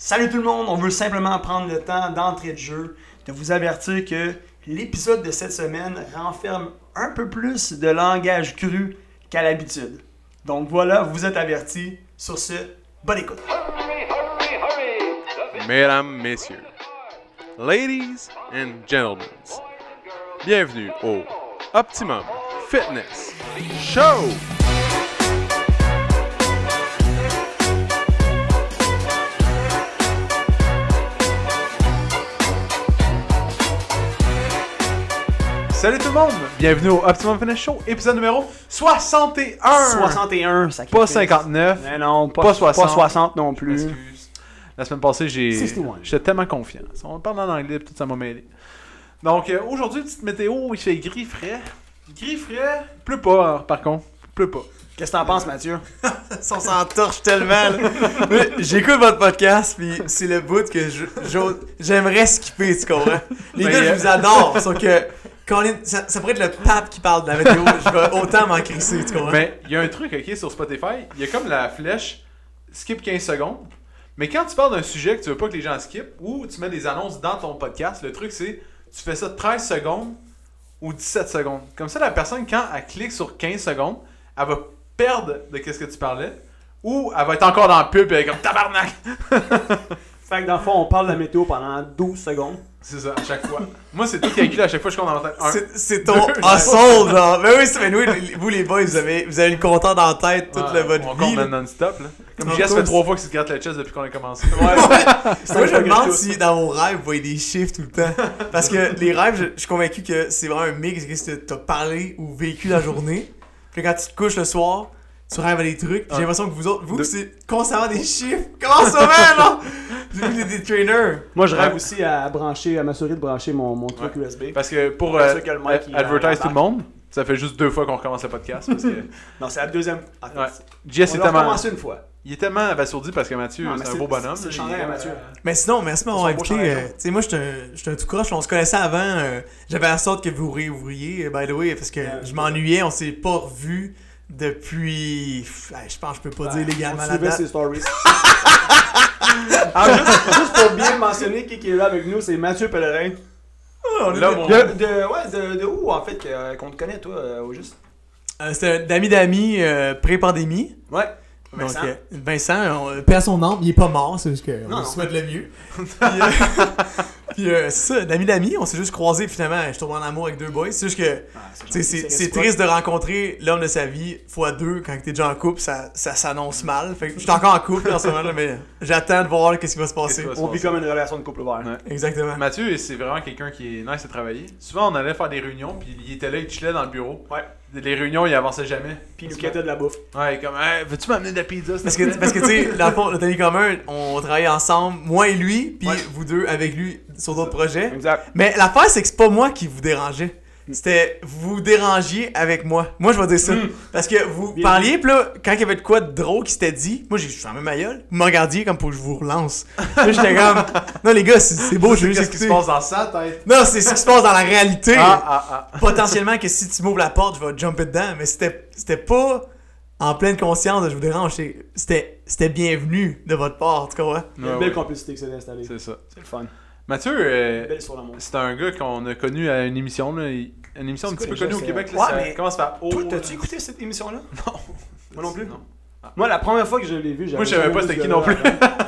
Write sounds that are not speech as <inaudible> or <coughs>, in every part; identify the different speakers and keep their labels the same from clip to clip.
Speaker 1: Salut tout le monde, on veut simplement prendre le temps d'entrée de jeu de vous avertir que l'épisode de cette semaine renferme un peu plus de langage cru qu'à l'habitude. Donc voilà, vous êtes avertis. Sur ce, bonne écoute.
Speaker 2: Mesdames, Messieurs, Ladies and Gentlemen, bienvenue au Optimum Fitness Show! Salut tout le monde! Bienvenue au Optimum Fitness Show, épisode numéro 61!
Speaker 1: 61, ça
Speaker 2: Pas 59.
Speaker 1: Mais non, pas,
Speaker 2: Pas 60.
Speaker 1: pas 60 non plus.
Speaker 2: Excuse. La semaine passée, j'ai
Speaker 1: 61.
Speaker 2: j'étais tellement confiant. On parle en anglais, tout ça m'a mêlé. Donc, euh, aujourd'hui, petite météo, il fait gris frais. Gris frais, pleut pas, hein, par contre. Pleut pas.
Speaker 1: Qu'est-ce que t'en penses, Mathieu? <laughs>
Speaker 3: On s'entorche tellement. J'écoute votre podcast, puis c'est le bout que j'aimerais skipper, tu comprends? Les
Speaker 2: Ben,
Speaker 3: gars,
Speaker 2: euh,
Speaker 3: je vous adore, sauf que ça, ça pourrait être le pape qui parle de la météo, <laughs> je vais autant m'en crisser, tu comprends?
Speaker 2: Mais il y a un truc, ok, sur Spotify, il y a comme la flèche skip 15 secondes. Mais quand tu parles d'un sujet que tu veux pas que les gens skippent, ou tu mets des annonces dans ton podcast, le truc c'est, tu fais ça 13 secondes ou 17 secondes. Comme ça, la personne, quand elle clique sur 15 secondes, elle va perdre de qu'est-ce que tu parlais, ou elle va être encore dans le pub et elle est comme tabarnak. <laughs>
Speaker 1: Fait que dans le fond, on parle de la météo pendant 12 secondes.
Speaker 2: C'est ça, à chaque fois. Moi, c'est tout calculé à chaque fois que je compte dans ma tête.
Speaker 3: C'est- C'est ton
Speaker 2: deux, <laughs>
Speaker 3: hustle, genre. Mais oui, c'est mais oui, vous les boys, vous avez, vous avez le compteur dans la tête toute
Speaker 2: Ouais,
Speaker 3: le- votre
Speaker 2: on
Speaker 3: vie.
Speaker 2: compte
Speaker 3: là.
Speaker 2: non-stop. Là. Comme Jess fait trois fois qu'il se gratte la chest depuis qu'on a commencé. <laughs>
Speaker 3: Moi, je me demande si dans vos rêves, vous voyez des chiffres tout le temps. Parce que les rêves, je, je suis convaincu que c'est vraiment un mix de ce que t'as parlé ou vécu la journée. Puis quand tu te couches le soir, tu rêves à des trucs. J'ai
Speaker 2: Ah.
Speaker 3: l'impression que vous autres, vous,
Speaker 2: De-
Speaker 3: c'est constamment des chiffres. Comment ça va, là? <laughs> Vous êtes des trainers.
Speaker 1: Moi, je rêve aussi à brancher, à m'assurer de brancher mon, mon truc USB.
Speaker 2: Parce que pour
Speaker 1: C'est
Speaker 2: euh,
Speaker 1: sûr que le mic, il
Speaker 2: advertise tout le monde, ça fait juste deux fois qu'on recommence le podcast. Parce que <laughs>
Speaker 1: Non, c'est la deuxième. Ah,
Speaker 2: Ouais. Jess
Speaker 1: On
Speaker 2: est tellement,
Speaker 1: une fois.
Speaker 2: il est tellement abasourdi parce que Mathieu, c'est un beau bonhomme.
Speaker 1: C'est chandail à Mathieu.
Speaker 3: Mais sinon, merci de m'avoir invité. euh, Tu sais, moi, un, j'étais un tout croche. On se connaissait avant. euh, J'avais la sorte que vous réouvriez, euh, by the way, parce que je m'ennuyais. On s'est pas revus depuis. Je pense que je peux pas dire légalement
Speaker 1: On
Speaker 3: la date.
Speaker 1: ses stories. <laughs> Ah, juste, juste pour bien mentionner qui qui est là avec nous, c'est Mathieu Pellerin.
Speaker 3: on est-
Speaker 2: Là, mon-
Speaker 1: De, de, ouais, de, de où en fait que- euh, qu'on te connaît toi euh, au juste?
Speaker 3: Euh, C'était d'amis d'amis euh, pré-pandémie.
Speaker 1: Ouais.
Speaker 3: Donc,
Speaker 1: Vincent.
Speaker 3: euh, Vincent, on, paix à son âme, il est pas mort, c'est juste qu'on
Speaker 1: Non,
Speaker 3: lui
Speaker 1: non.
Speaker 3: souhaite le mieux. <laughs> puis euh, puis, euh, c'est ça, d'amis d'amis, on s'est juste croisés finalement. Je tombe en amour avec deux boys. C'est juste que
Speaker 1: Ah,
Speaker 3: c'est c'est triste de rencontrer l'homme de sa vie fois deux quand t'es déjà en couple, ça, ça s'annonce mal. Fait que je suis encore en couple en ce moment, mais j'attends de voir qu'est-ce qui va se passer.
Speaker 2: Va se
Speaker 1: On vit comme une relation de couple ouvert.
Speaker 2: Ouais.
Speaker 3: Exactement.
Speaker 2: Mathieu, c'est vraiment quelqu'un qui est nice à travailler. Souvent, on allait faire des réunions, puis il était là, il chillait dans le bureau.
Speaker 1: Ouais.
Speaker 2: Les réunions, il avançait jamais.
Speaker 1: Puis il nous quittait de la bouffe.
Speaker 2: Ouais, comme, Hey, veux-tu m'amener de la pizza?
Speaker 3: Parce que, parce que tu sais, dans le fond, ami commun, on travaillait ensemble, moi et lui, puis
Speaker 1: Ouais.
Speaker 3: vous deux avec lui sur d'autres projets.
Speaker 1: Exact.
Speaker 3: Mais l'affaire, c'est que c'est pas moi qui vous dérangeais. C'était vous vous dérangiez avec moi. Moi, je vais dire ça.
Speaker 1: Mm.
Speaker 3: Parce que vous
Speaker 1: Bien
Speaker 3: parliez, pis là, quand il y avait de quoi de drôle qui s'était dit, moi, j'ai fermé ma gueule. Vous me regardiez comme pour que je vous relance. Là, j'étais comme, <laughs> non, les gars, c'est c'est beau, je veux juste
Speaker 2: Qu'est-ce qui se passe dans sa tête?
Speaker 3: Non, c'est ce qui se passe dans la réalité.
Speaker 2: Ah, ah, ah.
Speaker 3: Potentiellement que si tu m'ouvres la porte, je vais jumper dedans. Mais c'était c'était pas en pleine conscience de je vous dérange. C'était c'était bienvenu de votre part, tu comprends?
Speaker 1: Il y a une
Speaker 2: Ouais,
Speaker 1: belle
Speaker 2: ouais.
Speaker 1: complicité qui s'est installée.
Speaker 2: C'est ça.
Speaker 1: C'est le fun.
Speaker 2: Mathieu, euh, c'est un gars qu'on a connu à une émission, là. Une émission un petit peu connue au Québec. Là,
Speaker 1: Ouais,
Speaker 2: ça
Speaker 1: mais-
Speaker 2: commence par O.
Speaker 1: Toi,
Speaker 2: là.
Speaker 1: t'as-tu écouté cette émission-là?
Speaker 2: Non.
Speaker 1: Moi non plus?
Speaker 2: Non.
Speaker 1: Moi, la première fois que je l'ai vu, j'avais
Speaker 2: Moi, je savais pas c'était qui non plus.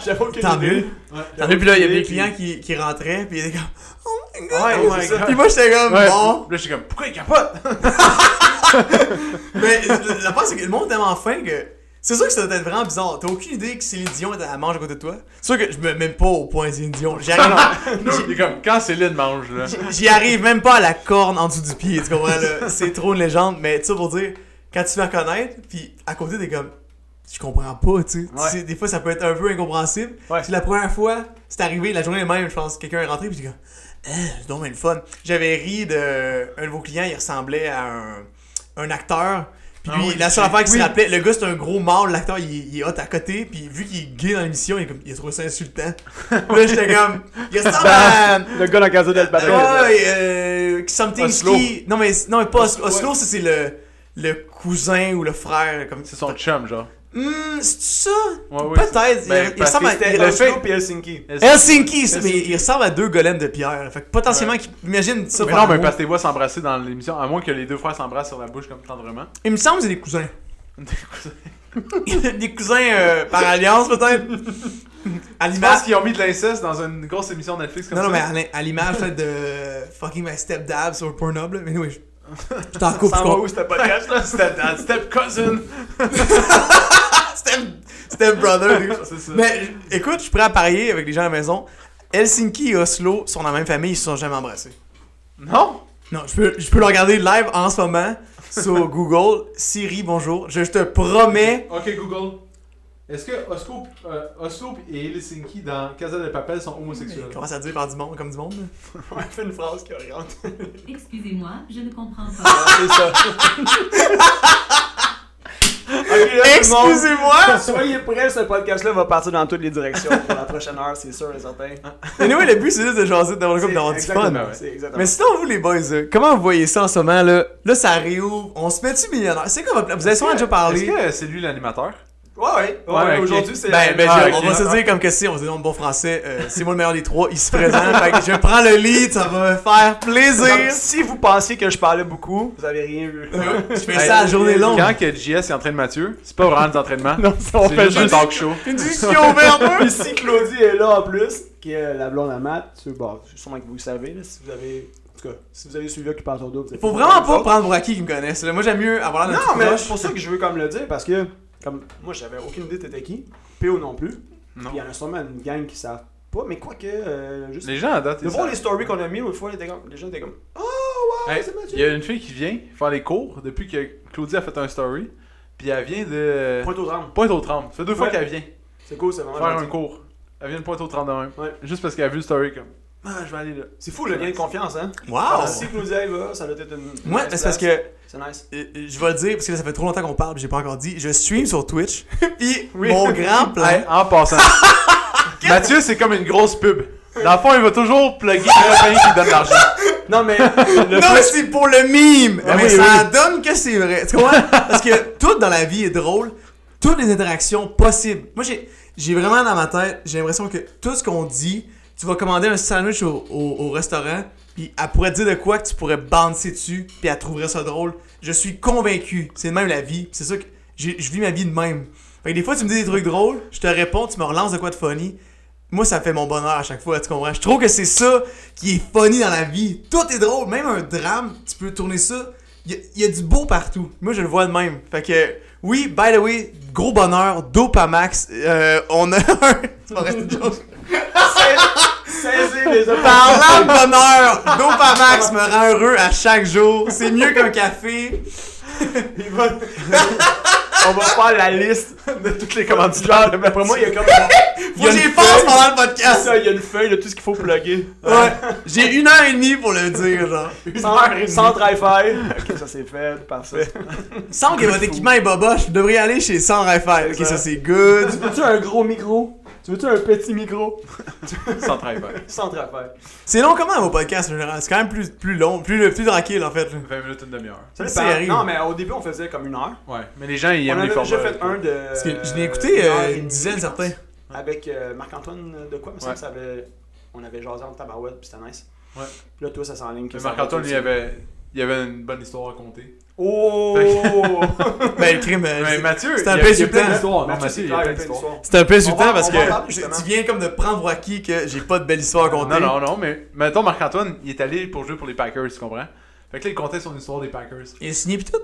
Speaker 1: J'avais aucune
Speaker 3: Tant
Speaker 1: idée. Ouais,
Speaker 3: Tant mieux, puis là, il y avait des clients
Speaker 1: puis-
Speaker 3: qui, qui rentraient, puis il était comme, oh my god.
Speaker 1: Ouais,
Speaker 3: oh my. God. Puis moi, j'étais comme,
Speaker 2: Ouais.
Speaker 3: bon.
Speaker 2: Là, j'étais comme, pourquoi il capote? <laughs>
Speaker 3: Mais la part, c'est que le monde est tellement fin que. C'est sûr que ça doit être vraiment bizarre. T'as aucune idée que Céline Dion est à la mange à côté de toi? C'est sûr que je me mets même pas au point Céline Dion. J'y arrive,
Speaker 2: Il <laughs> est comme, quand Céline mange, là.
Speaker 3: j'y arrive même pas à la corne en dessous du pied. Tu comprends, là? C'est trop une légende. Mais tu sais, pour dire, quand tu vas connaître, puis à côté, t'es comme. Je comprends pas, tu sais. Tu
Speaker 1: Ouais.
Speaker 3: sais. Des fois, ça peut être un peu incompréhensible.
Speaker 1: Ouais.
Speaker 3: C'est la première fois, c'est arrivé, la journée même, je pense, quelqu'un est rentré, puis j'ai comme. Ah, c'est donc le fun. J'avais ri de. Un de vos clients, il ressemblait à un, un acteur. Puis
Speaker 2: Ah oui,
Speaker 3: la seule affaire
Speaker 2: oui.
Speaker 3: se rappelait, le gars c'est un gros mâle, l'acteur il, est- il est hot à côté, puis vu qu'il est gay dans l'émission, il, il a trouvé ça insultant. là j'étais comme, il ressemble à.
Speaker 1: Le gars dans Casa del Padre.
Speaker 3: ouais, euh, something
Speaker 2: Oslo.
Speaker 3: ski. Non mais, non, mais pas Oslo. Oslo, ça, c'est le, le cousin ou le frère. Comme...
Speaker 2: C'est son chum, genre.
Speaker 3: Hmm, c'est ça?
Speaker 2: Ouais, oui,
Speaker 3: Peut-être.
Speaker 2: Ben,
Speaker 3: il, ressemble
Speaker 2: que
Speaker 3: à.
Speaker 1: C'était
Speaker 3: il-
Speaker 2: le
Speaker 1: Oslo
Speaker 2: fait-
Speaker 1: puis Helsinki.
Speaker 3: Helsinki, c'est- mais
Speaker 2: Helsinki.
Speaker 3: il ressemble à deux golems de pierre. Fait que potentiellement, qu'il- imagine ça.
Speaker 2: Mais
Speaker 3: faire
Speaker 2: non, mais parce que les voix s'embrasser dans l'émission, à moins que les deux frères s'embrassent sur la bouche comme tendrement.
Speaker 3: Il me semble que c'est des cousins. <laughs> <laughs> des cousins euh, par alliance, peut-être. à l'image.
Speaker 2: qu'ils ont mis de l'inceste dans une grosse émission Netflix comme
Speaker 3: Non, non, mais
Speaker 2: ça.
Speaker 3: à l'im- à l'image de fucking my stepdad sur Pornhub. Là. Mais oui, je t'en coupe.
Speaker 1: Ça
Speaker 3: je
Speaker 1: va où podcast là? <laughs>
Speaker 2: Step dad, step cousin.
Speaker 3: Step, <laughs>
Speaker 2: ça.
Speaker 3: Mais écoute, je suis prêt à parier avec les gens à la maison. Helsinki et Oslo sont dans la même famille, ils se sont jamais embrassés.
Speaker 2: Non?
Speaker 3: Non, je peux, je peux le regarder live en ce moment sur <laughs> Google. Siri, bonjour. Je, je te promets.
Speaker 2: Ok, Google. Est-ce que Oslo, euh, Oslo et Helsinki dans Casa de Papel sont homosexuels?
Speaker 3: Il commence à dire par du monde, comme du monde? <laughs>
Speaker 1: On fait une phrase qui oriente.
Speaker 4: Excusez-moi, je ne comprends pas.
Speaker 1: C'est ça. Ok, là, tout le monde,
Speaker 3: Excusez-moi! <laughs>
Speaker 1: Soyez prêts, ce podcast-là va partir dans toutes les directions pour la prochaine heure, c'est sûr et certain. <laughs>
Speaker 3: Anyway, le but c'est juste de jaser, d'avoir le d'avoir du fun. Mais sinon, vous les boys, euh, comment vous voyez ça en ce moment là? Là, ça réouvre. On se met-tu millionnaire? C'est quoi? Vous avez sûrement déjà
Speaker 2: Est-ce
Speaker 3: parlé.
Speaker 2: que c'est lui l'animateur?
Speaker 1: Ouais, ouais. ouais. Aujourd'hui, c'est.
Speaker 3: Ben, ben,
Speaker 2: Ah,
Speaker 3: on va se dire comme que c'est, on va se dire en bon français, euh, c'est moi le meilleur des trois, il se présente. fait que je prends le lead, ça va me faire
Speaker 1: Donc,
Speaker 3: plaisir.
Speaker 1: si vous pensiez que je parlais beaucoup, vous avez rien vu.
Speaker 3: Je fais ça à journée longue.
Speaker 2: Quand que JS est entraînement de Mathieu, c'est pas vraiment des entraînements. <laughs>
Speaker 1: Non, on
Speaker 2: c'est
Speaker 1: fait
Speaker 2: juste un talk show.
Speaker 3: Une <laughs> discussion ouverte.
Speaker 1: Puis si Claudie est là en plus, qui est la blonde à Matt, c'est bon, sûrement que vous le savez, là, si vous avez. En tout cas, si vous avez suivi Occupation Double, c'est
Speaker 3: Faut vraiment pas prendre pour acquis qu'ils me connaissent. Moi, j'aime mieux avoir d'un
Speaker 1: Non, mais c'est pour ça que je veux comme le dire, parce que, comme moi, j'avais aucune idée t'étais qui, PO non plus.
Speaker 2: Non.
Speaker 1: Puis il y en a sûrement une gang qui savent pas, mais quoi que, euh, juste.
Speaker 2: Les gens à date,
Speaker 1: de voir les stories qu'on a mis l'autre fois, les, gens- étaient comme Oh, wow,
Speaker 2: Hey,
Speaker 1: c'est Mathieu.
Speaker 2: Il y a une fille qui vient faire les cours depuis que Claudie a fait un story. Puis elle vient de
Speaker 1: Pointe aux trembles.
Speaker 2: Pointe aux Trembles. Ça fait deux fois qu'elle vient
Speaker 1: C'est cool, c'est vraiment
Speaker 2: faire un cours. Elle vient de Pointe aux Trembles.
Speaker 1: Ouais.
Speaker 2: Juste parce qu'elle a vu le story comme Ah, je vais aller là.
Speaker 1: C'est fou le lien de confiance, hein?
Speaker 3: Wow!
Speaker 1: Si Claudia y va, ça doit être une. Une
Speaker 3: c'est parce que
Speaker 1: C'est nice.
Speaker 3: Je vais le dire parce que là, ça fait trop longtemps qu'on parle, puis j'ai pas encore dit. Je stream sur Twitch. <laughs> Puis
Speaker 1: Oui.
Speaker 3: mon grand <laughs> plan.
Speaker 2: Hey, en passant. <laughs> Mathieu, c'est comme une grosse pub. Dans le fond, il va toujours plugger le qui donne l'argent.
Speaker 1: Non, mais le
Speaker 3: non, c'est pour le mime!
Speaker 1: Ah
Speaker 3: mais
Speaker 1: oui,
Speaker 3: ça donne que c'est vrai. Tu comprends? Parce que tout dans la vie est drôle. Toutes les interactions possibles. Moi, j'ai, j'ai vraiment dans ma tête, j'ai l'impression que tout ce qu'on dit, tu vas commander un sandwich au, au- au restaurant, puis elle pourrait te dire de quoi que tu pourrais bouncer dessus, puis elle trouverait ça drôle. Je suis convaincu. C'est même la vie. C'est ça que je vis ma vie de même. Fait que des fois, tu me dis des trucs drôles, je te réponds, tu me relances de quoi de funny. Moi, ça fait mon bonheur à chaque fois, tu comprends? Je trouve que c'est ça qui est funny dans la vie. Tout est drôle, même un drame, tu peux tourner ça. Il y, a- du beau partout. Moi, je le vois de même. Fait que, oui, by the way, gros bonheur, Dopamax. Euh, on a <laughs> un. C'est pas vrai, une
Speaker 1: saisir les autres.
Speaker 3: Parlant de bonheur, Dopamax me rend heureux à chaque jour. C'est mieux qu'un café.
Speaker 1: Il va- <laughs> On va faire la liste
Speaker 2: De toutes les
Speaker 1: Genre,
Speaker 2: commanditaires.
Speaker 1: D'après moi, il y a comme.
Speaker 3: Faut que
Speaker 1: une
Speaker 3: j'y pense
Speaker 1: feuille.
Speaker 3: pendant le
Speaker 1: C'est
Speaker 3: podcast.
Speaker 1: ça, il y a une feuille de tout ce qu'il faut plugger.
Speaker 3: Ouais. J'ai une heure et demie pour le dire, genre.
Speaker 1: Sans, sans try-fi. Ok, ça c'est fait, parfait.
Speaker 3: Sans que votre équipement est boboche, vous devriez aller chez Sans Fi. Ok, ça. c'est good.
Speaker 1: Tu veux-tu un gros micro? Tu veux-tu un petit micro? <laughs>
Speaker 2: Sans travail.
Speaker 1: Sans try-fi.
Speaker 3: C'est long comment vos podcasts en général? C'est quand même plus, plus long, plus, plus tranquille en fait. là.
Speaker 2: 20 minutes, une demi-heure.
Speaker 1: Ça
Speaker 3: Ça
Speaker 1: dépend.
Speaker 3: arrive.
Speaker 1: Non, mais au début, on faisait comme une heure.
Speaker 2: Ouais. Mais les gens, ils
Speaker 1: on
Speaker 2: aiment
Speaker 1: en
Speaker 2: les
Speaker 1: a déjà
Speaker 2: formats.
Speaker 1: fait un de.
Speaker 3: Parce que je l'ai écouté
Speaker 1: une
Speaker 3: euh, dizaine certains.
Speaker 1: Avec euh, Marc-Antoine de quoi, ça, avait. On avait jasé en tabarouette, puis c'était nice.
Speaker 2: Ouais.
Speaker 1: Puis là, toi, ça s'enligne
Speaker 2: Marc-Antoine, il avait, il avait une bonne histoire à compter.
Speaker 1: Oh! <laughs>
Speaker 3: Ben le crime, euh,
Speaker 2: Mais
Speaker 3: c'est-
Speaker 2: Mathieu,
Speaker 3: c'est un peu insultant.
Speaker 1: c'est
Speaker 3: un peu insultant parce que tu, viens comme de prendre pour acquis que j'ai pas de belle histoire à compter.
Speaker 2: Non, non, non, mais mettons Marc-Antoine, il est allé pour jouer pour les Packers, tu comprends? Fait que là, il comptait son histoire des Packers.
Speaker 3: Il est signé pis tout?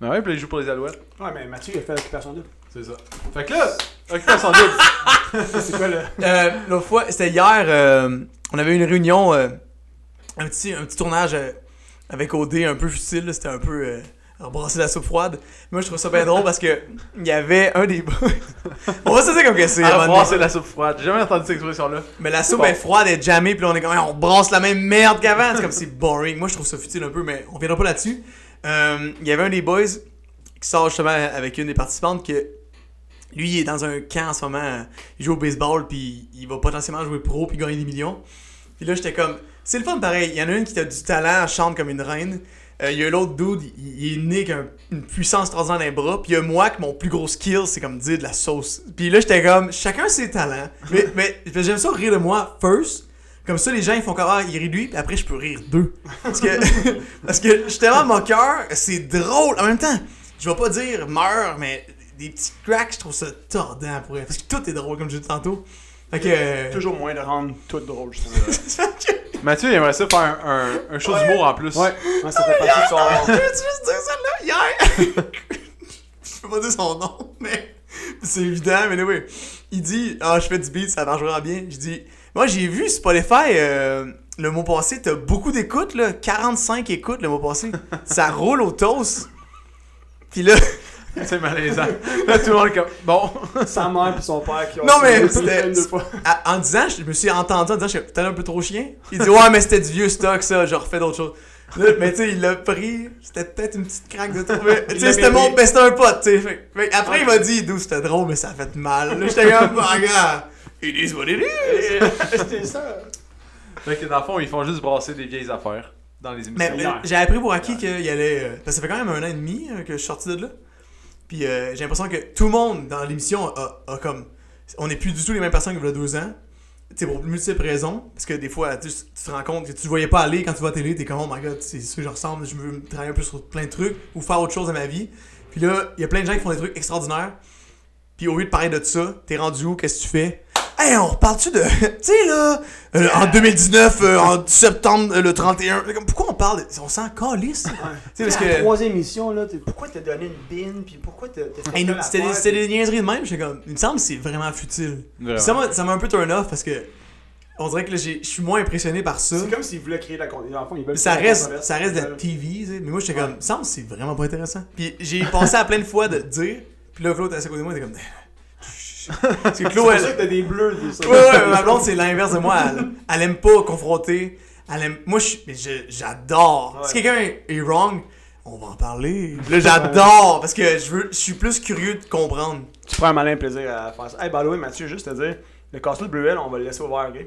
Speaker 2: Ben ouais, puis là, il joue pour les Alouettes.
Speaker 1: Ouais, mais Mathieu, il a fait l'occupation double.
Speaker 2: C'est ça. Fait que là, occupation double. <laughs>
Speaker 1: C'est quoi le.
Speaker 3: Euh, L'autre fois, c'était hier, euh, on avait une réunion, euh, un, petit, un petit tournage euh, avec OD un peu futile, là, c'était un peu euh, rebrasser la soupe froide. Moi, je trouve ça bien drôle parce que il y avait un des boys. <laughs> on va se dire comme que c'est. à un moment
Speaker 2: brasser
Speaker 3: donné.
Speaker 2: la soupe froide. J'ai jamais entendu cette expression-là.
Speaker 3: Mais la soupe
Speaker 2: Bon.
Speaker 3: est froide, elle est jammée, puis là, on est comme, on brasse la même merde qu'avant. C'est comme, c'est boring. Moi, je trouve ça futile un peu, mais on viendra pas là-dessus. Euh, Il y avait un des boys qui sort justement avec une des participantes que lui, il est dans un camp en ce moment. euh, Il joue au baseball, puis il va potentiellement jouer pro, puis gagner des millions. Puis là, j'étais comme, c'est le fun pareil. Il y en a une qui a du talent, elle chante comme une reine. Euh, Il y a l'autre dude, il, est né avec un- une puissance extraordinaire dans les bras. Puis il y a moi que mon plus gros skill, c'est comme dire de la sauce. Puis là, j'étais comme, chacun ses talents. Mais, <laughs> mais j'aime ça rire de moi first. Comme ça, les gens ils font comme ah, il rit de lui, puis après je peux rire d'eux. Parce que, <laughs> parce que je suis tellement moqueur, c'est drôle. En même temps, je vais pas dire meurs, mais des petits cracks, je trouve ça tordant pour elle. Parce que tout est drôle, comme je disais tantôt. Fait que. euh,
Speaker 1: Toujours moyen de rendre tout drôle, je trouve. <laughs>
Speaker 2: Mathieu, il aimerait ça faire un, un, un show d'humour en plus.
Speaker 1: Ouais, ouais, ça fait partie de son.
Speaker 3: Je veux juste dire ça là hier! je peux pas dire son nom, mais c'est évident, mais oui. Il dit Ah, je fais du beat, ça marche vraiment bien. Je dis Moi, j'ai vu Spotify euh, le mois passé, t'as beaucoup d'écoutes, là. 45 écoutes le mois passé. ça roule au toast. Puis là, <laughs>
Speaker 2: C'est malaisant. Là, tout le monde est comme. Bon. <laughs>
Speaker 1: Sa mère et son père qui ont
Speaker 3: Non, mais c'était- <laughs> à- en disant, je me suis entendu en disant, je suis t'es un peu trop chien. Il dit, ouais, mais c'était du vieux stock, ça, je refais d'autres choses. Là, mais tu sais, il l'a pris, c'était peut-être une petite craque de trouver. Tu sais, c'était mon. Mais c'était un pote, tu sais. Après, il m'a dit, d'où c'était drôle, mais ça a fait mal. Là, j'étais comme, oh, gars, it is what it is.
Speaker 1: C'est ça.
Speaker 2: Fait que dans le fond, ils font juste brasser des vieilles affaires dans les émissions.
Speaker 3: Mais euh, j'ai appris pour acquis qu'il allait. euh, parce que ça fait quand même un an et demi euh, que je suis sorti de là. Puis euh, j'ai l'impression que tout le monde dans l'émission a, comme. On n'est plus du tout les mêmes personnes qu'il y a deux ans. Tu pour multiples raisons. Parce que des fois, tu, tu te rends compte que tu te voyais pas aller quand tu vas à télé. T'es comme, oh my god, c'est ça que je ressemble. Je veux travailler un peu sur plein de trucs ou faire autre chose dans ma vie. Puis là, il y a plein de gens qui font des trucs extraordinaires. Puis au lieu de parler de ça, t'es rendu où? Qu'est-ce que tu fais? Hey, on reparle-tu de. <laughs> tu sais, là, euh, en 2019, euh, en septembre, euh, le 31. Comme, Pourquoi on parle de... On s'en calisse. Tu sais, parce
Speaker 1: La
Speaker 3: que.
Speaker 1: troisième émission, là, t'es- pourquoi t'as donné une bine, puis pourquoi t'as
Speaker 3: Hey, C'était des, des niaiseries de même, j'étais comme. Il me semble que c'est vraiment futile.
Speaker 2: Vraiment.
Speaker 3: Ça m'a ça m'a un peu turn off parce que. On dirait que je suis moins impressionné par ça.
Speaker 1: C'est comme s'ils voulaient créer la controverse. Ils veulent
Speaker 3: Ça
Speaker 1: créer la
Speaker 3: reste,
Speaker 1: controverse.
Speaker 3: ça reste de la. TV, tu sais. Mais moi, j'étais comme. Il me semble que c'est vraiment pas intéressant. Puis j'ai pensé à plein de fois de dire. Puis là, Claude, à côté de moi, il était <laughs> Parce que
Speaker 1: C'est
Speaker 3: Claude,
Speaker 1: pour
Speaker 3: elle-
Speaker 1: ça que t'as des bleus, des ça.
Speaker 3: Ouais, ouais, ma blonde, c'est l'inverse de moi. Elle, elle aime pas confronter. Elle aime... Moi, je- mais je- j'adore. Si quelqu'un est, wrong, on va en parler. Là, j'adore. Parce que je veux, je suis plus curieux de comprendre.
Speaker 1: Tu prends un malin plaisir à faire ça. Hey, by the way, Mathieu, juste te dire, le casse de bleuel, on va le laisser ouvert, ok?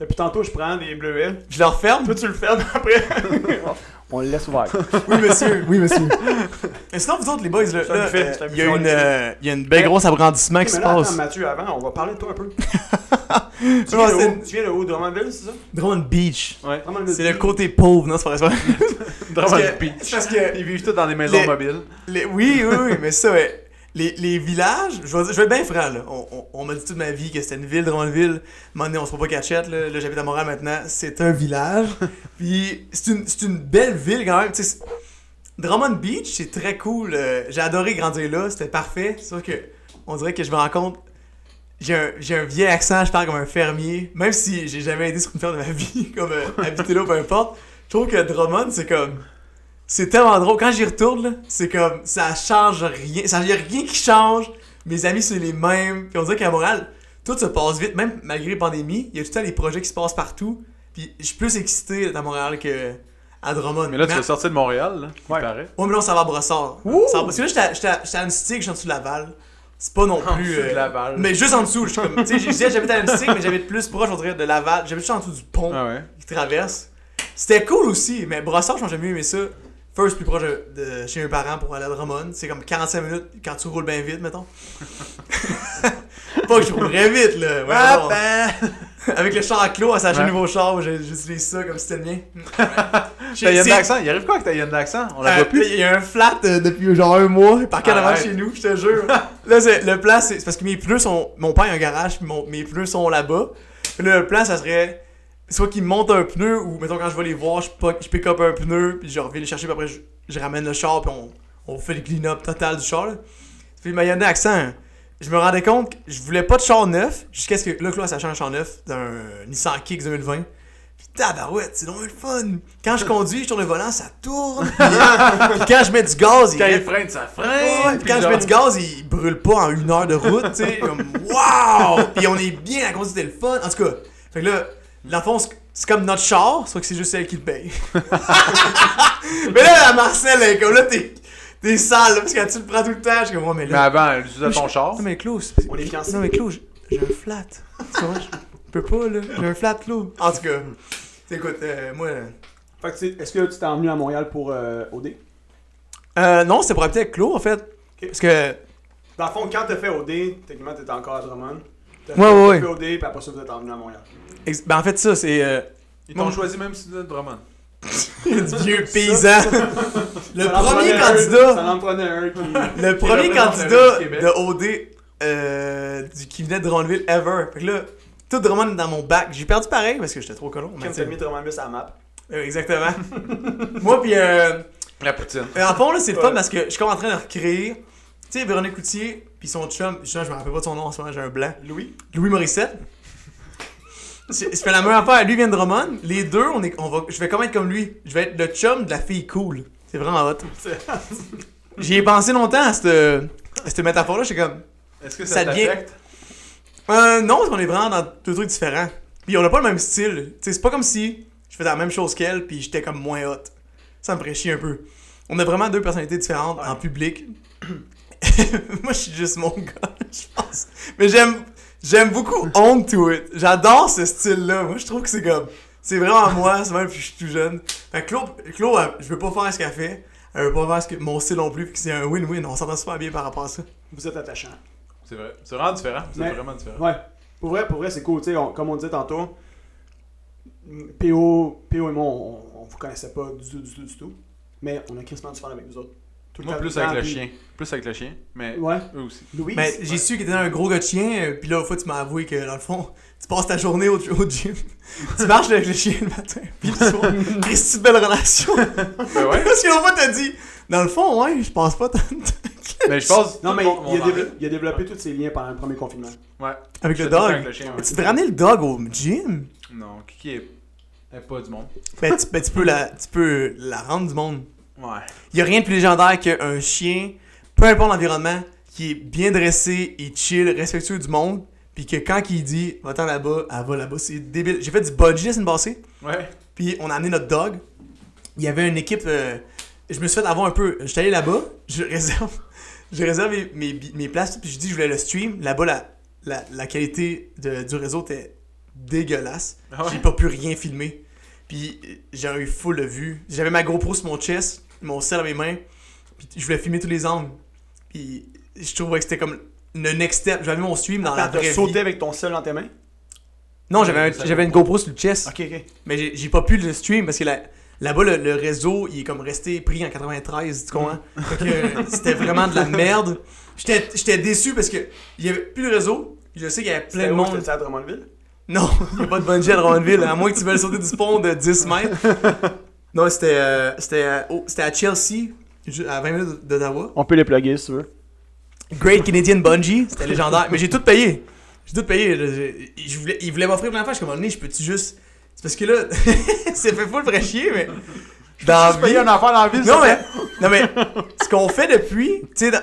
Speaker 1: Depuis tantôt, je prends des bleuels.
Speaker 3: Je le referme.
Speaker 1: Toi, tu le fermes après. <laughs> on le laisse ouvert. <laughs>
Speaker 3: Oui, monsieur. Oui, monsieur. Mais sinon, vous autres, les boys, là, euh, il y euh, il y a une belle grosse agrandissement qui se
Speaker 1: là,
Speaker 3: passe.
Speaker 1: attends, Mathieu, avant, on va parler de toi un peu. <laughs> tu, viens de tu viens de où? Drummondville, c'est ça?
Speaker 3: Drummond Beach.
Speaker 2: Ouais.
Speaker 3: C'est le côté pauvre, non? C'est pas vrai.
Speaker 2: Drummond Beach.
Speaker 3: parce que-
Speaker 2: Ils vivent tous dans des maisons
Speaker 3: Les-
Speaker 2: mobiles.
Speaker 3: Les- oui, oui, oui, mais ça, ouais. Les, les villages, je vais, je vais être bien franc, là. On, on- on m'a dit toute ma vie que c'était une ville, Drummondville. À un moment donné, on se voit pas cachette, là. Là, j'habite à Montréal maintenant. C'est un village. <laughs> Puis, c'est une, une belle ville quand même. Drummond Beach, c'est très cool. euh, J'ai adoré grandir là. C'était parfait. C'est sûr que, on dirait que je me rends compte. J'ai un, un vieil accent, je parle comme un fermier. Même si j'ai jamais été sur une ferme de ma <laughs> vie, comme euh, habiter là, peu importe. Je trouve que Drummond, c'est comme. C'est tellement drôle. Quand j'y retourne, là, c'est comme. Ça change rien. Ça y a rien qui change. Mes amis, c'est les mêmes. Puis on dirait qu'à Montréal, tout se passe vite. Même malgré la pandémie, il y a tout le temps des projets qui se passent partout. Puis je suis plus excité à Montréal que à Drummond.
Speaker 2: Mais là, tu vas sortir de Montréal, là.
Speaker 1: Ouais.
Speaker 2: paraît.
Speaker 3: Ouais, mais là, ça va à Brossard. Ça va- Parce que là, j'étais à- j'étais à- à je suis en dessous de Laval. C'est pas non
Speaker 2: En
Speaker 3: plus.
Speaker 2: dessous de
Speaker 3: euh,
Speaker 2: Laval.
Speaker 3: Mais juste en dessous, je suis comme. Tu sais, j'habite à Annecy, mais j'habite plus proche, on dirait, de Laval. J'habite juste en dessous du pont
Speaker 2: Ah ouais.
Speaker 3: qui traverse. C'était cool aussi, mais Brossard, j'ai mieux aimé ça. First, plus proche de, de chez mes parents pour aller à Drummond. C'est comme 45 minutes quand tu roules bien vite, mettons. <laughs> pas que je roulerais vite, là. Ouais,
Speaker 2: Ah, ben.
Speaker 3: Avec le char à clos, à s'acheter un
Speaker 2: Ouais.
Speaker 3: nouveau char, j'utilise ça comme si c'était le mien. <laughs>
Speaker 2: T'as Yann d'accent. Il arrive quoi avec ta Yann d'accent On la
Speaker 3: euh,
Speaker 2: voit plus.
Speaker 3: Il y a un flat euh, depuis genre un mois, avant de
Speaker 2: Arrête.
Speaker 3: chez nous, je te jure. <laughs> là, c'est- le plan, c'est parce que mes pneus sont. Mon père a un garage, puis mon- mes pneus sont là-bas. Là, le plan, ça serait. Soit qu'il monte un pneu, ou mettons quand je vais les voir, je, je pick up un pneu, puis je reviens les chercher, puis après je, je ramène le char, puis on, on fait le clean-up total du char. Là. Puis il m'a donné accent. Je me rendais compte que je voulais pas de char neuf, jusqu'à ce que là, Claude s'achète un char neuf d'un Nissan Kicks 2020. Puis tabarouette, c'est donc le fun. Quand je conduis, je tourne le volant, ça tourne. Puis, quand je mets du gaz, il
Speaker 2: Quand il freine, ça
Speaker 3: Ouais,
Speaker 2: freine.
Speaker 3: puis quand je mets du gaz, il brûle pas en une heure de route, tu sais. Comme, waouh! Puis on est bien, la conduite c'était le fun. En tout cas, fait que là, dans le fond, c'est- comme notre char, sauf que c'est juste elle qui le paye. <laughs> mais là, la Marcel, elle est comme là, t'es, t'es sale, là, parce que tu le prends tout le temps, je suis comme, ouais, mais
Speaker 2: Mais
Speaker 3: là.
Speaker 2: avant, elle utilisait ton char.
Speaker 3: Non, mais Claude, c'est-
Speaker 1: On est fiancés.
Speaker 3: Non, mais Claude, j'ai- un flat. Tu vois, je peux pas, là. J'ai un flat, Claude. En tout cas, écoute, euh, moi,
Speaker 1: Fait que, est-ce que tu t'es emmené à Montréal pour euh, OD?
Speaker 3: Euh, non, c'était pour habiter avec Claude, en fait. Parce que.
Speaker 1: Dans le fond, quand t'as fait OD, techniquement, t'étais encore à Drummond. T'as
Speaker 3: Ouais,
Speaker 1: fait,
Speaker 3: ouais,
Speaker 1: t'as
Speaker 3: ouais.
Speaker 1: fait OD, puis après ça, vous êtes emmené à Montréal.
Speaker 3: Ex- Ben, en fait, ça, c'est. euh,
Speaker 2: Ils t'ont
Speaker 3: Bon.
Speaker 2: choisi même si tu Drummond. <laughs>
Speaker 3: du vieux paysan. le
Speaker 1: Ça en
Speaker 3: premier candidat.
Speaker 1: Ça en prenait un qui.
Speaker 3: Le premier candidat de OD euh, du, qui venait de Drummondville ever. Fait que là, tout Drummond est dans mon bac. J'ai perdu pareil parce que j'étais trop colon. mais
Speaker 1: Quand t'as mis Drummond à la map.
Speaker 3: euh, exactement. <laughs> Moi, puis. Euh,
Speaker 2: La poutine.
Speaker 3: euh, en fond, là, c'est le fun
Speaker 1: Ouais.
Speaker 3: parce que je suis comme en train de recréer. Tu sais, Véronique Coutier, puis son chum. Je je me rappelle pas de son nom en ce moment, j'ai un blanc.
Speaker 1: Louis?
Speaker 3: Louis Morissette. C'est fait la même affaire. Lui vient de Drummond. Les deux, on est, on va, je vais comme être comme lui. Je vais être le chum de la fille cool. C'est vraiment hot. <laughs> J'y ai pensé longtemps à cette, à cette métaphore-là. J'étais comme.
Speaker 2: Est-ce que
Speaker 3: Ça
Speaker 2: ça,
Speaker 3: devient-
Speaker 2: t'affecte?
Speaker 3: Euh, non, parce qu'on est vraiment dans deux trucs différents. Puis on a pas le même style. C'est pas comme si je faisais la même chose qu'elle, puis j'étais comme moins hot. Ça me ferait chier un peu. On a vraiment deux personnalités différentes en public. <coughs> Moi, je suis juste mon gars, <laughs> je pense. Mais j'aime, j'aime beaucoup On to It. J'adore ce style-là. Moi, je trouve que c'est comme, c'est vraiment moi, c'est même que je suis tout jeune. Fait que Claude, Claude, elle- je veux pas faire ce qu'elle fait. Elle veut pas faire ce que mon style non plus. Puis que c'est un win-win. On s'entend super bien par rapport à ça.
Speaker 1: Vous êtes attachant.
Speaker 2: C'est vrai. C'est vraiment différent. C'est
Speaker 1: Mais-
Speaker 2: vraiment différent.
Speaker 1: Ouais. Pour vrai, pour vrai, c'est cool. Tu sais, on- comme on disait tantôt, PO, PO et moi, on, on vous connaissait pas du tout, du tout, du tout. Mais on a crissement du fun avec vous autres. Tout
Speaker 2: Moi, plus avec le
Speaker 1: puis-
Speaker 2: chien. Plus avec le chien. Mais
Speaker 1: Ouais.
Speaker 2: eux aussi.
Speaker 1: Louis.
Speaker 3: Mais j'ai su qu'il était un gros gars de chien, euh, puis là, une fois, tu m'as avoué que dans le fond, <laughs> tu passes ta journée au, au gym. <laughs> tu marches avec le chien le matin, puis le soir. <laughs> Christy, belle relation.
Speaker 2: Ben ouais.
Speaker 3: Parce que l'autre fois, t'as dit, dans le fond, ouais, je pense pas tant de temps
Speaker 2: mais je pense.
Speaker 1: Non, mais il a, il développé tous ses liens pendant le premier confinement.
Speaker 2: Ouais.
Speaker 3: avec le dog.
Speaker 2: avec le chien, ouais.
Speaker 3: Tu devrais ramener le dog au gym?
Speaker 2: Non, Kiki est, est pas du monde.
Speaker 3: Ben, tu, ben, tu peux la, tu peux la rendre du monde.
Speaker 2: Ouais.
Speaker 3: Il y a rien de plus légendaire qu'un chien, peu importe l'environnement, qui est bien dressé et chill, respectueux du monde, puis que quand il dit, va-t'en là-bas, elle va là-bas. C'est débile. J'ai fait du bungee la semaine passée.
Speaker 2: Ouais.
Speaker 3: Puis on a amené notre dog. Il y avait une équipe. euh, je me suis fait avoir un peu. J'étais allé là-bas. Je réserve. J'ai réservé mes, mes places. Puis je dis que je voulais le stream. Là-bas, la, la, la qualité de- du réseau était dégueulasse.
Speaker 2: Ah ouais?
Speaker 3: J'ai pas pu rien filmer. Puis euh, j'ai eu full de vues. J'avais ma GoPro sur mon chest, mon sel à mes mains. Puis je voulais filmer tous les angles. Puis je trouvais que c'était comme le next step. J'avais mon stream dans la
Speaker 1: Attends,
Speaker 3: vraie
Speaker 1: sauté
Speaker 3: vie.
Speaker 1: avec ton sel dans tes mains?
Speaker 3: Non, j'avais un- une GoPro sur le chest.
Speaker 1: Ok, ok.
Speaker 3: Mais j'ai- j'ai pas pu le stream parce que là- là-bas, le, le réseau, il est comme resté pris en 93, tu comprends? Euh, c'était vraiment de la merde. J'étais j'étais déçu parce que il y avait plus de réseau. Je sais qu'il y avait plein de
Speaker 1: où?
Speaker 3: monde.
Speaker 1: C'était à Drummondville?
Speaker 3: Non, <laughs> il n'y a pas de bungee à Drummondville, à moins que tu veuilles sauter du pont de 10 mètres. <laughs> Non, c'était euh, c'était euh, oh, c'était à Chelsea, à 20 minutes d'Ottawa.
Speaker 1: On peut les plugger si tu veux.
Speaker 3: Great Canadian Bungee, c'était légendaire. Mais j'ai tout payé. J'ai tout payé. Je, je- je voulais, il voulait m'offrir plein d'affaires. Je suis comme, je peux-tu juste. C'est parce que là, <laughs> c'est fait full vrai chier, mais. Dans la vie-
Speaker 2: un affaire dans la ville,
Speaker 3: Non,
Speaker 2: ça
Speaker 3: mais. Non, mais. Ce qu'on fait depuis. Tu sais, dans-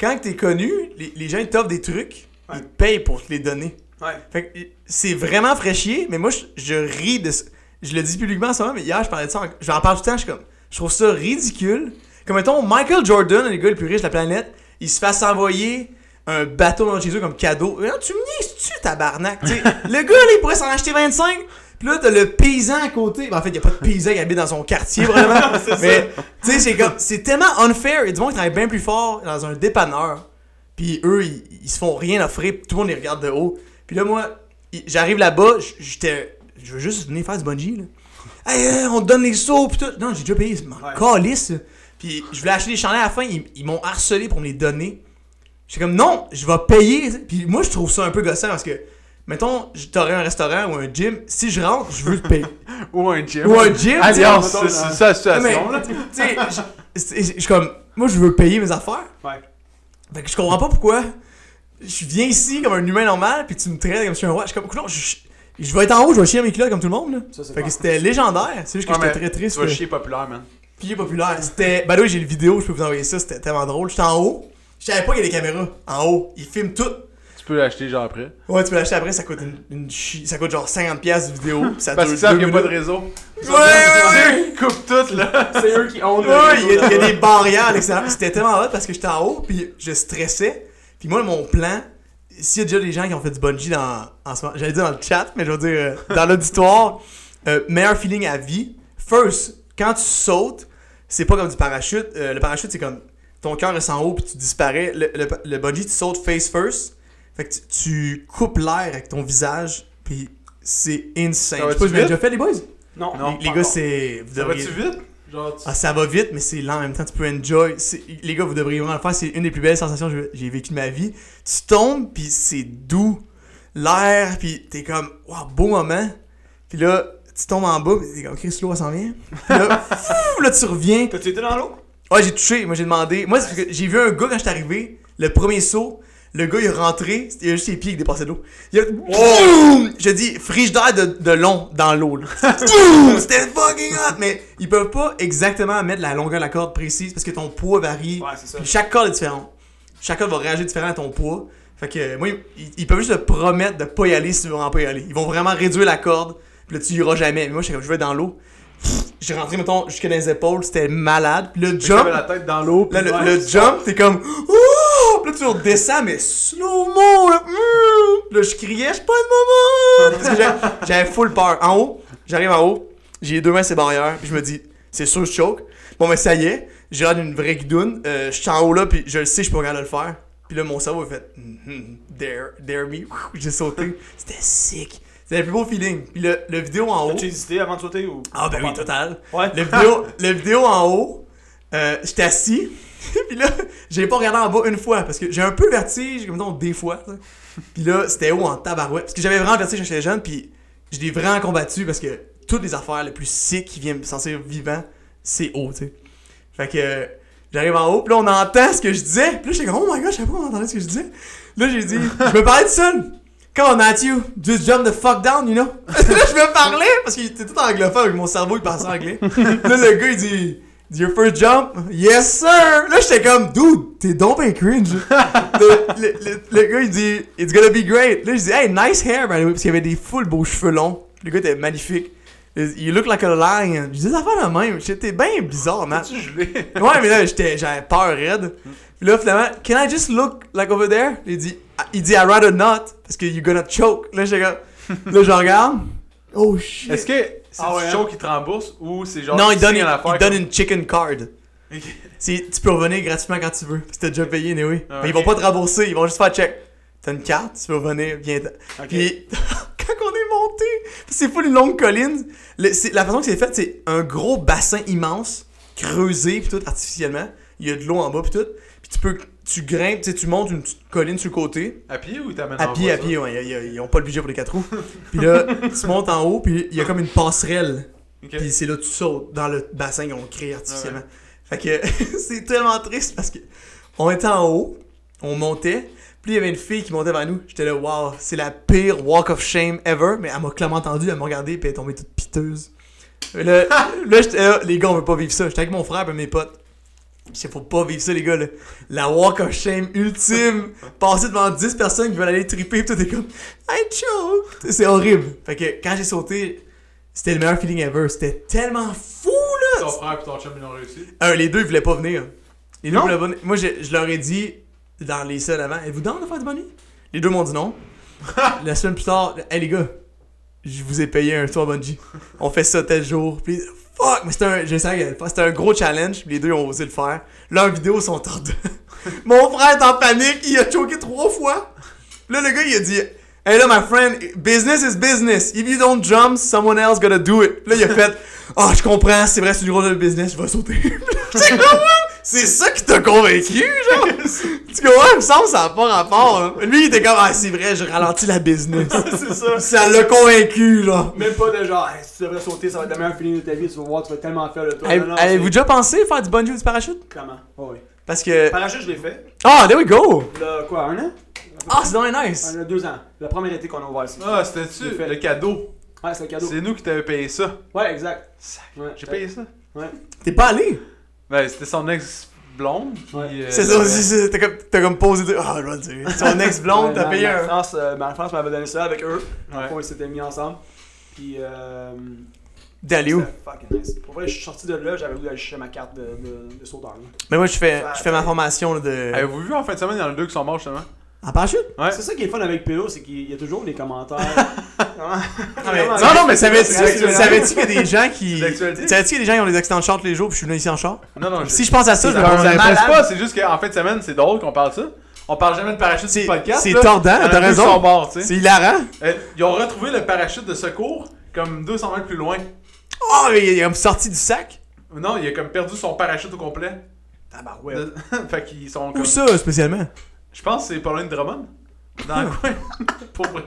Speaker 3: quand t'es connu, les, les gens ils t'offrent des trucs,
Speaker 1: Ouais.
Speaker 3: ils te payent pour te les donner.
Speaker 1: Ouais.
Speaker 3: Fait que c'est vraiment fraîchier, mais moi, je, je ris de. ce- Je le dis publiquement en ce moment, mais hier, je parlais de ça. en- J'en parle tout le temps, je suis comme. Je trouve ça ridicule. Comme mettons, Michael Jordan, le gars le plus riche de la planète, il se fasse envoyer un bateau dans chez eux comme cadeau. Mais non, tu me niaises-tu, tabarnak? Tu sais, <laughs> le gars, là, il pourrait s'en acheter 25. Puis là, t'as le paysan à côté. Ben, en fait, y a pas de paysan qui habite dans son quartier, <laughs> vraiment. mais, tu sais, c'est comme. C'est tellement unfair. Il y a du monde qui travaille bien plus fort dans un dépanneur. Puis eux, ils, ils se font rien offrir. Tout le monde les regarde de haut. Puis là, moi, il- j'arrive là-bas, j'étais. Je veux juste venir faire du bungee, là. Hey, euh, on te donne les sauts, pis tout. Non, j'ai déjà payé, c'est
Speaker 1: Ouais.
Speaker 3: calice. Puis je voulais acheter des chandelles à la fin, ils, ils m'ont harcelé pour me les donner. J'étais comme, non, je vais payer. Puis moi, je trouve ça un peu gossant parce que, mettons, t'aurais un restaurant ou un gym, si je rentre, je veux te payer. <laughs>
Speaker 2: Ou un gym.
Speaker 3: ou un gym,
Speaker 2: Alliance, c'est ça situation, là.
Speaker 3: tu sais, je suis comme, moi, je veux payer mes affaires.
Speaker 1: Ouais.
Speaker 3: Fait que je comprends pas pourquoi je viens ici comme un humain normal, puis tu me traites comme si je suis un roi. Je suis comme, non, je, je vais être en haut, je vais chier à mes culottes comme tout le monde. Là.
Speaker 1: Ça, c'est
Speaker 3: Fait que c'était légendaire. C'est juste que
Speaker 2: Ouais,
Speaker 3: j'étais très triste.
Speaker 2: Tu vas chier populaire, man.
Speaker 3: Puis populaire. C'était. Bah oui, j'ai le vidéo, je peux vous envoyer ça, c'était tellement drôle. J'étais en haut. Je savais pas qu'il y a des caméras. En haut. Ils filment tout.
Speaker 2: Tu peux l'acheter genre après.
Speaker 3: Ouais, tu peux l'acheter après, ça coûte une, une chi- Ça coûte genre 50$ piastres de vidéo. Ça
Speaker 2: Parce qu'ils savent qu'il n'y a pas de réseau.
Speaker 3: Ouais, ouais, ouais.
Speaker 2: Ils coupent tout, là.
Speaker 1: C'est eux qui ont le.
Speaker 3: Ouais, il y, a- il y a des barrières à l'extérieur. C'était tellement hot parce que j'étais en haut, puis je stressais. Puis moi, mon plan, s'il y a déjà des gens qui ont fait du bungee dans, en ce moment, j'allais dire dans le chat, mais je veux dire euh, dans l'auditoire, euh, meilleur feeling à vie, first, quand tu sautes, c'est pas comme du parachute. Euh, le parachute, c'est comme ton cœur reste en haut puis tu disparais. Le, le, le bungee, tu sautes face first. Fait que tu, tu coupes l'air avec ton visage, puis c'est insane. Je sais pas vous déjà fait, les boys?
Speaker 1: Non,
Speaker 2: Non,
Speaker 3: les gars, c'est.
Speaker 2: Ça
Speaker 3: devriez-
Speaker 2: va-tu vite? Genre, tu-
Speaker 3: Ah, ça va vite, mais c'est lent en même temps. Tu peux enjoy. Les gars, vous devriez vraiment le faire. C'est une des plus belles sensations que j'ai vécues de ma vie. Tu tombes, puis c'est doux. L'air, puis t'es comme, waouh, beau moment. Puis là, tu tombes en bas, puis t'es comme, Chris, l'eau, elle s'en vient. Puis là, <laughs> fou, là, tu reviens.
Speaker 1: T'as-tu été dans l'eau?
Speaker 3: Ouais, j'ai touché. Moi, j'ai demandé. Moi, c'est parce que j'ai vu un gars quand j'étais arrivé, le premier saut. Le gars, il est rentré, il a juste ses pieds qui dépassaient de l'eau. Il a. Boum! Je dis, frigidaire de, de long dans l'eau, là. <laughs> C'était fucking hot! Mais ils peuvent pas exactement mettre la longueur de la corde précise parce que ton poids varie.
Speaker 1: Ouais, c'est ça.
Speaker 3: Puis chaque corde est différente. Chaque corde va réagir différent à ton poids. Fait que, moi, ils, ils peuvent juste te promettre de pas y aller si tu veux vraiment pas y aller. Ils vont vraiment réduire la corde, puis là, tu y iras jamais. Mais moi, j'étais comme, je vais dans l'eau. J'ai rentré, mettons, jusqu'à les épaules, c'était malade. Puis le jump.
Speaker 2: la tête dans l'eau.
Speaker 3: Là, le, le
Speaker 1: c'est
Speaker 3: jump, t'es comme. Ouh! Puis là, tu redescends, mais slow-mo, là. Mm! Là, je criais, j'ai pas de! Parce que j'avais- full peur. En haut, j'arrive en haut, j'ai les deux mains ces barrières, puis je me dis, c'est sûr, je choke. Bon, mais ça y est, j'ai l'air d'une vraie guidoune. Euh, je suis en haut là, puis je le sais, je peux regarder le faire. Puis là, mon cerveau a fait, Mhm, dare, dare me. <laughs> J'ai sauté. C'était sick. C'était le plus beau feeling. Puis le, le vidéo en haut.
Speaker 1: As-tu hésité avant de sauter ou.
Speaker 3: Ah, ben oui, total.
Speaker 1: Ouais.
Speaker 3: Le vidéo, le vidéo en haut, euh, j'étais assis, <laughs> puis là, j'ai pas regardé en bas une fois, parce que j'ai un peu le vertige, comme disons, des fois. là. Puis là, c'était haut en tabarouette, parce que j'avais vraiment le vertige quand j'étais jeune, puis je l'ai vraiment combattu, parce que toutes les affaires les plus sick qui viennent censées être vivant, c'est haut, tu sais. Fait que euh, j'arrive en haut, puis là, on entend ce que je disais, puis là, j'étais comme, oh my god, je savais pas qu'on entendait ce que je disais. Là, j'ai dit, <laughs> je me parlais tout seul. Come on, Matthew, just jump the fuck down, you know? <laughs> là, je me parlais, parce qu'il était tout anglophone, avec mon cerveau, il pensait anglais. là, le gars, il dit, Your first jump? Yes, sir! Là, j'étais comme, dude, t'es donc ben cringe. <laughs> le, le, le- le gars, il dit, It's gonna be great. Là, je dis, Hey, nice hair, by the way, parce qu'il avait des full beaux cheveux longs. Le gars était magnifique. You look like a lion. Je dis, ça fait la même. J'étais bien bizarre, man. Ouais, mais là, j'étais, j'avais peur raide. Puis là, finalement, can I just look like over there? Il dit, il dit, I'd rather not, parce que you're gonna choke. Là, j'étais comme, <laughs> là, je regarde. Oh shit.
Speaker 2: Est-ce que c'est
Speaker 1: Ah ouais,
Speaker 2: du
Speaker 1: hein?
Speaker 2: show qui te rembourse ou c'est genre.
Speaker 3: non, il donne, une, il donne une chicken card. <laughs>
Speaker 2: Ok.
Speaker 3: C'est- tu peux revenir gratuitement quand tu veux. Parce que t'as déjà payé, oui.
Speaker 2: Ah,
Speaker 3: Mais ils vont pas te rembourser, ils vont juste faire check. T'as une carte, tu peux revenir, viens. Puis, <laughs> quand on est monté, c'est pas une longue colline. le- la façon que c'est fait, c'est un gros bassin immense, creusé, puis tout artificiellement. Il y a de l'eau en bas, puis tout. Puis tu peux, tu grimpes, tu montes une petite colline sur le côté.
Speaker 2: À pied ou ils t'amènent
Speaker 3: À pied, à pied, ouais. a- Ils ont pas le budget pour les quatre roues. <laughs> Puis là, tu montes en haut, puis il y a comme une passerelle. Puis c'est là que tu sautes dans le bassin qu'ils ont créé artificiellement. Fait que <laughs> c'est tellement triste parce que on était en haut, on montait, puis il y avait une fille qui montait vers nous. J'étais là, wow, c'est la pire walk of shame ever. Mais elle m'a clairement entendu, elle m'a regardé, puis elle est tombée toute piteuse. Là, <laughs> là j'étais là, les gars, on veut pas vivre ça. J'étais avec mon frère et mes potes. Je faut pas vivre ça, les gars. Là. La walk of shame ultime. <laughs> Passer devant 10 personnes qui veulent aller triper, pis tout est comme I choke. C'est horrible. Fait que quand j'ai sauté, c'était le meilleur feeling ever. C'était tellement fou, là.
Speaker 2: Ton frère et ton chum, ils l'ont réussi.
Speaker 3: Un, les deux, ils voulaient pas venir. Les deux
Speaker 1: Non?
Speaker 3: voulaient pas venir. Moi, je, je leur ai dit dans les seuls avant Êtes-vous dans de faire du nuit Les deux m'ont dit non. <laughs> La semaine plus tard, hey les gars, je vous ai payé un tour à bungee. On fait ça tel jour. Puis, fuck, mais c'était un, je faire. C'était un gros challenge. Les deux ont osé le faire. Leurs vidéos sont <laughs> hors de. Mon frère est en panique. Il a choqué trois fois. Là, le gars, il a dit Hey là, my friend, business is business. If you don't jump, someone else gotta do it. Puis là, il a fait <laughs> Ah, je comprends, c'est vrai, c'est du gros de business, je vais sauter. <laughs> C'est ça qui t'a convaincu, genre? <laughs> tu comprends? Il me semble que ça n'a pas rapport. hein. Lui, il était comme Ah, c'est vrai, je ralentis la business.
Speaker 1: c'est ça.
Speaker 3: ça l'a convaincu, genre.
Speaker 1: Même pas de genre, Hey, si tu devrais sauter, ça va être le meilleur feeling de ta vie, tu vas voir, tu vas tellement faire le tour.
Speaker 3: Avez-vous
Speaker 1: c'est-
Speaker 3: déjà pensé faire du bungee ou du parachute?
Speaker 1: Clairement. Oh, oui.
Speaker 3: Parce que.
Speaker 1: Parachute, je l'ai fait.
Speaker 3: Ah, there we go!
Speaker 1: Là, quoi, un an?
Speaker 3: Ah, c'est donc nice!
Speaker 1: Un an, deux ans. La première été qu'on a ouvert ici.
Speaker 2: Ah,
Speaker 1: J'ai
Speaker 2: c'était-tu
Speaker 1: fait.
Speaker 2: le cadeau?
Speaker 1: Ouais, c'est un cadeau.
Speaker 2: C'est nous qui t'avons payé ça.
Speaker 1: Ouais, exact. Ouais,
Speaker 2: J'ai payé ça.
Speaker 1: Ouais.
Speaker 3: T'es pas allé?
Speaker 2: Ben, c'était son ex-blonde. puis,
Speaker 1: Ouais.
Speaker 2: euh,
Speaker 3: C'est ça aussi, t'as comme, t'as comme posé de. Ah, je vais le dire. <laughs> Ton ex-blonde,
Speaker 1: Ouais,
Speaker 3: t'as payé un.
Speaker 1: France, euh, ma France m'avait donné ça avec eux. Dans le
Speaker 2: Ouais.
Speaker 1: fond, ils s'étaient mis ensemble. Puis, euh.
Speaker 3: D'aller où?
Speaker 1: fucking nice. Pour vrai, je suis sorti de là, j'avais voulu aller chercher ma carte de, de, de sauteur. là.
Speaker 3: Mais moi, je fais,
Speaker 1: Ça-
Speaker 3: je fais ma formation là, de.
Speaker 2: Avez-vous vu en fin de semaine, il y en a deux qui sont morts justement?
Speaker 3: En parachute?
Speaker 2: Ouais.
Speaker 1: C'est ça qui est fun avec PO, c'est qu'il y a toujours des commentaires. <laughs>
Speaker 3: Ah, non, non, mais savais-tu qu'il y a des gens qui. Savais-tu qu'il y a des gens qui ont des accidents de char tous les jours puis je suis venu ici en char?
Speaker 2: Non, non, je-
Speaker 3: Si je pense à ça, je
Speaker 2: ça
Speaker 3: me pense
Speaker 2: pas, c'est juste qu'en fin de semaine, c'est drôle qu'on parle de ça. On parle jamais de parachute sur le podcast.
Speaker 3: c'est tordant, t'as raison. C'est hilarant.
Speaker 2: Euh, Ils ont retrouvé le parachute de secours comme 200 mètres plus loin.
Speaker 3: Oh, mais il est comme sorti du sac?
Speaker 2: Non, il a comme perdu son parachute au complet.
Speaker 1: Tabarouette.
Speaker 2: De- <laughs> fait qu'ils sont comme...
Speaker 3: Où ça, spécialement?
Speaker 2: Je pense que c'est pas loin de Drummond. Dans le coin. <laughs> Pour vrai.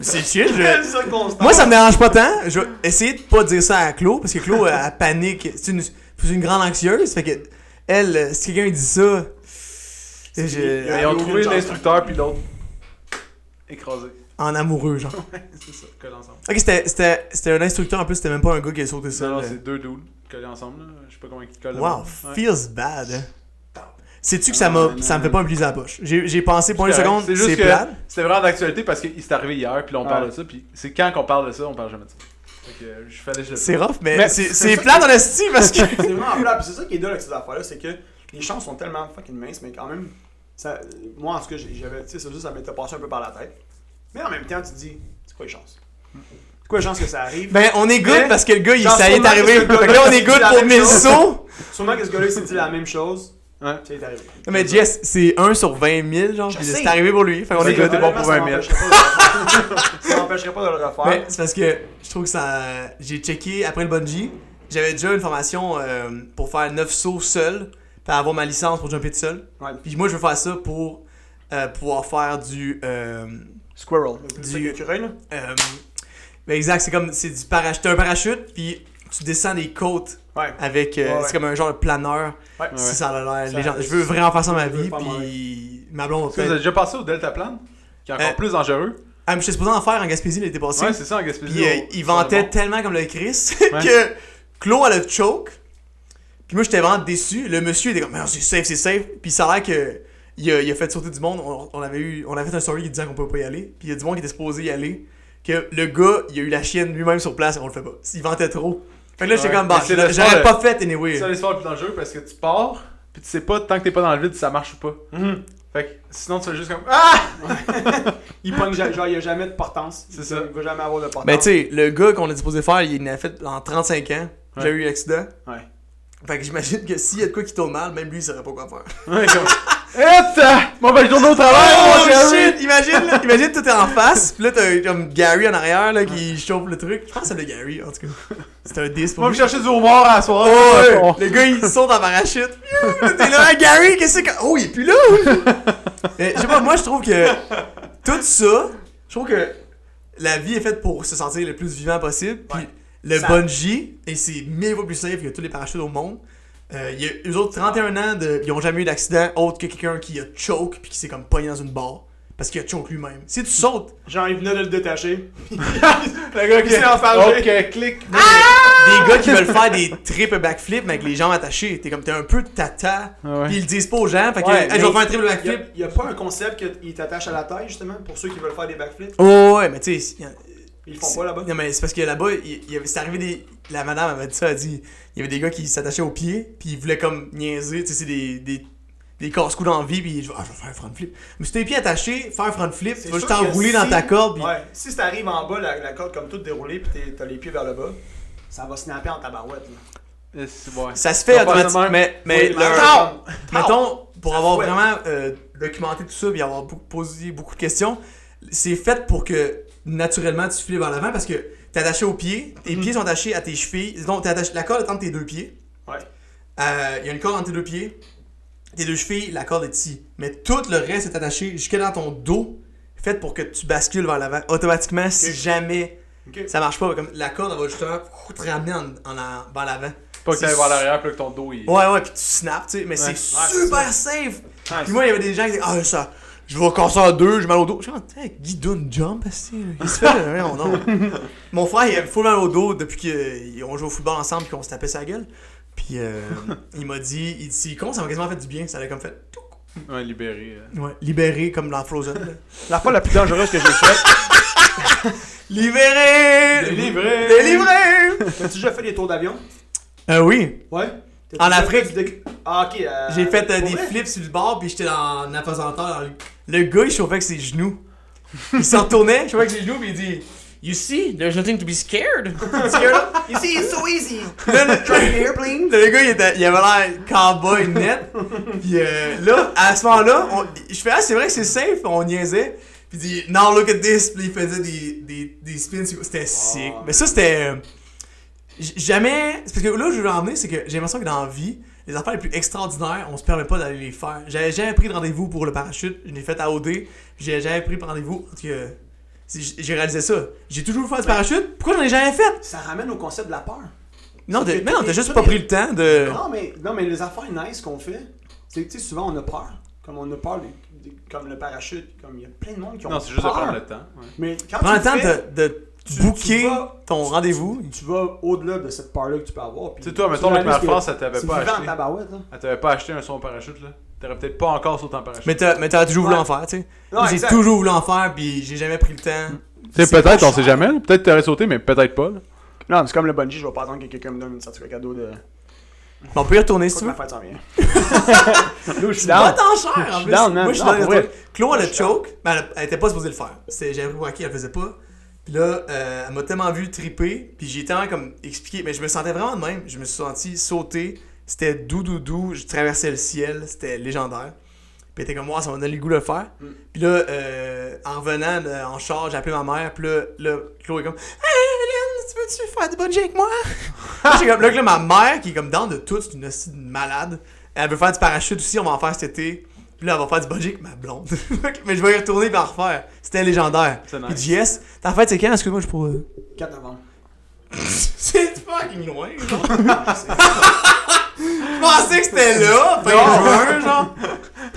Speaker 3: C'est chill, je... Moi, ça me dérange pas tant. Je vais essayer de pas dire ça à Claude, parce que Claude, elle, elle panique. C'est une, c'est une grande anxieuse. Fait que, elle, euh, si quelqu'un dit ça. je-
Speaker 2: Ils ont trouvé l'instructeur puis l'autre. Écrasé.
Speaker 3: en amoureux, genre.
Speaker 2: c'est ça, collés ensemble.
Speaker 3: Ok, c'était- c'était c'était un instructeur en plus, c'était même pas un gars qui a sauté
Speaker 2: Non,
Speaker 3: ça.
Speaker 2: non,
Speaker 3: là.
Speaker 2: c'est deux dudes collés ensemble. Là. Je sais pas comment ils collent.
Speaker 3: Wow,
Speaker 2: Ouais.
Speaker 3: feels bad. Sais-tu que ça, m'a, ça me fait pas un pli à la poche? J'ai, j'ai pensé pour une seconde,
Speaker 2: C'est juste
Speaker 3: c'est
Speaker 2: que
Speaker 3: plate.
Speaker 2: C'était vraiment d'actualité parce qu'il s'est arrivé hier, puis là on parle
Speaker 1: Ouais.
Speaker 2: de ça, puis c'est quand qu'on parle de ça, on parle jamais de ça. Euh,
Speaker 3: C'est rough, mais,
Speaker 1: Mais
Speaker 3: c'est, plate dans le style parce que. <laughs>
Speaker 1: C'est vraiment plat. Puis c'est ça qui est drôle avec ces affaires-là, c'est que les chances sont tellement fucking minces, mais quand même, ça, moi en tout cas, j'avais, tu sais, ça, ça m'était passé un peu par la tête. Mais en même temps, tu te dis, c'est quoi les chances? C'est quoi les chances que ça arrive?
Speaker 3: Ben, on est good
Speaker 1: Mais,
Speaker 3: parce que le gars, il, ça y est arrivé. là, on est
Speaker 1: c'est
Speaker 3: good pour
Speaker 1: même
Speaker 3: 1000
Speaker 1: chose.
Speaker 3: sauts.
Speaker 1: Sûrement que ce gars-là s'est dit la même chose.
Speaker 2: Ouais.
Speaker 1: Ça est arrivé.
Speaker 3: Non, mais Jess, c'est 1 sur 20 000, genre. C'est arrivé pour lui. Fait qu'on est
Speaker 2: t'es bon pour 20 000. <laughs>
Speaker 1: Ça m'empêcherait pas de le refaire.
Speaker 3: Mais c'est parce que je trouve que ça. J'ai checké après le bungee. J'avais déjà une formation euh, pour faire 9 sauts seul. Puis avoir ma licence pour jumper tout seul.
Speaker 1: Ouais.
Speaker 3: Puis moi, je veux faire ça pour euh, pouvoir faire du. euh,
Speaker 1: Squirrel.
Speaker 3: Du-
Speaker 1: Du écureuil, là?
Speaker 3: euh, ben exact, c'est comme. C'est du parachute. T'as un parachute, puis tu descends des côtes
Speaker 1: Ouais.
Speaker 3: avec. euh,
Speaker 1: Ouais, ouais.
Speaker 3: C'est comme un genre de planeur.
Speaker 1: Ouais.
Speaker 3: Si ça a l'air. Les gens- Je veux vraiment faire ça ma vie, puis ma blonde
Speaker 2: Est-ce que vous avez déjà passé au Delta Plan Qui est encore
Speaker 3: Euh,
Speaker 2: plus dangereux?
Speaker 3: Ah, mais je suis supposé en faire en Gaspésie l'été passé.
Speaker 2: Ouais, c'est ça en Gaspésie.
Speaker 3: Puis euh, il vantait tellement comme le Chris <laughs> que Claude a le choke. Puis moi j'étais vraiment déçu. Le monsieur était comme, mais non, c'est safe, c'est safe. Puis ça a l'air que il a, il a fait sauter du monde. On, on avait eu, on avait fait un story qui disait qu'on pouvait pas y aller. Puis il y a du monde qui était supposé y aller. Que le gars, il a eu la chienne lui-même sur place et on le fait pas. Il vantait trop. Fait que là j'étais comme, bah,
Speaker 2: mais c'est le
Speaker 3: j'aurais
Speaker 2: sport,
Speaker 3: pas fait anyway.
Speaker 2: C'est ça l'histoire le plus dangereux parce que tu pars, puis tu sais pas tant que t'es pas dans le vide si ça marche ou pas.
Speaker 1: Mhm.
Speaker 2: Fait que sinon tu fais juste comme Ah <laughs>
Speaker 1: Il pogne, genre, il y a jamais de portance.
Speaker 2: C'est
Speaker 1: Il-
Speaker 2: ça.
Speaker 1: Il va jamais avoir de portance.
Speaker 3: Ben tu sais, le gars qu'on a supposé faire, il en a fait en 35 ans. J'ai
Speaker 2: Ouais.
Speaker 3: eu l'accident.
Speaker 1: Ouais.
Speaker 3: Fait que j'imagine que s'il y a de quoi qui tourne mal, même lui il saurait pas quoi faire.
Speaker 2: Ouais, comme Bon ben je tourne au travail,
Speaker 3: Oh
Speaker 2: chéri!
Speaker 3: shit! Imagine, là, <laughs> imagine tout est en face, pis là t'as comme Gary en arrière là, qui chauffe le truc. Je pense que c'est le Gary en tout cas. C'est un 10 pour
Speaker 2: On va chercher du homard à la soirée.
Speaker 3: Oh, ouais. Le gars il saute en parachute. T'es là, Hey, Gary, qu'est-ce que. Oh, il est plus là! Mais je sais pas, moi je trouve que tout ça, je trouve que la vie est faite pour se sentir le plus vivant possible. Puis
Speaker 1: Ouais.
Speaker 3: le
Speaker 1: Ça-
Speaker 3: bungee, et c'est mille fois plus safe que tous les parachutes au monde. Euh, y a eux autres 31 ans, de, ils ont jamais eu d'accident autre que quelqu'un qui a choke puis qui s'est comme pogné dans une barre. Parce qu'il a choke lui-même. Si tu sautes,
Speaker 1: Genre, il venait de le détacher. <laughs>
Speaker 2: Le gars qui
Speaker 1: Il s'est enfargé.
Speaker 2: Ok, clic.
Speaker 3: des gars qui veulent faire des triple backflips mais avec les jambes attachées, t'es comme t'es un peu tata.
Speaker 2: Ah ouais.
Speaker 3: Puis ils le disent pas aux gens, fait que
Speaker 1: Ouais,
Speaker 3: hey, je vais faire un triple
Speaker 1: Il y, a,
Speaker 3: backflip.
Speaker 1: il y a pas un concept qu'il t'attache à la taille, justement, pour ceux qui veulent faire des backflips?
Speaker 3: Oh ouais, mais tu sais, il y a-
Speaker 1: Ils font pas là-bas?
Speaker 3: Non, mais c'est parce que là-bas, il, il y avait- c'est arrivé des. La madame avait dit ça, elle a dit. Il y avait des gars qui s'attachaient aux pieds, puis ils voulaient comme niaiser, tu sais, c'est des. des des casse-coups dans la vie, puis je ah, je vais faire un front flip. Mais si t'as les pieds attachés, faire un front flip, tu vas juste t'enrouler
Speaker 1: si-
Speaker 3: dans ta corde, puis.
Speaker 1: Ouais, si t'arrives en bas, la, la corde comme toute déroulée, pis t'es- t'as les pieds vers le bas, ça va snapper en tabarouette. Là.
Speaker 2: Ouais.
Speaker 3: Ça se fait automatiquement. Mais, mais
Speaker 1: Oui,
Speaker 3: leur- mettons, pour
Speaker 1: Ça
Speaker 3: avoir
Speaker 1: fouette.
Speaker 3: vraiment euh, documenté tout ça, puis avoir beaucoup- posé beaucoup de questions, c'est fait pour que naturellement tu files vers l'avant parce que t'es attaché aux pieds, tes
Speaker 1: Mhm.
Speaker 3: pieds sont attachés à tes chevilles, donc t'es attaché, la corde est entre tes deux pieds.
Speaker 1: Ouais.
Speaker 3: Euh, Il y a une corde entre tes deux pieds, tes deux chevilles, la corde est ici. Mais tout le reste est attaché jusque dans ton dos, fait pour que tu bascules vers l'avant automatiquement si jamais ça marche pas. Comme la corde, elle va justement te ramener en, en, en- vers l'avant.
Speaker 2: Pas que t'ailles vers l'arrière, puis que ton dos il.
Speaker 3: Ouais, ouais, puis tu snaps, tu sais, mais
Speaker 2: Ouais.
Speaker 3: c'est
Speaker 1: Ouais,
Speaker 3: super safe.
Speaker 1: Ouais,
Speaker 3: Puis moi, il y avait des gens qui disaient, ah, ça, je vais casser en deux, j'ai mal au dos. Je suis comme, hey, Guidoune jump, il se fait, là, non, non. <laughs> Mon frère, il avait full mal au dos depuis qu'on jouait au football ensemble et qu'on se tapait sa gueule. Puis euh, <laughs> il m'a dit, il dit, c'est con, ça m'a quasiment fait du bien, ça l'a comme fait,
Speaker 2: Ouais, libéré. euh.
Speaker 3: ouais, libéré comme dans Frozen. là.
Speaker 1: La fois la plus dangereuse que j'ai faite. <laughs>
Speaker 3: libéré!
Speaker 2: Délivré!
Speaker 3: Délivré!
Speaker 1: T'as-tu déjà fait des tours d'avion?
Speaker 3: Euh, oui.
Speaker 1: Ouais.
Speaker 3: En Afrique.
Speaker 1: Ah, ok. euh,
Speaker 3: J'ai fait euh, des
Speaker 1: vrai?
Speaker 3: flips sur le bord, puis j'étais en apesanteur. Le gars, il chauffait avec ses genoux. Il s'en retournait, il chauffait avec ses genoux, puis il dit You see, there's nothing to be scared. <laughs>
Speaker 1: You see, it's so easy.
Speaker 3: Là, le,
Speaker 1: airplane.
Speaker 3: le gars, il, était, il avait l'air cowboy net. Puis euh, là, à ce moment-là, je fais Ah, c'est vrai que c'est safe, on niaisait. Puis il dit Now look at this. Puis il faisait des, des, des spins. C'était sick. Mais ça, c'était. Jamais. Parce que là où je veux en venir, c'est que j'ai l'impression que dans la vie, les affaires les plus extraordinaires, on se permet pas d'aller les faire. J'avais jamais pris de rendez-vous pour le parachute. Je l'ai fait à OD. J'ai jamais pris de rendez-vous. J'ai réalisé ça. J'ai toujours voulu faire du parachute. Pourquoi j'en ai jamais fait?
Speaker 1: Ça ramène au concept de la peur.
Speaker 3: Non, mais non, t'as juste pas pris le temps de.
Speaker 1: Non mais, non, mais les affaires nice qu'on fait, c'est que tu sais, souvent on a peur. Comme on a peur, comme le parachute, comme il y a plein de monde qui ont
Speaker 2: Non, c'est juste de
Speaker 1: peur.
Speaker 2: prendre le temps. ouais.
Speaker 1: Mais quand
Speaker 3: Prends
Speaker 1: tu
Speaker 3: le temps
Speaker 1: fais,
Speaker 3: de,
Speaker 1: tu
Speaker 3: booker
Speaker 1: vas-
Speaker 3: ton rendez-vous.
Speaker 1: Tu, tu vas au-delà de cette peur-là que tu peux avoir.
Speaker 2: Tu sais, toi, mettons, avec ma France, elle t'avait pas acheté. Elle t'avait pas acheté un son parachute, là. T'aurais peut-être pas encore sauté en parachute.
Speaker 3: Mais t'as toujours voulu en faire, tu sais.
Speaker 1: Non,
Speaker 3: J'ai toujours voulu en faire, puis j'ai jamais pris le temps.
Speaker 2: Tu sais,
Speaker 3: c'est
Speaker 2: peut-être,
Speaker 3: pas
Speaker 2: on sait jamais. Peut-être t'aurais sauté, mais peut-être pas. là.
Speaker 1: Non, c'est comme le bungee, je vais pas attendre que quelqu'un me donne une certificat cadeau de.
Speaker 3: Bon, on peut y retourner si tu veux.
Speaker 1: ma fête s'en vient. <laughs> Je suis
Speaker 3: Pas
Speaker 1: down.
Speaker 3: tant cher, en
Speaker 1: Je suis
Speaker 3: plus.
Speaker 1: down, man.
Speaker 3: Moi, je suis
Speaker 1: Non,
Speaker 3: dans. Chloé, elle a choke, mais elle, elle était pas supposée le faire. J'avais pris acquis, elle le faisait pas. Puis là, euh, elle m'a tellement vu triper, puis j'ai tellement comme expliqué, mais je me sentais vraiment de même. Je me suis senti sauter. C'était doux, doux, doux. Je traversais le ciel. C'était légendaire. Puis elle était comme, moi, ça m'a donné le goût de le faire.
Speaker 1: Mm.
Speaker 3: Puis là, euh, en revenant de- en charge, j'ai appelé ma mère. Puis là, là, Chloé est comme, Hey, Hélène, tu veux-tu faire du bungee avec moi? <laughs> Là, j'ai comme, là, que là, ma mère, qui est comme dans de tout, c'est une hostie malade. Elle veut faire du parachute aussi, on va en faire cet été. Puis là, elle va faire du bungee avec ma blonde. <laughs> Mais je vais y retourner et en refaire. C'était légendaire.
Speaker 2: C'est
Speaker 3: Puis
Speaker 2: nice.
Speaker 3: JS, ta fête c'est quand? Excuse-moi, je pourrais.
Speaker 1: 4 novembre. <laughs>
Speaker 3: c'est fucking loin, genre. je pensais que c'était là, fin juin, genre. <laughs>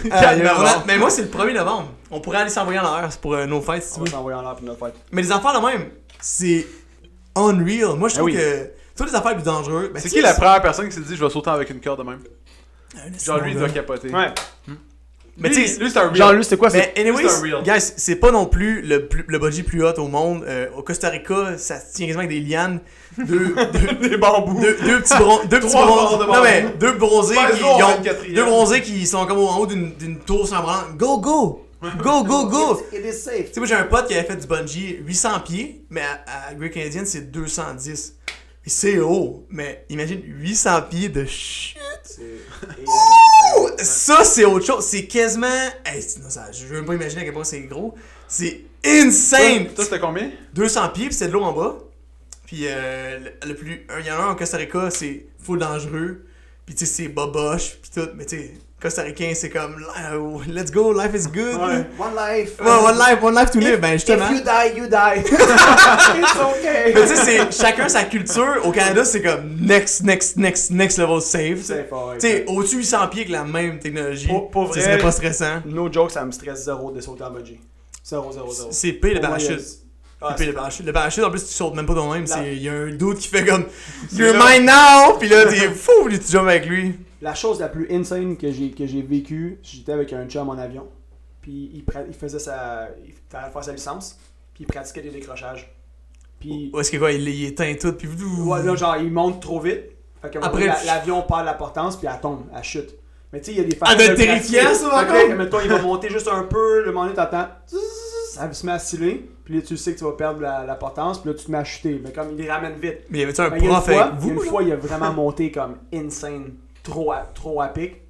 Speaker 3: Euh,
Speaker 2: Quatre
Speaker 3: il y a- mais moi, c'est le 1er novembre. On pourrait aller s'envoyer en l'air, c'est pour euh, nos fêtes si tu
Speaker 1: On
Speaker 3: veux.
Speaker 1: s'envoyer en l'air pour notre fête.
Speaker 3: Mais les affaires de même, c'est unreal. Moi, je
Speaker 1: Ah
Speaker 3: trouve
Speaker 1: oui.
Speaker 3: que toutes les affaires les plus dangereuses. ben,
Speaker 2: C'est qui la première personne qui s'est dit je vais sauter avec une corde de même? Genre lui, il doit capoter.
Speaker 1: Ouais.
Speaker 3: Mais
Speaker 2: Lui,
Speaker 3: tu sais,
Speaker 2: lui, c'est un real.
Speaker 1: Genre, lui, c'était quoi c'est-
Speaker 3: Mais anyways,
Speaker 2: c'est
Speaker 3: guys, c'est pas non plus le, plus, le bungee plus hot au monde. Euh, au Costa Rica, ça se tient quasiment avec des lianes. Deux, <laughs> deux,
Speaker 1: Des bambous.
Speaker 3: deux, deux petits bron- deux petits
Speaker 2: Trois
Speaker 3: bron-
Speaker 2: bords de
Speaker 3: non, mais
Speaker 2: bambou.
Speaker 3: deux bronzés qui ont- deux bronzés qui sont comme en haut d'une d'une tour sans branle. Go go, go go go.
Speaker 1: It is safe.
Speaker 3: Tu sais moi j'ai un pote qui avait fait du bungee 800 pieds, mais à, à Great Canadian c'est 210. Et c'est haut, mais imagine 800 pieds de shit. Ça, c'est autre chose. C'est quasiment. Hey, non, ça, je veux même pas imaginer à quel point c'est gros. C'est insane!
Speaker 2: Toi, c'était combien?
Speaker 3: 200 pieds, puis c'est de l'eau en bas. Puis euh, le, le plus. Il y en a un en Costa Rica, c'est full dangereux. Puis tu sais, c'est boboche, puis tout. Mais tu sais, Costa-Ricain, c'est comme. Let's go, life is good.
Speaker 1: Ouais. One life.
Speaker 3: Ouais, one life, one life to live. Ben justement.
Speaker 1: If you die, you die. <laughs> It's okay.
Speaker 3: Mais tu sais, c'est chacun sa culture. Au Canada, c'est comme next, next, next, next level safe.
Speaker 1: C'est.
Speaker 3: Tu sais, au-dessus 800 pieds avec la même technologie.
Speaker 1: Pour- pour vrai,
Speaker 3: serait pas stressant.
Speaker 1: No joke, ça me stresse zéro de sauter en bungee. Zéro, zéro, zéro.
Speaker 3: C'est pire le parachute.
Speaker 1: Ah,
Speaker 3: puis le parachute. Le parachute, en plus, tu sautes même pas toi-même.
Speaker 1: La-
Speaker 3: c'est- Il y a un doute qui fait comme You're mine now! Puis là, t'es fou, tu jumps avec lui.
Speaker 1: La chose la plus insane que j'ai que j'ai vécue, j'étais avec un chum en avion. Puis il, faisait sa. Il de faire sa licence. Puis il pratiquait des décrochages. Puis.
Speaker 3: Ou est-ce que quoi, il, il éteint tout, puis
Speaker 1: Ouais, là, genre, il monte trop vite. Fait que
Speaker 3: Après-
Speaker 1: l'avion perd la portance, puis elle tombe, elle chute. Mais tu sais, il y a des
Speaker 3: Ah, de
Speaker 1: façons
Speaker 3: terrifiant,
Speaker 1: pratiquer.
Speaker 3: ça,
Speaker 1: mettons, il va <laughs> monter juste un peu, le moment donné, t'attends. Ça se met à sciller. Puis là, tu sais que tu vas perdre la, la portance, puis là, tu te mets à chuter. Mais comme il les ramène vite.
Speaker 3: Mais y avait-tu un
Speaker 1: il y a une
Speaker 3: prof avec vous?
Speaker 1: une fois, il a vraiment monté comme insane, trop à, trop à pic.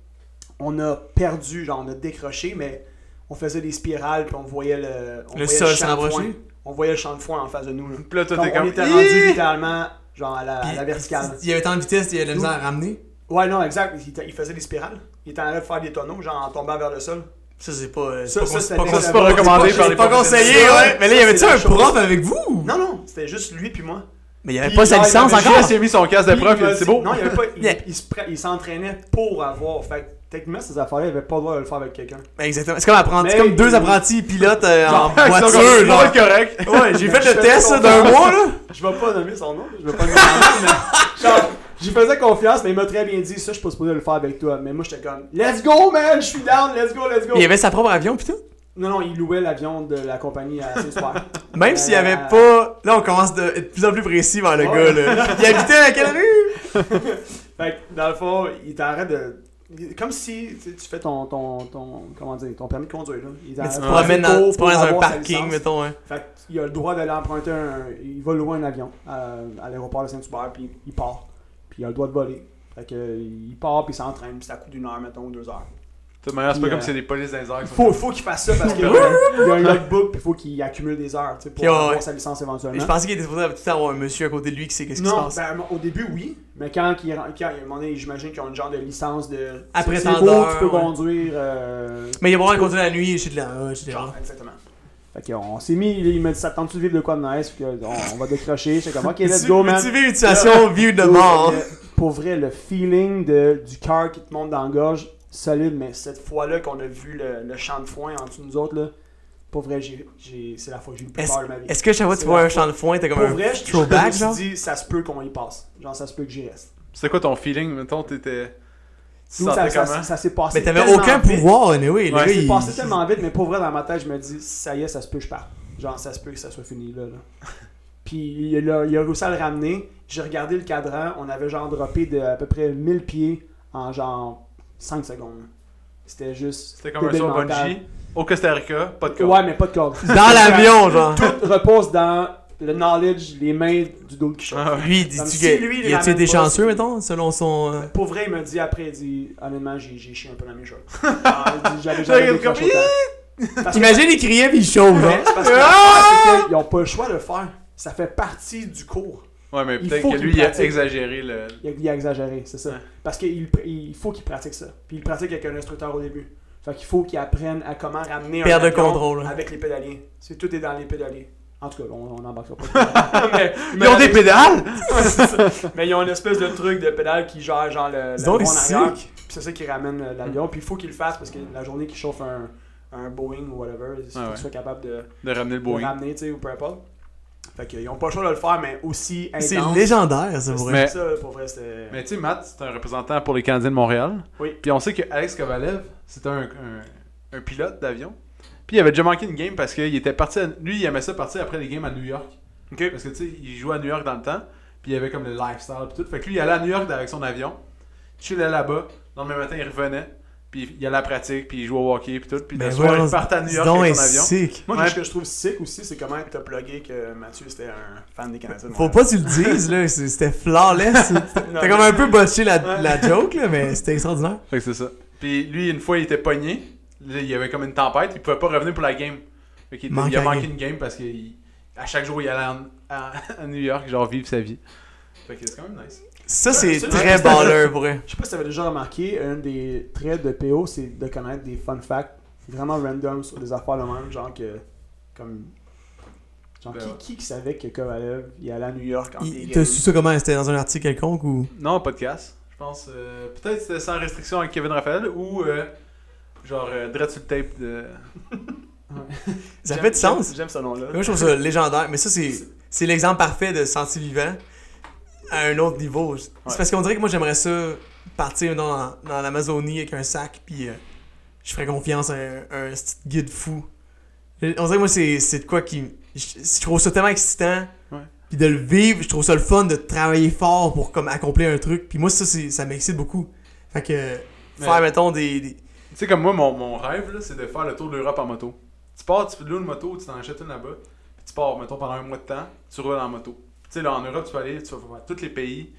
Speaker 1: On a perdu, genre on a décroché, mais on faisait des spirales puis on voyait le, on
Speaker 3: Le
Speaker 1: voyait
Speaker 3: sol
Speaker 1: champ de
Speaker 3: s'embrocher?
Speaker 1: foin. On voyait le champ de foin en face de nous. Là.
Speaker 2: Puis là, toi,
Speaker 1: Comme
Speaker 2: t'es
Speaker 1: on était rendu littéralement genre à la, à
Speaker 3: Puis,
Speaker 1: la verticale.
Speaker 3: Il y avait tant de vitesse, il y avait de la misère à ramener?
Speaker 1: Ouais, non, exact. Il, faisait des spirales. Il était en train de faire des tonneaux, genre en tombant vers le sol.
Speaker 3: Ça, c'est pas. euh,
Speaker 1: Ça, ça,
Speaker 3: pas,
Speaker 1: next
Speaker 3: c'est pas recommandé
Speaker 1: C'est
Speaker 3: par
Speaker 1: pas-
Speaker 3: les pas conseillé,
Speaker 1: Ça,
Speaker 3: ouais. Mais là, y
Speaker 1: ça,
Speaker 3: avait-tu
Speaker 1: c'est
Speaker 3: un prof avec vous?
Speaker 1: Non, non, c'était juste lui puis moi.
Speaker 3: Mais il avait
Speaker 1: Puis,
Speaker 3: pas sa
Speaker 1: genre, il
Speaker 3: licence
Speaker 1: avait
Speaker 3: encore.
Speaker 2: Jess, il a mis son casque de
Speaker 1: Puis,
Speaker 2: prof,
Speaker 1: il
Speaker 2: a dit c'est beau.
Speaker 1: Non, il, avait pas, il,
Speaker 3: Yeah.
Speaker 1: il se pré- il s'entraînait pour avoir. Fait que techniquement, ces affaires-là, il avait pas le droit de le faire avec quelqu'un.
Speaker 3: Ben, Exactement. C'est comme. C'est
Speaker 1: Mais-
Speaker 3: comme deux apprentis pilotes euh, en
Speaker 1: Genre, <laughs>
Speaker 2: Ils sont comme,
Speaker 3: voiture, genre.
Speaker 2: être correct.
Speaker 3: Ouais, j'ai fait
Speaker 1: Je
Speaker 3: le
Speaker 1: fais
Speaker 3: test ça, d'un
Speaker 1: confiance.
Speaker 3: mois, là.
Speaker 1: Je vais pas nommer son nom, je vais pas nommer son nom, mais <laughs> genre, j'y faisais confiance, mais il m'a très bien dit ça, je suis pas supposé le faire avec toi. Mais moi, j'étais comme, let's go, man, je suis down, let's go, let's go.
Speaker 3: Il avait sa propre avion, pis tout?
Speaker 1: Non, non, il louait l'avion de la compagnie à ses soirs. <laughs>
Speaker 3: Même s'il y avait
Speaker 1: Euh,
Speaker 3: pas. Là, on commence de être de plus en plus précis vers le gars, là. <laughs> Il habitait à quelle rue? <laughs>
Speaker 1: Fait que, dans le fond, il train de. Comme si tu fais ton, ton, ton, comment dire, ton permis de conduire. Là. Il
Speaker 3: Mais tu te promènes dans, tu dans un parking, mettons, hein.
Speaker 1: Fait qu'il a le droit d'aller emprunter un. Il va louer un avion à, à l'aéroport de Saint-Hubert, puis il part. Puis il a le droit de voler. Fait que, il part, puis il s'entraîne, puis ça coûte une heure, mettons, ou deux heures.
Speaker 2: De toute manière, c'est pas comme
Speaker 1: euh,
Speaker 2: si c'est des polices dans les airs qui
Speaker 1: Il
Speaker 2: sont
Speaker 1: faut, faut qu'il fasse ça parce <laughs> qu'il y a un logbook, puis il faut qu'il accumule des heures tu sais, pour avoir sa licence
Speaker 3: Mais
Speaker 1: éventuellement.
Speaker 3: je pensais qu'il était supposé avoir un monsieur à côté de lui qui sait qu'est-ce qui se passe.
Speaker 1: ben, au début, oui. Mais quand, il, quand il, à un moment donné, j'imagine qu'ils ont une genre de licence de.
Speaker 3: Après tant
Speaker 1: beau,
Speaker 3: d'heures,
Speaker 1: tu peux
Speaker 3: ouais.
Speaker 1: conduire. euh,
Speaker 3: Mais il va avoir
Speaker 1: tu
Speaker 3: un
Speaker 1: peux-
Speaker 3: conduire la nuit, la. ah, chez de la-
Speaker 1: Genre, exactement. Fait qu'on s'est mis, il m'a dit ça te tente-tu de vivre de quoi de nice, puis que, on, on va décrocher. J'étais comme, ok, let's
Speaker 3: Tu-
Speaker 1: go, man.
Speaker 3: Tu vis une situation vue de
Speaker 1: Pour-
Speaker 3: mort.
Speaker 1: Pour vrai, le feeling de, du cœur qui te monte dans la gorge, solide, mais cette fois-là qu'on a vu le, le champ de foin en dessous de nous autres, là, pour vrai, j'ai, j'ai- c'est la fois que j'ai eu le plus peur de ma vie.
Speaker 3: est-ce que chaque fois que tu vois un
Speaker 1: fois-
Speaker 3: champ de foin, t'as comme
Speaker 1: Pour
Speaker 3: un
Speaker 1: vrai, je, je
Speaker 3: throwback,
Speaker 1: me suis dit, ça se peut qu'on y passe. Genre, ça se peut que j'y reste.
Speaker 2: C'était quoi ton feeling, mettons, t'étais.
Speaker 1: Ça, ça-
Speaker 2: comment?
Speaker 1: ça s'est passé.
Speaker 3: Mais t'avais aucun
Speaker 1: vite.
Speaker 3: pouvoir, anyway.
Speaker 2: Ouais,
Speaker 3: il-
Speaker 1: passé tellement vite, mais pour vrai, dans ma tête, je me dis, ça y est, ça se peut que je parte. Genre, ça se peut que ça soit fini là. là. <laughs> Puis il a, il a réussi à le ramener. J'ai regardé le cadran, on avait genre droppé de à peu près 1000 pieds en genre 5 secondes. C'était juste.
Speaker 2: C'était comme un saut bungee. Au Costa Rica, pas de corde.
Speaker 1: Ouais, mais pas de corde.
Speaker 3: Dans l'avion, genre.
Speaker 1: Tout repose dans le knowledge, les mains du dos qui chauffe.
Speaker 2: Ah.
Speaker 3: Lui,
Speaker 1: Comme
Speaker 3: dis-tu
Speaker 1: si lui, il.
Speaker 3: Y a-tu
Speaker 1: pas,
Speaker 3: chanceux, mettons, selon son. euh,
Speaker 1: Pour vrai, il m'a dit après, il dit honnêtement, j'ai j'ai chié un peu dans mes shorts. <laughs> Ah, il dit, J'avais jamais que-
Speaker 3: Imagine, il criait puis il chauffe,
Speaker 1: c'est parce c'est qu'ils n'ont pas le choix de le faire. Ça fait partie du cours.
Speaker 2: Ouais, mais
Speaker 1: Il
Speaker 2: peut-être
Speaker 1: faut
Speaker 2: que
Speaker 1: qu'il
Speaker 2: lui, il a exagéré le.
Speaker 1: Il a, il a exagéré, c'est ça.
Speaker 2: Ouais.
Speaker 1: Parce qu'il il faut qu'il pratique ça. Puis il pratique avec un instructeur au début. Fait qu'il faut qu'il apprenne à comment ramener un avion
Speaker 3: contrôle, hein.
Speaker 1: avec les pédaliers. C'est tout est dans les pédaliers. En tout cas, on, on embarquera pas. <laughs> mais,
Speaker 2: Ils ont des <laughs> pédales!
Speaker 1: Mais ils ont une espèce de truc de pédale qui gère genre le, le
Speaker 3: donc
Speaker 1: en arrière. c'est ça qui ramène l'avion. Puis il faut qu'il le fasse parce que la journée qu'il chauffe un, un Boeing ou whatever, il faut
Speaker 2: Ah ouais.
Speaker 1: qu'il soit capable de,
Speaker 2: De ramener le
Speaker 1: de
Speaker 2: Boeing.
Speaker 1: ramener, tu sais, ou peu importe. Fait qu'ils ont pas le choix de le faire, mais aussi intense.
Speaker 3: C'est légendaire, ça,
Speaker 1: C'est
Speaker 3: pour
Speaker 2: Mais-
Speaker 3: vrai.
Speaker 1: ça, pour vrai.
Speaker 2: Mais tu sais, Matt, c'est un représentant pour les Canadiens de Montréal.
Speaker 1: Oui.
Speaker 2: Puis on sait que Alex Kovalev, c'était un, un, un pilote d'avion. Puis il avait déjà manqué une game parce qu'il était parti. à- lui, il aimait ça partir après les games à New York.
Speaker 1: Ok.
Speaker 2: Parce que tu sais, il jouait à New York dans le temps. Puis il avait comme le lifestyle. Puis tout. Fait que lui, il allait à New York avec son avion. Chillait là-bas. Le lendemain matin, il revenait. Puis il allait à la pratique. Puis il jouait au hockey. Puis tout. Puis
Speaker 3: Mais
Speaker 2: le soir,
Speaker 3: voyons,
Speaker 2: il partait à New York avec
Speaker 3: est
Speaker 2: son avion.
Speaker 3: sick.
Speaker 1: Moi,
Speaker 2: Ouais.
Speaker 1: ce que je trouve sick aussi, c'est comment t'as plugué que Mathieu, c'était un fan des Canadiens.
Speaker 3: Faut pas que tu le dises, là. C'était flawless. <laughs> T'as comme un peu botché la,
Speaker 1: Ouais.
Speaker 3: la joke, là, mais c'était extraordinaire.
Speaker 2: Fait que c'est ça. Puis lui, une fois, il était pogné. Là, il y avait comme une tempête. Il pouvait pas revenir pour la game. Fait qu'il il a manqué
Speaker 3: game.
Speaker 2: une game parce qu'à chaque jour, il allait en- à, à New York, genre vivre sa vie. Fait que c'est quand même nice.
Speaker 3: Ça, c'est très baller, pour vrai.
Speaker 1: Je sais pas si t'avais déjà remarqué, un des traits de PO, c'est de connaître des fun facts vraiment random sur des affaires le même, genre que. Comme. Genre,
Speaker 2: Ben
Speaker 1: qui, qui savait que Kovalev, il allait à New York en
Speaker 3: Il- T'as su ça comment? C'était dans un article quelconque ou?
Speaker 2: Non, podcast. Je pense. euh, Peut-être c'était sans restriction avec Kevin Raphaël ou euh, genre euh, dread sur le tape de.
Speaker 3: Ça fait du sens.
Speaker 1: J'aime ce nom-là.
Speaker 3: Moi, je trouve ça légendaire, mais ça, c'est, c'est l'exemple parfait de senti vivant à un autre niveau. C'est
Speaker 1: Ouais.
Speaker 3: parce qu'on dirait que moi, j'aimerais ça partir dans, dans l'Amazonie avec un sac, puis euh, je ferais confiance à un, un petit guide fou. On dirait que moi, c'est, de quoi qui. Je, je trouve ça tellement excitant. Puis de le vivre, je trouve ça le fun de travailler fort pour comme accomplir un truc. Puis moi, ça, ça m'excite beaucoup. Fait que faire, mettons, des. des-
Speaker 2: Tu sais, comme moi, mon, mon rêve, c'est de faire le tour de l'Europe en moto. Tu pars, tu loues une moto, tu t'en achètes une là-bas, puis tu pars, mettons, pendant un mois de temps, tu roules en moto. Sais, là, en Europe, tu peux aller, tu vas faire tous les pays.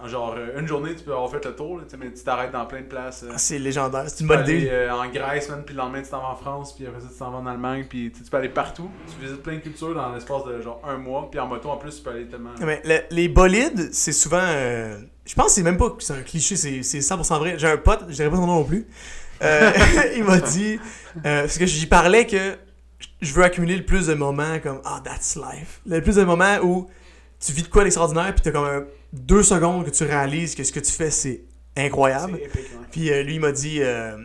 Speaker 2: En genre, euh, une journée, tu peux avoir fait le tour, là, mais tu t'arrêtes dans plein de places. euh.
Speaker 3: Ah, c'est légendaire, c'est une
Speaker 2: Tu peux
Speaker 3: bonne
Speaker 2: aller
Speaker 3: idée.
Speaker 2: euh, en Grèce, puis le lendemain, tu t'en vas en France, puis après ça, tu t'en vas en Allemagne, puis tu peux aller partout. Tu visites plein de cultures dans l'espace de genre un mois, puis en moto, en plus, tu peux aller tellement.
Speaker 3: Mais le- les bolides, c'est souvent. euh, je pense que c'est même pas que c'est un cliché, c'est c'est 100% vrai. J'ai un pote, je dirais pas son nom non plus. euh, <laughs> il m'a dit. parce que j'y parlais que je veux accumuler le plus de moments comme Ah, that's life. Le plus de moments où tu vis de quoi d'extraordinaire, puis t'as comme un- deux secondes que tu réalises que ce que tu fais, c'est incroyable.
Speaker 1: C'est épique, ouais.
Speaker 3: Puis euh, lui, il m'a dit euh,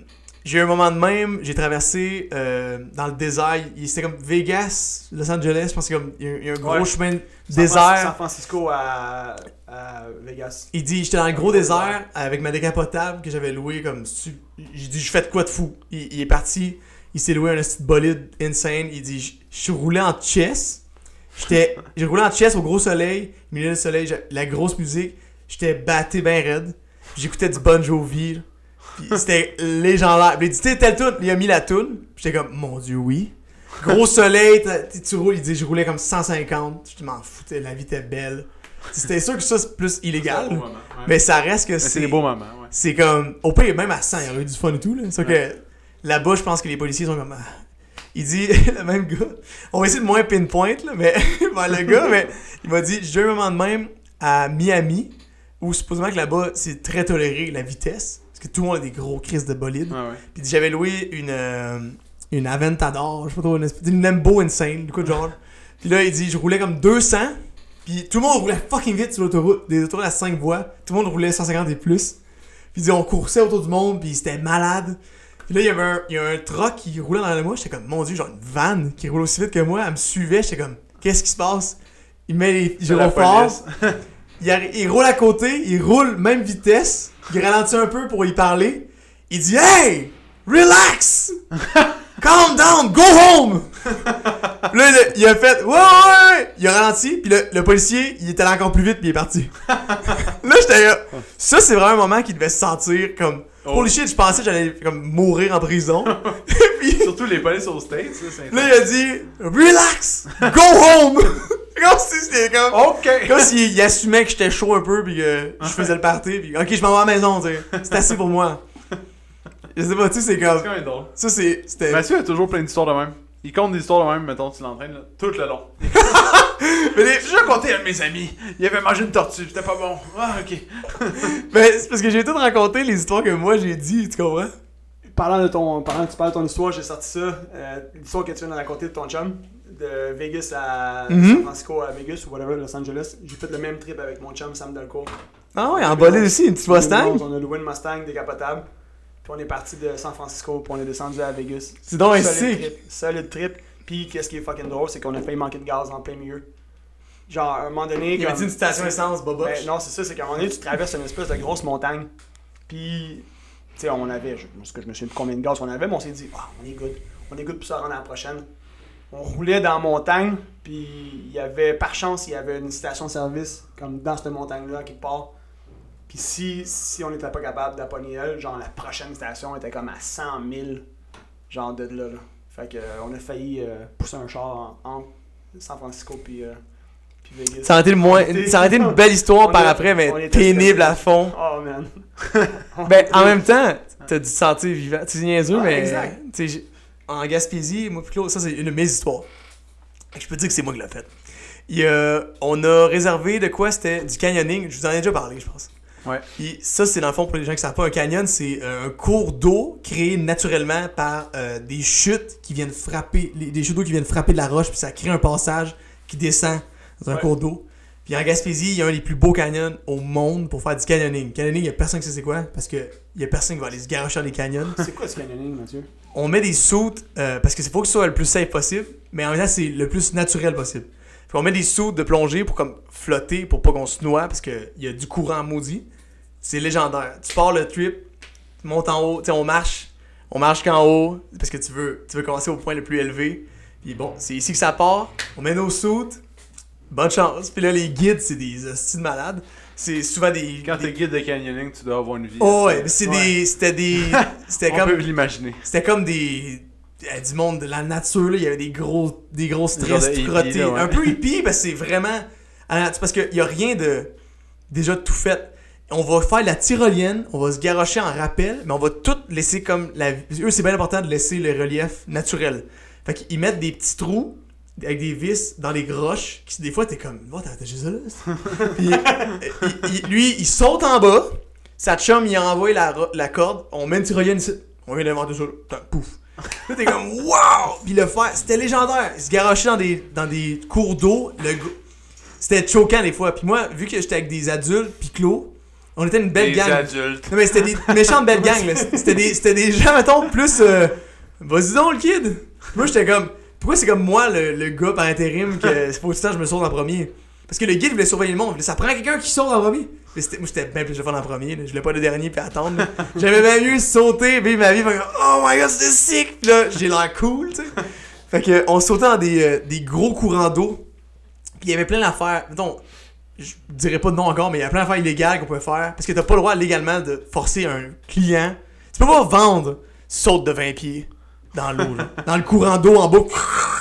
Speaker 3: J'ai eu un moment de même, j'ai traversé euh, dans le désert. C'était comme Vegas, Los Angeles, je pense qu'il y y a, un gros
Speaker 1: Ouais.
Speaker 3: chemin de désert.
Speaker 1: San Francisco à, à Vegas.
Speaker 3: Il dit J'étais dans le gros désert avec ma décapotable que j'avais louée comme. J'ai dit Je fais de quoi de fou il, il est parti, il s'est loué un petit bolide insane. Il dit Je je suis roulé en chess. J'étais J'ai roulé en chess au gros soleil, au milieu du soleil, la grosse musique. J'étais batté bien raide. J'écoutais du Bon Jovi. là. Puis c'était légendaire. Il dit, tu sais, telle toune. Il a mis la toune. Puis j'étais comme, mon dieu, oui. Gros soleil, t'as- tu tu roules. Il dit, je roulais comme 150. Je m'en foutais, la vie était belle. C'était sûr que ça, c'est plus illégal.
Speaker 2: moment, ouais.
Speaker 3: Mais ça reste que
Speaker 2: Mais c'est
Speaker 3: c'est.
Speaker 2: des beaux moments, ouais.
Speaker 3: C'est comme. Au pire, même à 100, il y aurait eu du fun et tout. Là. Sauf que là-bas, je pense que les policiers sont comme. ah. Il dit, <laughs> le même gars. On va essayer de moins pinpoint, là, mais. <laughs> ben, le gars, mais. Il m'a dit, j'ai eu un moment de même à Miami, où supposément que là-bas, c'est très toléré la vitesse. Parce que tout le monde a des gros crises de bolide.
Speaker 2: Ouais.
Speaker 3: Puis j'avais loué une, euh, une Aventador, je sais pas trop, une, une Lambo Insane, du coup genre. Puis là, il dit, je roulais comme 200, puis tout le monde roulait fucking vite sur l'autoroute, des autoroutes à 5 voies, tout le monde roulait 150 et plus. Puis il dit, on coursait autour du monde, puis c'était malade. Puis là, il y avait un, il y a un truck qui roulait dans le moi, j'étais comme, mon dieu, genre une vanne qui roule aussi vite que moi, elle me suivait, j'étais comme, qu'est-ce qui se passe? Il met les
Speaker 2: la
Speaker 3: gyrophares, il, il roule à côté, il roule même vitesse, il ralentit un peu pour y parler. Il dit Hey! Relax! <laughs> Calm down! Go home! là, il a, fait Ouais, ouais, ouais! Il a ralenti, puis le, le policier, il était allé encore plus vite, puis il est parti. <laughs> là, j'étais là. Ça, c'est vraiment un moment qu'il devait se sentir comme.
Speaker 2: Oh.
Speaker 3: Holy shit, je pensais que j'allais comme mourir en prison. <laughs> puis
Speaker 2: Surtout les polices aux States, ça, c'est
Speaker 3: là, il a dit Relax! Go home! <laughs> comme si c'était comme.
Speaker 2: Ok!
Speaker 3: Comme s'il il assumait que j'étais chaud un peu puis que je faisais le party puis ok je m'en vais à la maison tu sais. C'est assez pour moi. Je sais pas tu sais c'est
Speaker 2: C'est
Speaker 3: comme
Speaker 2: quand même drôle.
Speaker 3: ça c'est
Speaker 2: Mathieu a toujours plein d'histoires de même. Il compte des histoires de même, mettons, tu l'entraînes, là, tout le long. <laughs>
Speaker 3: mais, les-
Speaker 2: J'ai déjà compté à un de mes amis. Il avait mangé une tortue, c'était pas bon. Ah, ok.
Speaker 3: mais <laughs> c'est parce que j'ai tout raconté les histoires que moi j'ai dit tu comprends?
Speaker 1: Parlant de ton, parlant que tu parles de ton histoire, j'ai sorti ça. euh, L'histoire que tu viens de raconter de ton chum, de Vegas à
Speaker 3: Mhm.
Speaker 1: San Francisco à Vegas ou whatever, Los Angeles. J'ai fait le même trip avec mon chum Sam Delcourt.
Speaker 3: Ah ouais en bolide aussi une petite Mustang?
Speaker 1: On a loué une Mustang décapotable. Puis on est parti de San Francisco, puis on est descendu à Vegas.
Speaker 3: C'est donc un
Speaker 1: Solide
Speaker 3: sick.
Speaker 1: trip. Solide trip. Puis qu'est-ce qui est fucking drôle, c'est qu'on a failli manquer de gaz en plein milieu. Genre, à un moment donné.
Speaker 3: Il y avait une station essence boboche.
Speaker 1: Ben, non, c'est ça, c'est qu'à un moment donné, tu traverses une espèce de grosse montagne. Puis, tu sais, on avait, je, je me souviens plus combien de gaz on avait, mais on s'est dit, ah, on est good. On est good pour se rendre à la prochaine. On roulait dans la montagne, puis il y avait, par chance, il y avait une station-service, comme dans cette montagne-là, quelque part. Puis si, si on n'était pas capable d'apogner elle, genre la prochaine station était comme à 100 000, genre de là. là. Fait que, euh, on a failli euh, pousser un char en- entre San Francisco puis, euh, puis Vegas.
Speaker 3: Ça aurait été le moins ça aurait été une <laughs> belle histoire
Speaker 1: on
Speaker 3: par
Speaker 1: est-
Speaker 3: après mais pénible à fond.
Speaker 1: Oh man. <laughs>
Speaker 3: Ben en même temps t'as dû te sentir vivant. Tu sais niaiseux
Speaker 1: Ah,
Speaker 3: mais
Speaker 1: exact.
Speaker 3: en Gaspésie moi puis Claude ça c'est une de mes histoires. Je peux te dire que c'est moi qui l'ai fait. Il y a- on a réservé de quoi c'était du canyoning. Je vous en ai déjà parlé, je pense.
Speaker 2: Ouais.
Speaker 3: Puis ça, c'est dans le fond, pour les gens qui savent pas, un canyon, c'est euh, un cours d'eau créé naturellement par euh, des chutes qui viennent frapper, les- des chutes d'eau qui viennent frapper de la roche, puis ça crée un passage qui descend dans un
Speaker 2: Ouais.
Speaker 3: cours d'eau. Puis en Gaspésie, il y a un des plus beaux canyons au monde pour faire du canyoning. Canyoning, il y a personne qui sait c'est quoi, parce que il y a personne qui va aller se garocher dans les canyons.
Speaker 1: C'est quoi ce canyoning, Mathieu?
Speaker 3: On met des soutes euh, parce que c'est faut que ce soit le plus safe possible, mais en même temps, c'est le plus naturel possible. Puis on met des soutes de plongée pour comme flotter, pour pas qu'on se noie, parce qu'il y a du courant maudit. C'est légendaire. Tu pars le trip, tu montes en haut, tu sais, on marche, on marche qu'en haut, parce que tu veux, tu veux commencer au point le plus élevé. Puis bon, c'est ici que ça part, on met nos soutes, bonne chance. Puis là, les guides, c'est des hosties de malades. C'est souvent des.
Speaker 2: Quand
Speaker 3: des-
Speaker 2: t'es guide de canyoning, tu dois avoir une vie.
Speaker 3: Oh ouais, mais
Speaker 1: Ouais.
Speaker 3: des. C'était des. <laughs> C'était
Speaker 2: On
Speaker 3: comme.
Speaker 2: peut l'imaginer.
Speaker 3: C'était comme des. Euh, du monde de la nature, là. Il y avait des gros, des gros
Speaker 2: Des
Speaker 3: stress
Speaker 2: genres de
Speaker 3: tout
Speaker 2: hippies,
Speaker 3: crottés.
Speaker 2: là, ouais.
Speaker 3: Un peu hippie, parce que c'est vraiment. c'est parce qu'il y a rien de. Déjà tout fait. On va faire la tyrolienne, on va se garrocher en rappel, mais on va tout laisser comme. La... Eux, c'est bien important de laisser le relief naturel. Fait qu'ils mettent des petits trous avec des vis dans les groches. Qui, des fois, t'es comme. Oh, t'as juste là. c'est- <laughs> Puis, il- il- lui, il saute en bas. Sa chum, il envoie la, la corde. On met une tyrolienne ici. On vient d'inventer ça. Pouf. Là, t'es comme, wow! Puis le faire, c'était légendaire. Il se garochait dans des, dans des cours d'eau. Le C'était choquant des fois. Puis moi, vu que j'étais avec des adultes, puis Claude, on était une belle
Speaker 2: Des
Speaker 3: gang.
Speaker 2: adultes.
Speaker 3: Non, mais c'était des méchantes belles gangs. C'était des, c'était des gens, mettons, plus. euh, Vas-y donc, le kid! Moi, j'étais comme. Pourquoi c'est comme moi, le, le gars par intérim, que c'est pas que je me sauve en premier? Parce que le guide voulait surveiller le monde. Ça prend quelqu'un qui saute en premier. Mais moi, j'étais bien plus fun en premier. là. Je voulais pas le dernier puis attendre. là. <laughs> J'aimais bien mieux sauter, vivre ma vie. Faire comme, oh my god, c'était sick! Puis là, j'ai l'air cool, tu sais. Fait que, on sautait dans des, euh, des gros courants d'eau. Puis il y avait plein d'affaires. Mettons, je dirais pas de nom encore, mais il y a plein d'affaires illégales qu'on pouvait faire. Parce que t'as pas le droit légalement de forcer un client. peux pas vendre saute de 20 pieds dans l'eau, là. dans le courant d'eau en bas.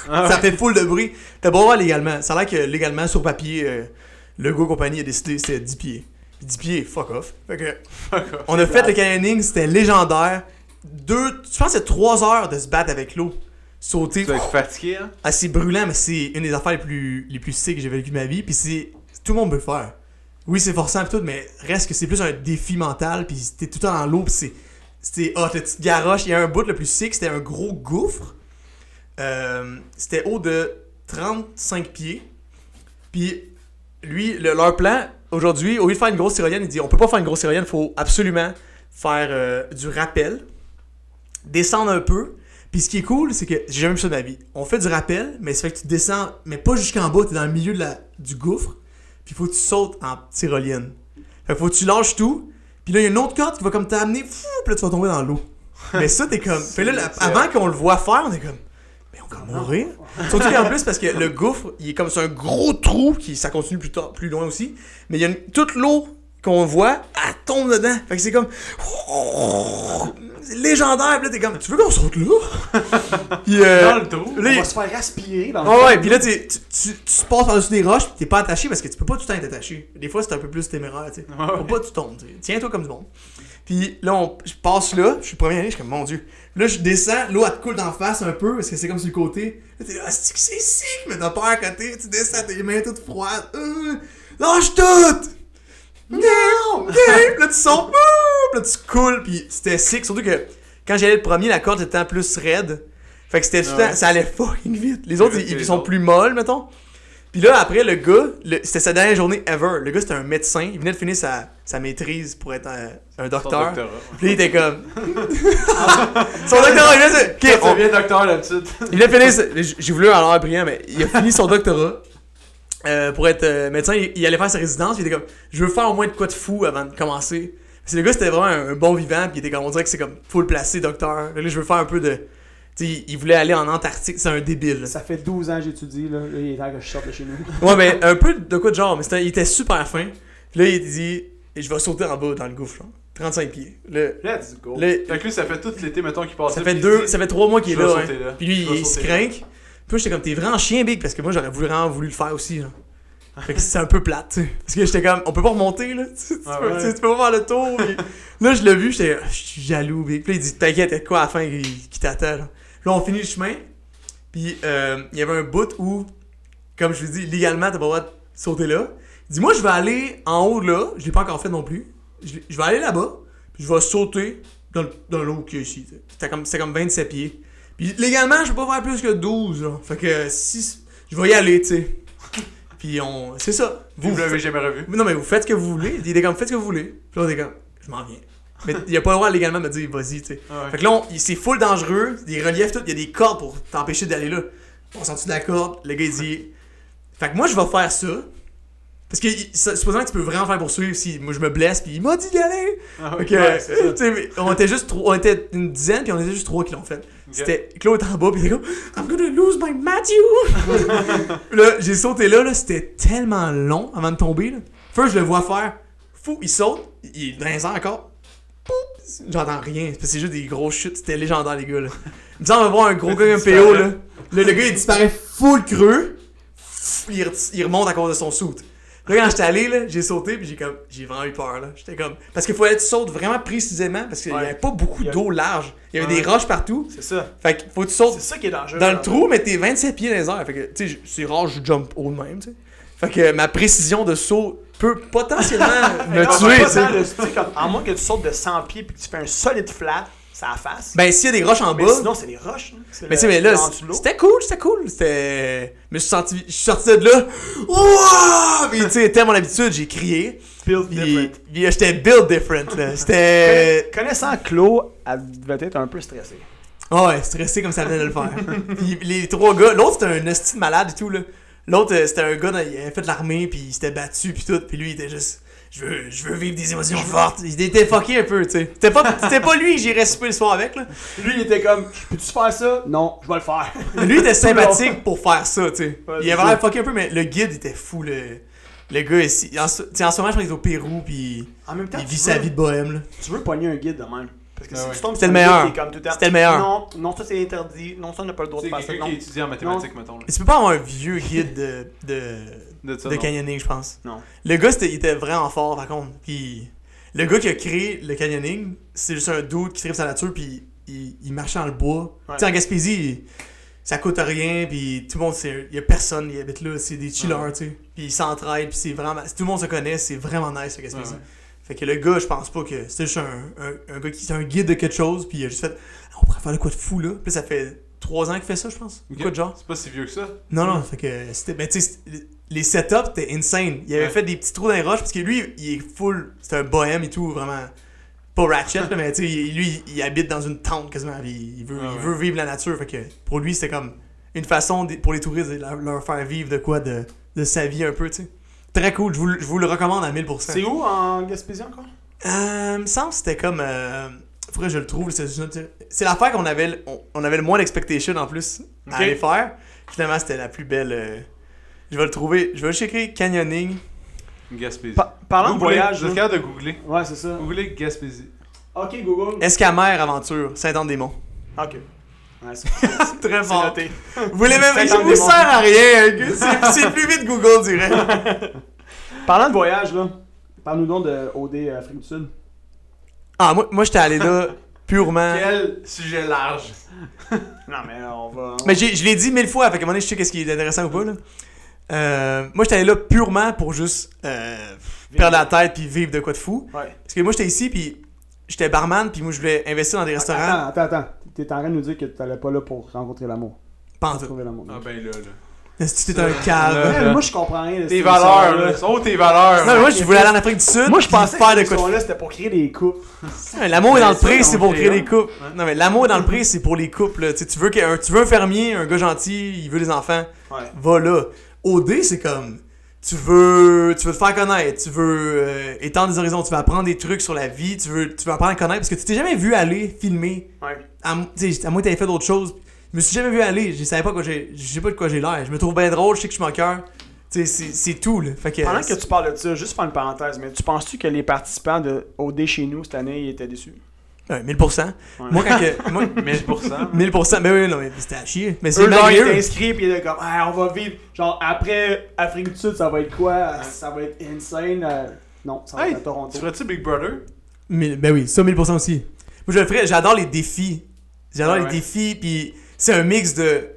Speaker 3: ça fait full de bruit. T'as beau voir légalement. Ça a l'air que légalement, sur papier, euh, le go compagnie a décidé que c'était 10 pieds. Puis 10 pieds, fuck off. Fait que, on a fait le canyoning, c'était légendaire. Deux, je pense que c'est 3 heures de se battre avec l'eau. Sauter.
Speaker 2: Tu vas être fatigué, hein?
Speaker 3: Ah, c'est brûlant, mais c'est une des affaires les plus, les plus sick que j'ai vécues de ma vie. Puis c'est. Tout le monde peut le faire. Oui, c'est forçant et tout, mais reste que c'est plus un défi mental. Puis t'es tout le temps dans l'eau. Puis c'est. C'était hot, le petit garoche? Il y a un bout le plus sick, c'était un gros gouffre. Euh, c'était haut de 35 pieds. Puis lui, le- leur plan, aujourd'hui, au lieu de faire une grosse tyrolienne, il dit on peut pas faire une grosse tyrolienne, faut absolument faire euh, du rappel, descendre un peu. Puis ce qui est cool, c'est que j'ai jamais vu ça de ma vie. On fait du rappel, mais ça fait que tu descends, mais pas jusqu'en bas, t'es dans le milieu de du gouffre. Puis faut que tu sautes en tyrolienne. Fait que faut que tu lâches tout. Puis là, il y a une autre corde qui va comme t'amener, fou, puis là, tu vas tomber dans l'eau. Mais ça, t'es comme. <laughs> Fait là, la- avant qu'on le voit faire, on est comme. Mais on va mourir. Surtout qu'en plus, parce que le gouffre, il est comme c'est un gros trou qui ça continue plus tard, plus loin aussi. Mais il y a une- toute l'eau qu'on voit, elle tombe dedans. Fait que c'est comme. Légendaire. Puis là, t'es comme. Tu veux qu'on saute là? <laughs> Puis, euh,
Speaker 2: Dans le trou.
Speaker 3: là,
Speaker 1: On va se faire aspirer dans le
Speaker 3: Ouais, ouais, puis là, tu, tu, tu, tu passes par-dessus des roches, pis t'es pas attaché parce que tu peux pas tout le temps être attaché. Des fois, c'est un peu plus téméraire, tu sais. Faut pas que tu tombes. Tiens-toi comme du monde. Puis là, on, je passe là, je suis le premier année, je suis comme, mon dieu. Là, je descends, l'eau, elle te coule d'en face un peu parce que c'est comme sur le côté. Là, t'es là, Ah, c'est que c'est sick, mais t'as peur à côté, tu descends, tes mains toutes froides. Euh, lâche tout! Non! Non! Là, tu euh, là, tu coules, puis c'était sick. Surtout que quand j'allais le premier, la corde était plus raide. Fait que c'était tout le
Speaker 2: Ouais.
Speaker 3: temps, ça allait fucking vite. Les autres, ils, sont plus molles, mettons. Puis là, après, le gars, c'était sa dernière journée ever. Le gars, c'était un médecin. Il venait de finir sa, sa maîtrise pour être un, un docteur. Puis il était comme. <laughs> son doctorat, il vient de.
Speaker 2: Quand
Speaker 3: Ok,
Speaker 2: tu
Speaker 3: on-
Speaker 2: deviens docteur d'habitude.
Speaker 3: il vient de finir. J'ai voulu en l'air brillant, mais il a fini son doctorat. euh, pour être euh, médecin, il, il allait faire sa résidence. Il était comme, je veux faire au moins de quoi de fou avant de commencer. Que le gars, c'était vraiment un, un bon vivant. Puis il était comme, on dirait que c'est comme full placé, docteur. Là, je veux faire un peu de. Tu sais, il- voulait aller en Antarctique. C'est un débile. là.
Speaker 1: Ça fait 12 ans que j'étudie, là. Là, il est temps que je sorte de chez nous. <laughs>
Speaker 3: Ouais, mais un peu de quoi de genre, mais c'était- il était super fin. Puis là, il dit, je vais sauter en bas dans le gouffre, genre. 35 pieds. Là,
Speaker 2: Let's go.
Speaker 3: là,
Speaker 2: Fait que lui, ça fait tout l'été, mettons, qu'il passe
Speaker 3: ça
Speaker 2: là,
Speaker 3: fait deux,
Speaker 2: dit,
Speaker 3: ça fait trois mois qu'il est là, hein.
Speaker 2: là.
Speaker 3: Puis lui, il se
Speaker 2: là.
Speaker 3: craint. Puis moi, j'étais comme, t'es vraiment chien big, parce que moi, j'aurais vraiment voulu le faire aussi, genre. <laughs> Fait que c'est un peu plate, tu sais. Parce que j'étais comme, on peut pas remonter, là. Tu, <laughs> tu
Speaker 2: Ah
Speaker 3: peux,
Speaker 2: ouais.
Speaker 3: tu peux pas faire le tour. puis <laughs> là, je l'ai vu, j'étais, je suis jaloux. Puis là, il dit, t'inquiète, de quoi à la fin qui, qui t'attend, là. Là, on finit le chemin. Puis euh, il y avait un bout où, comme je vous dis, légalement, t'as pas le droit de sauter là. Il dit, moi, je vais aller en haut là. Je l'ai pas encore fait non plus. Je, vais aller là-bas. Puis je vais sauter dans, dans l'eau qu'il y a ici. C'était comme, comme 27 pieds. Puis légalement, je peux pas faire plus que 12. Là. Fait que si. Je vais y aller, tu sais. Puis on. C'est ça.
Speaker 2: Vous, vous l'avez jamais revu?
Speaker 3: Non, mais vous faites ce que vous voulez. Il était comme, faites ce que vous voulez. Puis là, on était comme, je m'en viens. Mais il a pas le droit légalement de me dire, vas-y, tu sais.
Speaker 2: Ah ouais.
Speaker 3: Fait que là, c'est full dangereux. Des reliefs, tout. Il y a des cordes pour t'empêcher d'aller là. On sort de la corde? Le gars, il dit, fait que moi, je vais faire ça. Parce que, supposons que tu peux vraiment faire poursuivre si moi je me blesse, puis il m'a dit d'y aller.
Speaker 2: Ah, ouais, ça.
Speaker 3: on était juste trois, on était une dizaine, puis on était juste trois qui l'ont fait. C'était Claude en bas, puis il était comme I'm gonna lose my Matthew. <laughs> là, j'ai sauté là, là c'était tellement long avant de tomber. Là. First, je le vois faire. Fou, il saute, il est dans les airs encore. J'entends rien, c'est parce que c'est juste des grosses chutes, c'était légendaire les gars là. Il me semble avoir un gros gars comme PO là. Là, le gars il disparaît full creux. Il, re- il remonte à cause de son soute. Là, quand j'étais allé, là, j'ai sauté, puis j'ai comme, j'ai vraiment eu peur, là. J'étais comme, parce qu'il fallait que tu sautes vraiment précisément, parce qu'il y
Speaker 1: Ouais.
Speaker 3: avait pas beaucoup
Speaker 1: a-
Speaker 3: d'eau large. Il y avait
Speaker 2: Ouais.
Speaker 3: des roches partout.
Speaker 1: C'est ça.
Speaker 3: Fait qu'il faut que tu sautes
Speaker 1: C'est ça qui est dangereux.
Speaker 3: dans le trou, mais t'es 27 pieds dans les airs. Fait que, tu sais, c'est rare, je jump haut de même, tu sais. Fait que ma précision de saut peut potentiellement <laughs> me tuer,
Speaker 1: pas comme, À moins que tu sautes de 100 pieds puis que tu fais un solide flat, ça face.
Speaker 3: Ben, s'il y a des roches en
Speaker 1: mais
Speaker 3: bas.
Speaker 1: sinon, c'est des roches. hein. C'est
Speaker 3: Mais
Speaker 1: le-
Speaker 3: tu sais, mais là, c'était cool, c'était cool. C'était. Je me suis senti. Je suis sorti de là. Wouah! Puis, tu sais, tellement l'habitude, j'ai crié.
Speaker 1: Build different.
Speaker 3: puis, j'étais build different, là. <laughs> C'était.
Speaker 1: Connaissant Claude, elle devait être un peu stressée.
Speaker 3: Ah ouais, stressé comme ça venait de le faire. <laughs> puis les trois gars, l'autre c'était un hostie de malade et tout là. L'autre euh, c'était un gars, il avait fait de l'armée puis il s'était battu puis tout, puis lui il était juste je veux, je veux vivre des émotions fortes. Il était fucké un peu, tu sais. C'était pas, c'était pas lui que j'irais souper le soir avec, là.
Speaker 1: Lui, il était comme, peux-tu faire ça? Non, je vais le faire. <laughs>
Speaker 3: Lui, il était sympathique pour faire ça, tu sais.
Speaker 1: Ouais,
Speaker 3: il
Speaker 1: ça.
Speaker 3: l'air fucké un peu, mais le guide était fou, le, le gars ici. En, ce- tu sais, en ce moment, je crois qu'il est au Pérou, puis
Speaker 1: En même temps,
Speaker 3: il vit sa
Speaker 1: veux-
Speaker 3: vie de bohème, là.
Speaker 1: Tu veux pogner un guide de même. Parce que
Speaker 2: Ah
Speaker 1: si
Speaker 2: ouais.
Speaker 1: tu tombes
Speaker 3: C'était
Speaker 1: sur
Speaker 3: le meilleur.
Speaker 1: est
Speaker 3: C'était le meilleur.
Speaker 1: Non, non, ça c'est interdit. Non, ça on n'a pas le droit de faire ça.
Speaker 2: quelqu'un
Speaker 1: Non.
Speaker 2: qui étudie en mathématiques, mettons. Là.
Speaker 3: Tu peux pas avoir un vieux guide de, de,
Speaker 2: De ça,
Speaker 3: de canyoning, je pense.
Speaker 1: Non.
Speaker 3: Le gars, c'était- il était vraiment fort, par contre. Puis le gars qui a créé le canyoning, c'est juste un dude qui tripe sa nature, puis il, il marchait dans le bois.
Speaker 1: Ouais.
Speaker 3: Tu sais, en Gaspésie, ça coûte rien, puis tout le monde, il y a personne qui habite là, c'est des chillers,
Speaker 2: Ouais.
Speaker 3: tu sais. Puis ils s'entraident, puis c'est vraiment. Tout le monde se connaît, c'est vraiment nice, le Gaspésie.
Speaker 2: Ouais.
Speaker 3: Fait que le gars, je pense pas que c'était juste un, un, un gars qui c'est un guide de quelque chose, puis il a juste fait on pourrait faire de quoi de fou là. Puis ça fait trois ans qu'il fait ça, je pense.
Speaker 2: Ok.
Speaker 3: Quoi de genre?
Speaker 2: C'est pas si vieux que ça.
Speaker 3: Non, non, fait que c'était. Ben, tu sais, les setups, c'était insane. Il avait
Speaker 2: Ouais.
Speaker 3: fait des petits trous dans les roches parce que lui, il est full. C'est un bohème et tout, vraiment. Pas ratchet, là, mais tu sais, lui, il habite dans une tente quasiment. il, veut,
Speaker 2: Ah
Speaker 3: il
Speaker 2: ouais.
Speaker 3: veut vivre la nature. Fait que pour lui, c'était comme une façon de- pour les touristes de leur, faire vivre de quoi de, de sa vie un peu, tu sais. Très cool, je vous, le- je vous le recommande à 1000%.
Speaker 1: C'est où en Gaspésie encore?
Speaker 3: Euh, il me semble que c'était comme. Euh, faudrait que je le trouve. C'est l'affaire qu'on avait, le- on, on avait le moins d'expectation en plus
Speaker 1: Ok.
Speaker 3: à aller faire. Finalement, c'était la plus belle. euh, je vais le trouver. Je vais juste écrire canyoning.
Speaker 2: Gaspésie.
Speaker 1: Pa- Parlant de
Speaker 2: Googlez.
Speaker 1: voyage.
Speaker 2: Capable de googler.
Speaker 1: Ouais, c'est ça.
Speaker 2: Googlez Gaspésie.
Speaker 1: Ok, Google.
Speaker 3: Escamère Aventure, Saint-Anne-des-Monts.
Speaker 1: Ok. Ouais, <laughs> c'est
Speaker 3: Très
Speaker 1: c'est
Speaker 3: fort.
Speaker 1: noté.
Speaker 3: Vous voulez même. Je vous sers à rien. hein, <laughs> C'est c'est plus vite Google, dirait.
Speaker 1: Parlant de voyage, là. Parle-nous donc de OD Afrique du Sud.
Speaker 3: Ah, moi, moi j'étais allé là <laughs> purement.
Speaker 2: Quel sujet large.
Speaker 1: Non, mais on va.
Speaker 3: Mais j'ai- je l'ai dit mille fois, fait qu'à un moment donné, je sais qu'est-ce qui est intéressant ou pas. Là. Euh, moi, j'étais allé là purement pour juste euh, perdre la tête puis vivre de quoi de fou.
Speaker 1: Ouais.
Speaker 3: Parce que moi, j'étais ici, puis j'étais barman, puis moi, je voulais investir dans des restaurants.
Speaker 1: Attends, attends, attends. T'es en train de nous dire que t'allais pas là pour rencontrer l'amour.
Speaker 3: Pas en tout.
Speaker 1: trouver l'amour.
Speaker 2: Ah ben là, là.
Speaker 3: Est-ce que t'es un cave?
Speaker 1: Ouais, moi, je comprends rien. de
Speaker 2: Tes valeurs, là. Sont tes valeurs.
Speaker 3: Non, mais moi, je voulais aller en Afrique du Sud.
Speaker 1: Moi, je pensais
Speaker 3: faire
Speaker 1: que
Speaker 3: de quoi
Speaker 1: émission-là, c'était pour créer des couples.
Speaker 3: L'amour est dans le prix, c'est pour créer des couples. Non, mais l'amour est dans le prix, c'est pour les couples. là. Tu Tu veux, qu'un- tu veux un fermier, un gars gentil, il veut des enfants.
Speaker 1: Ouais.
Speaker 3: va là. OD, c'est comme. Tu veux, tu veux te faire connaître, tu veux euh, étendre des horizons, tu veux apprendre des trucs sur la vie, tu veux, tu veux apprendre à connaître parce que tu t'es jamais vu aller filmer.
Speaker 1: Ouais.
Speaker 3: À, tu à moins que t'avais fait d'autres choses. Je me suis jamais vu aller, je savais pas quoi j'ai. Je sais pas de quoi j'ai l'air. Je me trouve bien drôle, je sais que je suis cœur. Tu sais, c'est c'est tout, là. Fait que.
Speaker 1: Pendant que tu parles de ça, juste faire une parenthèse, mais tu penses-tu que les participants de OD chez nous cette année ils étaient déçus?
Speaker 3: Ouais, 1000%.
Speaker 1: Ouais.
Speaker 3: Moi, quand que. <laughs> Moi,
Speaker 2: 1000%.
Speaker 3: 1000%. Mais oui, non, mais c'était à chier. Mais c'est
Speaker 1: Eux, genre, ils étaient inscrits pis ils étaient comme, ah, on va vivre. Genre, après Afrique du Sud, ça va être quoi? Ça va être insane. euh, Non, ça va
Speaker 2: Hey,
Speaker 1: être à Toronto.
Speaker 2: Tu ferais-tu Big Brother?
Speaker 3: Mille- ben oui, ça 1000% aussi. Moi je le ferais, j'adore les défis. J'adore
Speaker 2: Ah
Speaker 3: les
Speaker 2: ouais.
Speaker 3: défis, puis c'est un mix de,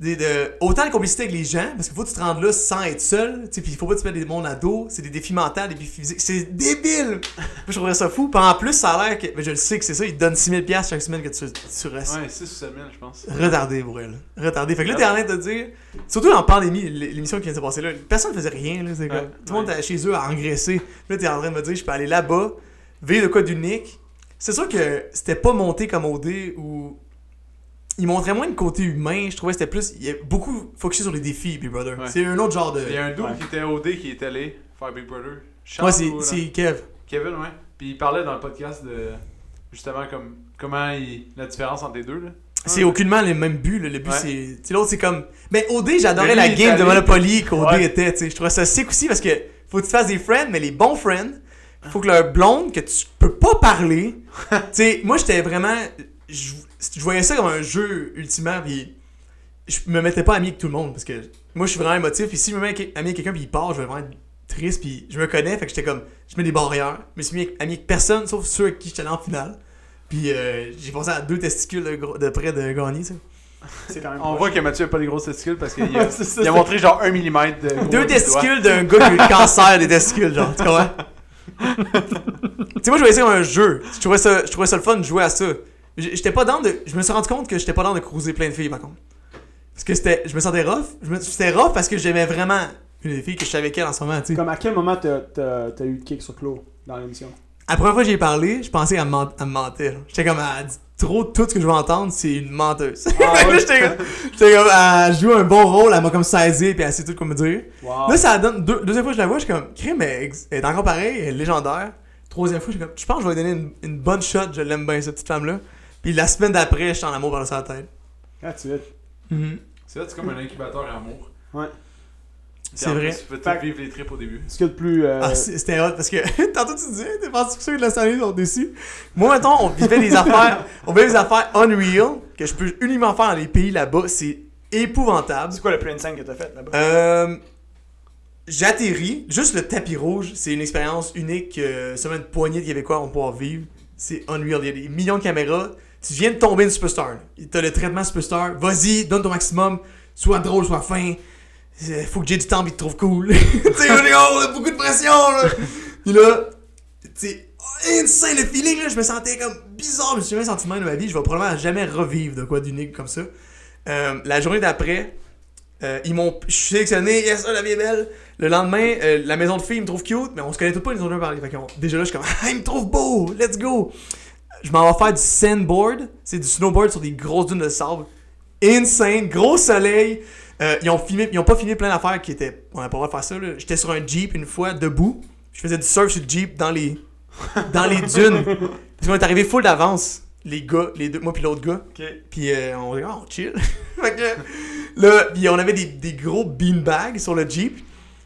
Speaker 3: de, de- Autant de complicité avec les gens, parce qu'il faut que tu te rendes là sans être seul, tu puis il faut pas que tu mettes des mondes à dos, c'est des défis mentaux, des défis physiques, c'est débile! Je trouverais ça fou, puis en plus ça a l'air que. Mais je le sais que c'est ça, ils te donnent 6000$ chaque semaine que tu, tu restes
Speaker 2: Ouais, 6 ou 7 000, je pense.
Speaker 3: retardé pour elle. Retardé. Fait que là t'es en train de te dire, surtout en pandémie, l'émission qui vient de se passer là, personne faisait rien, là, c'est comme.
Speaker 2: Ouais,
Speaker 3: Tout le monde était chez eux à engraisser. Là t'es en train de me dire, je peux aller là-bas, vivre de quoi d'unique. C'est sûr que c'était pas monté comme OD où il montrait moins le côté humain, je trouvais que c'était plus il y a beaucoup focusé sur les défis Big Brother.
Speaker 2: Ouais.
Speaker 3: C'est un autre genre de
Speaker 2: Il y a un dude
Speaker 1: Ouais.
Speaker 2: qui était OD qui est allé faire Big Brother. Charles
Speaker 3: Ouais, c'est
Speaker 2: ou,
Speaker 3: c'est Kev.
Speaker 2: Kevin, ouais. Puis il parlait dans le podcast de justement comme comment il, la différence entre les deux là.
Speaker 3: C'est aucunement les mêmes buts, là. le but
Speaker 2: Ouais.
Speaker 3: c'est tu sais, l'autre c'est comme mais OD, j'adorais la game de Monopoly <laughs> qu'OD
Speaker 1: Ouais.
Speaker 3: était, tu sais. Je trouvais ça sick aussi parce que faut que tu fasses des friends, mais les bons friends, faut que leur blonde que tu peux pas parler. <laughs> tu sais, moi j'étais vraiment je, je voyais ça comme un jeu ultimement puis je me mettais pas ami avec tout le monde parce que moi je suis vraiment émotif puis si je me mets ami avec quelqu'un puis il part, je vais vraiment être triste puis je me connais fait que j'étais comme je mets des barrières. Je me suis mis ami avec personne sauf ceux avec qui j'étais allé en finale. Puis euh, j'ai pensé à deux testicules de, gros- de près de gagner,
Speaker 1: même
Speaker 2: On voit que Mathieu a pas des grosses testicules parce qu'il a, <laughs>
Speaker 1: ça,
Speaker 2: il a montré genre 1 mm de
Speaker 3: Deux testicules d'un gars qui a eu le cancer des testicules, genre, tu comprends? <laughs> tu sais, moi, je voyais ça comme un jeu. Je trouvais ça, je trouvais ça le fun de jouer à ça. J'étais pas dans de. Je me suis rendu compte que j'étais pas dans de cruiser plein de filles, par contre. Parce que c'était. Je me sentais rough. Je me- C'était rough parce que j'aimais vraiment une des filles que je savais qu'elle en ce moment, tu sais.
Speaker 1: Comme à quel moment t'as eu le kick sur Claude dans l'émission?
Speaker 3: La première fois que j'y ai parlé, je pensais qu'elle me ment- elle me mentait. genre. J'étais comme, dit trop tout ce que je veux entendre, c'est une menteuse.
Speaker 1: Ah <laughs> ouais?
Speaker 3: j'étais comme, j'étais comme, elle joue un bon rôle, elle m'a comme saisi, puis elle sait tout quoi me dire.
Speaker 1: Wow.
Speaker 3: Là, ça donne. Deux, deuxième fois que je la vois, je suis comme, crime, elle est encore pareille, elle est légendaire. Troisième fois, je suis comme, je pense que je vais lui donner une, une bonne shot, je l'aime bien, cette petite femme-là. Puis la semaine d'après, je suis en amour par sa tête.
Speaker 1: Ah, tu veux.
Speaker 3: Mhm.
Speaker 2: C'est vrai, c'est comme un incubateur à amour.
Speaker 1: Ouais.
Speaker 3: C'est vrai.
Speaker 2: Tu peux
Speaker 1: Fait-
Speaker 2: vivre les trips au début.
Speaker 1: Ce qu'il y a de plus. euh,
Speaker 3: Ah, c'était hot parce que <laughs> tantôt tu disais, t'es pas sûr que ceux de la salle sont déçus. Moi, mettons, on vivait des affaires, <laughs> on vivait des affaires unreal que je peux uniquement faire dans les pays là-bas. C'est épouvantable.
Speaker 1: c'est quoi le plus insane que t'as fait là-bas?
Speaker 3: Euh, J'atterris, juste le tapis rouge, c'est une expérience unique que seulement une poignée de Québécois vont pouvoir vivre. C'est unreal. Il y a des millions de caméras. Tu viens de tomber une superstar. là. T'as le traitement superstar. Vas-y, donne ton maximum. Sois drôle, sois fin. Euh, Faut que j'ai du temps, puis te trouve cool. <laughs> tu sais, on oh, on a beaucoup de pression, là. <laughs> Puis là, tu sais, oh, insane le feeling, là. Je me sentais comme bizarre. Je me suis jamais senti de ma vie. Je vais probablement jamais revivre de quoi d'unique comme ça. Euh, la journée d'après, euh, ils m'ont. Je suis sélectionné, yes, la vie est belle. Le lendemain, euh, la maison de filles me trouve cute, mais on se connaît tous pas, ils nous ont jamais parlé. Fait déjà là, je suis comme, <laughs> ah, ils me trouvent beau, let's go. Je m'en vais faire du sandboard, c'est du snowboard sur des grosses dunes de sable. Insane, gros soleil. Euh, ils ont filmé, ils ont pas filmé plein d'affaires qui étaient. On n'a pas le droit de faire ça. J'étais sur un Jeep une fois, debout. Je faisais du surf sur le Jeep dans les. dans les <laughs> dunes. Parce qu'on est arrivé full d'avance. Les gars, les deux, moi puis l'autre gars. Puis euh, on dit, oh, on chill. <laughs> là, puis on avait des, des gros beanbags sur le Jeep.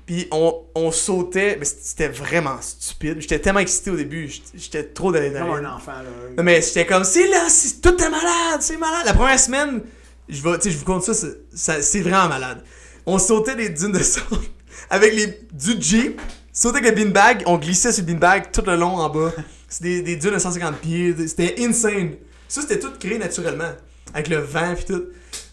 Speaker 3: Puis on, on sautait, mais c'était vraiment stupide. J'étais tellement excité au début, j'étais- trop dans
Speaker 1: Comme un enfant, là.
Speaker 3: Non, mais j'étais comme, c'est là, c'est tout est malade, c'est malade. La première semaine, je vais, je vous compte ça, c'est- ça, c'est vraiment malade. On sautait des dunes de sable <laughs> avec les, du Jeep, sautait avec le beanbag, on glissait sur le beanbag tout le long en bas. C'était des, des dunes de 150 pieds, c'était insane. Ça, c'était tout créé naturellement, avec le vent puis tout.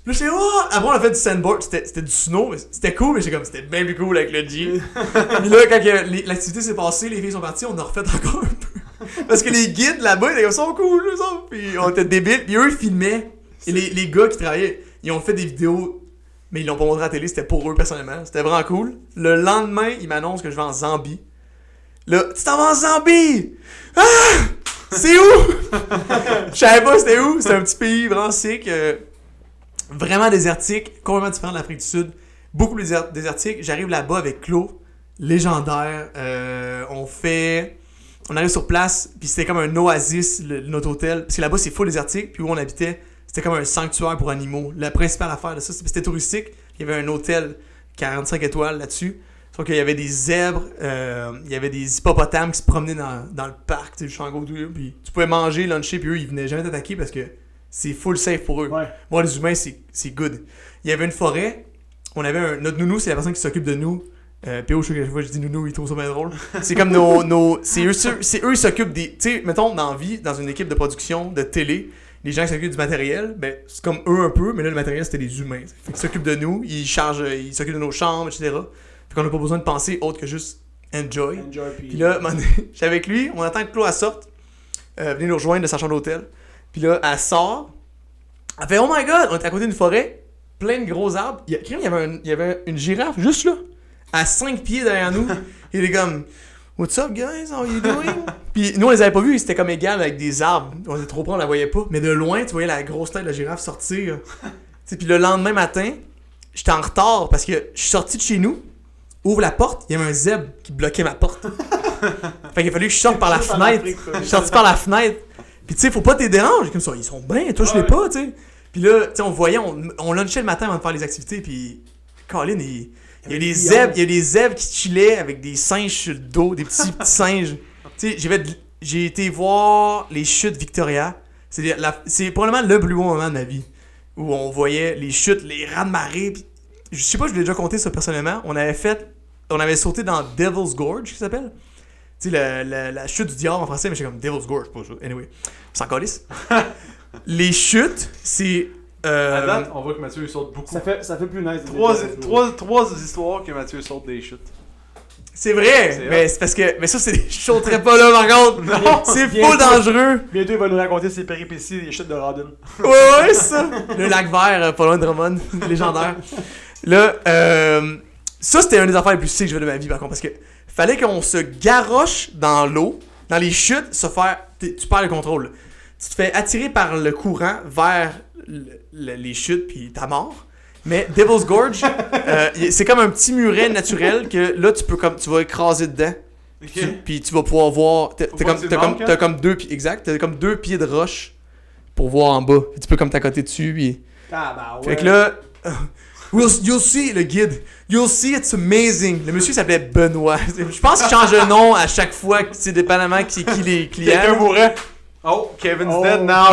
Speaker 3: Puis j'étais, oh! Après, on a fait du sandboard, c'était c'était du snow, mais c'était cool, mais j'étais comme, c'était bien plus cool avec le Jeep. <laughs> puis là, quand l'activité s'est passée, les filles sont parties, on a refait encore un peu. Parce que les guides là-bas, ils étaient comme, sont cool, eux autres. Puis on était débiles. Puis eux, ils filmaient. Et les, les gars qui travaillaient, ils ont fait des vidéos, mais ils l'ont pas montré à la télé, c'était pour eux personnellement. C'était vraiment cool. Le lendemain, ils m'annoncent que je vais en Zambie. Là, tu t'en vas en Zambie! Ah! C'est où? Je savais pas c'était où. C'est un petit pays vraiment sick. euh, vraiment désertique, complètement différent de l'Afrique du Sud. Beaucoup plus déser- désertique. J'arrive là-bas avec Claude, légendaire. Euh, on fait. On arrive sur place, puis c'était comme un oasis, notre hôtel. Parce que là-bas, c'est full désertique, puis où on habitait, c'était comme un sanctuaire pour animaux. La principale affaire de ça, c'était touristique. Il y avait un hôtel 45 étoiles là-dessus. Sauf qu'il y avait des zèbres, euh, il y avait des hippopotames qui se promenaient dans, dans le parc, tu sais, le puis tu pouvais manger, luncher, puis eux, ils venaient jamais t'attaquer parce que c'est full safe pour eux.
Speaker 1: Ouais.
Speaker 3: Moi, les humains, c'est good. Il y avait une forêt. On avait un, notre nounou, c'est la personne qui s'occupe de nous. Euh, P.O., je sais que chaque fois je dis nounou, il trouve ça bien drôle. C'est comme nos. <laughs> nos c'est eux, c'est eux qui s'occupent des. Tu sais, mettons, dans vie, dans une équipe de production, de télé, les gens qui s'occupent du matériel, ben, c'est comme eux un peu, mais là, le matériel, c'était les humains. Fait qu'ils s'occupent de nous, ils chargent, euh, ils s'occupent de nos chambres, etc. Fait qu'on n'a pas besoin de penser autre que juste enjoy.
Speaker 1: Enjoy, puis.
Speaker 3: Puis là, <laughs> j'étais avec lui, on attend que elle sorte, euh, venir nous rejoindre de sa chambre d'hôtel. Puis là, elle sort, elle fait Oh my god, on est à côté d'une forêt, plein de gros arbres. Il y, a, crème, il y, avait, un- il y avait une girafe juste là, à 5 pieds derrière nous. <laughs> Il est comme What's up, guys? How you doing? Puis nous, on les avait pas vus, c'était comme égal avec des arbres. On était trop près, on la voyait pas. Mais de loin, tu voyais la grosse tête de la girafe sortir. <laughs> Puis le lendemain matin, j'étais en retard parce que je suis sorti de chez nous, ouvre la porte, il y avait un zèbre qui bloquait ma porte. <laughs> fait qu'il a fallu que je sorte par la fenêtre. Je suis sorti par la fenêtre. Puis tu sais, faut pas te déranger. Comme ça, ils sont bien, touche-les
Speaker 1: Ouais.
Speaker 3: pas, tu sais. Puis là, tu sais, on voyait, on, on lunchait le matin avant de faire les activités, puis Colin, il, il y a des zèbres, il y a des zèbres qui chillaient avec des singes sur le dos, des petits, <laughs> petits singes. Tu sais, j'ai été voir les chutes Victoria. C'est probablement le plus beau moment de ma vie. Où on voyait les chutes, les rats de marée. puis je sais pas, je l'ai déjà compté ça personnellement. On avait fait, on avait sauté dans Devil's Gorge, qui s'appelle. Tu sais, la, la- la chute du diable en français, mais j'ai comme Devil's Gorge, pas ça. Anyway, on s'en calisse. <laughs> les chutes, c'est. euh,
Speaker 2: À date, on voit que Mathieu saute beaucoup.
Speaker 1: Ça fait, ça fait plus nice.
Speaker 2: Trois,
Speaker 1: de-
Speaker 2: trois, trois histoires que Mathieu saute des chutes.
Speaker 3: c'est vrai,
Speaker 2: C'est
Speaker 3: mais c'est parce que. Mais ça, c'est. Je sauterais pas là, par contre.
Speaker 2: Non.
Speaker 3: C'est faux dangereux.
Speaker 1: Bientôt, il va nous raconter ses péripéties des chutes de Rodin.
Speaker 3: Ouais, ouais, c'est ça. Le lac vert, euh, pas loin de Drummond, <laughs> légendaire. Là, euh, ça, c'était une des affaires les plus sick que je veux de ma vie, par contre, parce que fallait qu'on se garoche dans l'eau, dans les chutes, se faire. Tu perds le contrôle. Tu te fais attirer par le courant vers le- le- les chutes, puis ta mort. Mais Devil's Gorge, <laughs> euh, c'est comme un petit muret naturel que là, tu peux comme tu vas écraser dedans. Puis tu vas pouvoir voir. T'as comme, comme, deux pieds. Exact. T'as comme deux pieds de roche pour voir en bas. Tu peux comme t'accoter dessus. Puis...
Speaker 1: Ah, bah ouais.
Speaker 3: Fait que là. We'll- you'll see, le guide. You'll see, it's amazing. Le monsieur s'appelait Benoît. Je pense qu'il change de nom à chaque fois, que c'est dépendamment qui qui les
Speaker 2: Quelqu'un
Speaker 3: clients.
Speaker 2: mourrait. Oh, Kevin's
Speaker 1: Oh.
Speaker 2: dead now.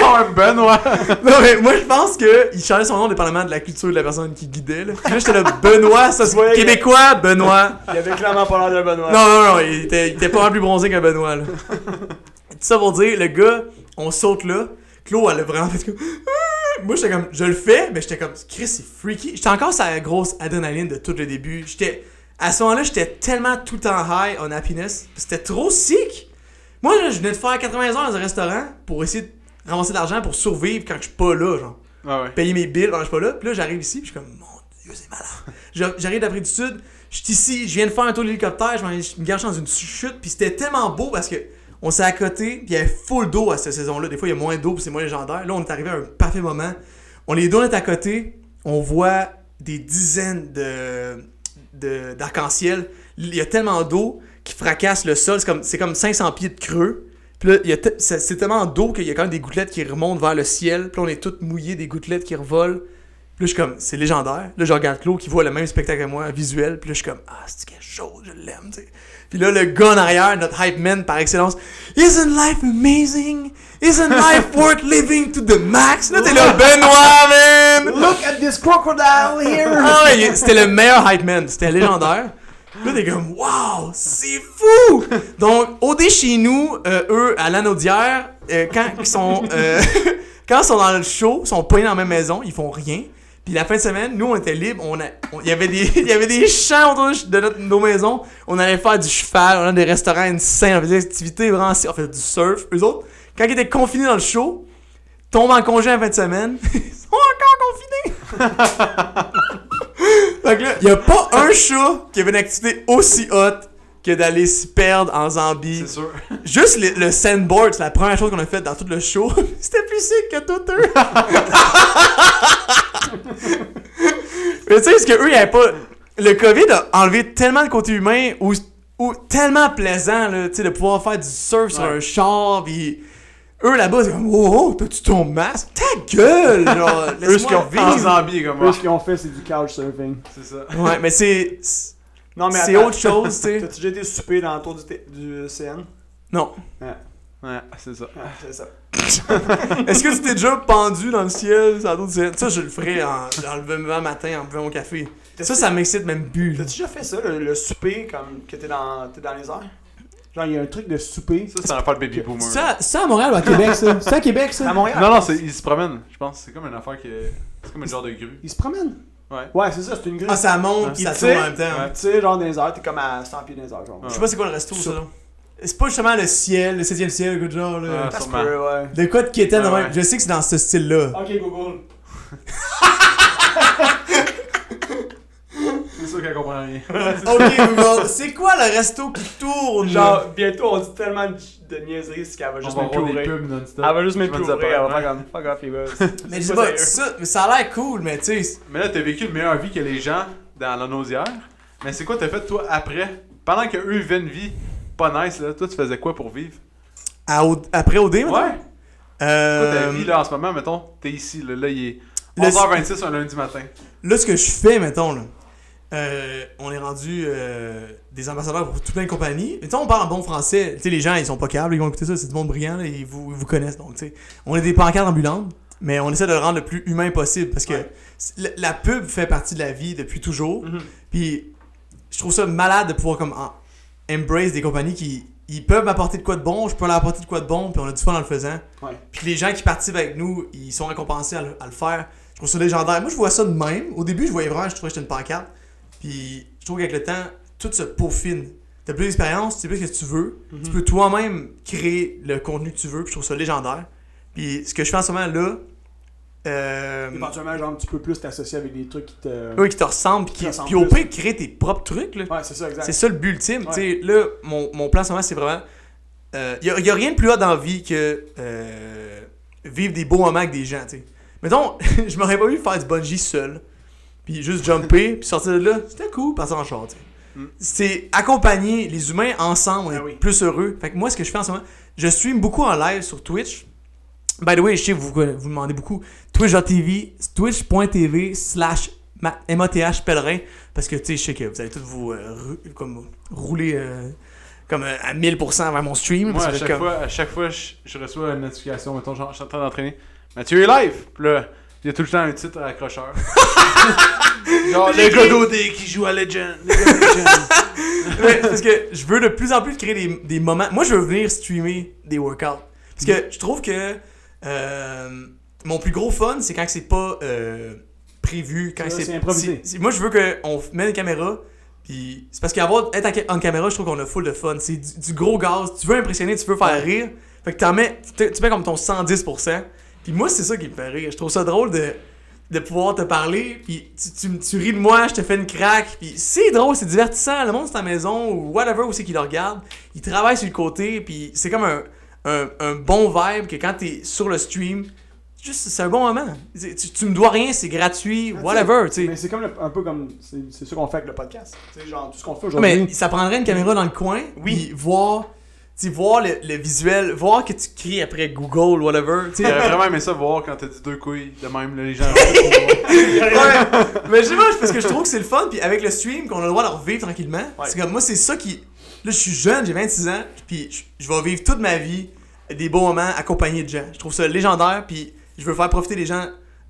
Speaker 2: Non, Benoît.
Speaker 3: Non, mais moi, je pense qu'il changeait son nom dépendamment de la culture de la personne qui guidait. Là, Puis là j'étais là, Benoît, ça c'est
Speaker 1: Ouais,
Speaker 3: québécois, Benoît.
Speaker 1: Il avait clairement pas l'air de Benoît.
Speaker 3: Non, non, non, il était, il était pas mal plus bronzé qu'un Benoît, là. Tout <laughs> ça pour dire, le gars, on saute là. Claude, elle a vraiment fait comme. Moi, j'étais comme. Je le fais, mais j'étais comme. Chris, c'est freaky. J'étais encore sur la grosse adrénaline de tout le début. J'étais. À ce moment-là, j'étais tellement tout le temps high on happiness. C'était trop sick. Moi, là, je venais de faire 80 heures dans un restaurant pour essayer de ramasser de l'argent pour survivre quand je suis pas là, genre
Speaker 2: Ah ouais.
Speaker 3: payer mes billes quand je suis pas là. Puis là, j'arrive ici, puis je suis comme, mon dieu, c'est malade. Je- J'arrive d'Afrique du Sud, je suis ici, je viens de faire un tour d'hélicoptère, je me gâche dans une chute, puis c'était tellement beau parce que on s'est à côté, puis il y avait full d'eau à cette saison-là. Des fois, il y a moins d'eau, puis c'est moins légendaire. Là, on est arrivé à un parfait moment. On les deux, on est à côté, on voit des dizaines de d'arc-en-ciel. Il y a tellement d'eau qui fracasse le sol, c'est comme, c'est comme 500 pieds de creux. Puis là, c'est tellement d'eau qu'il y a quand même des gouttelettes qui remontent vers le ciel. Puis là, on est tous mouillés, des gouttelettes qui revolent. Puis là, je suis comme, c'est légendaire. Là, je regarde Claude qui voit le même spectacle que moi, visuel. Puis là, je suis comme, ah, c'est quelque chose, je l'aime, tu sais. Puis là, le gars en arrière, notre hype man par excellence, Isn't life amazing? Isn't life <laughs> worth living to the max? Là, t'es là, Benoît, man!
Speaker 1: Look at this crocodile here!
Speaker 3: Ah ouais, c'était le meilleur hype man, c'était légendaire. Là, t'es comme, wow, c'est fou! Donc, OD chez nous, euh, eux, à l'anaudière, euh, quand ils sont, euh, <laughs> quand ils sont dans le show, ils sont poignés dans la même maison, ils font rien. Puis la fin de semaine, nous, on était libres, on il y avait des, <laughs> il y avait des champs autour de, nos maisons, on allait faire du cheval, on a des restaurants insane, on faisait des activités vraiment, on faisait du surf. Eux autres, quand ils étaient confinés dans le show, tombent en congé en fin de semaine, <laughs> ils sont encore confinés! <laughs> Fait que là, y a pas un chat qui avait une activité aussi haute que d'aller se perdre en Zambie.
Speaker 2: C'est sûr. <laughs>
Speaker 3: Juste le, le sandboard, c'est la première chose qu'on a faite dans tout le show. <laughs> C'était plus sick que tout eux. <laughs> Mais tu sais, ce que eux, ils avaient pas. Le COVID a enlevé tellement de côté humain ou, ou tellement plaisant, là, tu sais, de pouvoir faire du surf sur un char, pis. Eux là-bas, c'est comme, wow, t'as-tu ton masque? Ta gueule! Genre,
Speaker 2: Eux, ce qu'ils ont fait,
Speaker 1: c'est du couchsurfing.
Speaker 2: C'est ça.
Speaker 3: Ouais, mais c'est.
Speaker 1: Non, mais
Speaker 3: C'est
Speaker 1: attends.
Speaker 3: autre chose, <laughs> tu sais.
Speaker 1: T'as-tu déjà été souper dans le tour du, T- du CN?
Speaker 3: Non.
Speaker 2: Ouais, c'est ça.
Speaker 1: C'est ça. <laughs>
Speaker 3: Est-ce que tu t'es déjà pendu dans le ciel? Ça, d'autres ciel? ça je le ferais en, en le levant matin en buvant mon café. Ça, ça m'excite même plus.
Speaker 1: T'as-tu déjà fait ça, le, le souper, comme que t'es dans, t'es dans les airs? Genre, il y a un truc de souper.
Speaker 2: Ça, c'est un affaire de baby boomer.
Speaker 5: Ça, ça à Montréal ou à Québec, ça? C'est à Québec,
Speaker 1: C'est à
Speaker 5: ça?
Speaker 1: Montréal.
Speaker 2: Non, non, ils se promènent, je pense. C'est comme une affaire qui est. C'est comme une genre de grue.
Speaker 1: Ils se promènent.
Speaker 2: Ouais.
Speaker 1: Ouais, c'est ça, c'est une grille.
Speaker 3: Ah, ça monte,
Speaker 2: Ouais.
Speaker 3: pis ça
Speaker 1: Il
Speaker 3: tourne en
Speaker 1: tire.
Speaker 3: même temps.
Speaker 2: Ouais.
Speaker 1: Tu sais, genre dans les airs, t'es comme à 100 pieds dans les airs, genre.
Speaker 3: Je sais pas c'est quoi le resto, ça. là. C'est pas justement le ciel, le 7ème ciel, le genre, là.
Speaker 2: Ah, sûrement.
Speaker 1: ouais.
Speaker 3: De quoi de
Speaker 2: Ouais,
Speaker 3: même?
Speaker 2: ouais.
Speaker 3: Je sais que c'est dans ce style-là.
Speaker 1: Ok, Google. <laughs>
Speaker 2: C'est sûr qu'elle comprend rien. <laughs>
Speaker 3: ok, <laughs> Google, c'est quoi le resto qui tourne?
Speaker 1: Genre, bientôt, on dit tellement de, de niaiseries qu'elle va juste
Speaker 2: non-stop.
Speaker 1: Elle va juste elle
Speaker 2: pas,
Speaker 1: va faire comme fuck off les <laughs> gars.
Speaker 3: mais je sais
Speaker 1: pas
Speaker 3: ça, mais ça a l'air cool, mais tu sais.
Speaker 2: Mais là, t'as vécu une meilleure vie que les gens dans la nausière. Mais c'est quoi t'as fait, toi, après? Pendant qu'eux vivaient une vie pas nice, là, toi, tu faisais quoi pour vivre?
Speaker 3: À O- après OD, maintenant?
Speaker 2: Ouais. Quoi, ta
Speaker 3: Euh,
Speaker 2: vie, là, en ce moment, mettons, t'es ici, là, là, il est
Speaker 3: Le-
Speaker 2: 11h26 un lundi matin.
Speaker 3: Là, ce que je fais, mettons, là, euh, on est rendu euh, des ambassadeurs pour tout plein de compagnies. Mais on parle en bon français. Tu sais, les gens, ils sont pas câbles, ils vont écouter ça, c'est du monde brillant, là, ils, vous, ils vous connaissent. Donc, tu sais, on est des pancartes ambulantes, mais on essaie de le rendre le plus humain possible parce que
Speaker 1: Ouais.
Speaker 3: la, la pub fait partie de la vie depuis toujours.
Speaker 1: Mhm.
Speaker 3: Puis, je trouve ça malade de pouvoir comme en- embrace des compagnies qui ils peuvent m'apporter de quoi de bon, je peux leur apporter de quoi de bon, puis on a du fun en le faisant.
Speaker 1: Ouais.
Speaker 3: Puis les gens qui participent avec nous, ils sont récompensés à le, à le faire. Je trouve ça légendaire. Moi, je vois ça de même. Au début, je voyais vraiment, je trouvais que j'étais une pancarte. Puis je trouve qu'avec le temps, tout se peaufine. T'as plus d'expérience, tu sais plus ce que tu veux.
Speaker 1: Mhm.
Speaker 3: Tu peux toi-même créer le contenu que tu veux, puis je trouve ça légendaire. Puis ce que je fais en ce moment là, euh,
Speaker 1: Éventuellement, genre, tu peux plus t'associer avec des trucs qui te.
Speaker 3: eux qui te ressemblent, puis,
Speaker 1: Qui
Speaker 3: qui-
Speaker 1: ressemblent
Speaker 3: puis au pire, créer tes propres trucs. Là.
Speaker 1: Ouais, c'est ça, exact.
Speaker 3: C'est ça le but ultime.
Speaker 1: Ouais.
Speaker 3: Sais, Là, mon, mon plan en ce moment, c'est vraiment. Il n'y a, y a rien de plus hot dans la vie que euh, vivre des beaux moments avec des gens. sais. Mettons, <laughs> je m'aurais pas vu faire du bungee seul. Puis juste jumper, puis sortir de là. C'était cool, passer en char. tu sais.
Speaker 2: Mm.
Speaker 3: C'est accompagner les humains ensemble, on est
Speaker 1: Ah oui.
Speaker 3: plus heureux. Fait que moi, ce que je fais en ce moment, je stream beaucoup en live sur Twitch. By the way, je sais, vous vous demandez beaucoup. Twitch.tv, twitch.tv slash Ma- M-A-T-H Pèlerin. Parce que, tu sais, je sais que vous allez tous vous euh, comme, rouler euh, comme euh, à 1000% vers mon stream.
Speaker 2: Moi, à
Speaker 3: que
Speaker 2: chaque,
Speaker 3: comme-
Speaker 2: fois, à chaque fois, je, je reçois une notification. Mettons, genre, je suis en train d'entraîner. Mathieu est live! Puis là, il y a tout le temps un titre à accrocheur. <laughs> genre, le gars d'OD qui joue à Legend. Le gars de Legend. <laughs>
Speaker 3: Ouais, parce que je veux de plus en plus créer des, des moments. Moi, je veux venir streamer des workouts. Parce que je trouve que euh, mon plus gros fun, c'est quand c'est pas euh, prévu. Quand c'est
Speaker 1: improvisé.
Speaker 3: c'est- c'est- moi, je veux qu'on met des caméras. Puis c'est parce qu'avoir être en, ca- en caméra, je trouve qu'on a full de fun. C'est du, du gros gaz. Tu veux impressionner, tu veux faire rire. Fait que t'en mets, tu tu mets comme ton 110%. Puis moi, c'est ça qui me fait rire. Je trouve ça drôle de, de pouvoir te parler. Puis tu, tu, tu ris de moi, je te fais une craque. Puis c'est drôle, c'est divertissant. Le monde, c'est à la maison ou whatever où c'est qu'il le regarde. Il travaille sur le côté. Puis c'est comme un, un, un bon vibe que quand t'es sur le stream, juste c'est un bon moment. Tu, me dois rien, c'est gratuit,
Speaker 1: Ah,
Speaker 3: whatever. tu sais.
Speaker 1: Mais c'est comme le- un peu comme. C'est ça qu'on fait avec le podcast. Tu sais, genre, tout ce qu'on fait aujourd'hui.
Speaker 3: Mais ça prendrait une caméra dans le coin, oui, voir, sais, voir le, le visuel, voir que tu cries après Google, whatever.
Speaker 2: J'aurais <laughs> vraiment aimé ça voir quand t'as dit deux couilles de même, là, les gens. <laughs>
Speaker 3: ouais. Mais je sais pas, parce que je trouve que c'est le fun, puis avec le stream, qu'on a le droit de revivre tranquillement.
Speaker 1: Ouais.
Speaker 3: C'est comme moi, c'est ça qui. Là, je suis jeune, j'ai 26 ans, puis je, vais vivre toute ma vie des beaux moments accompagnés de gens. Je trouve ça légendaire, puis je veux faire profiter les gens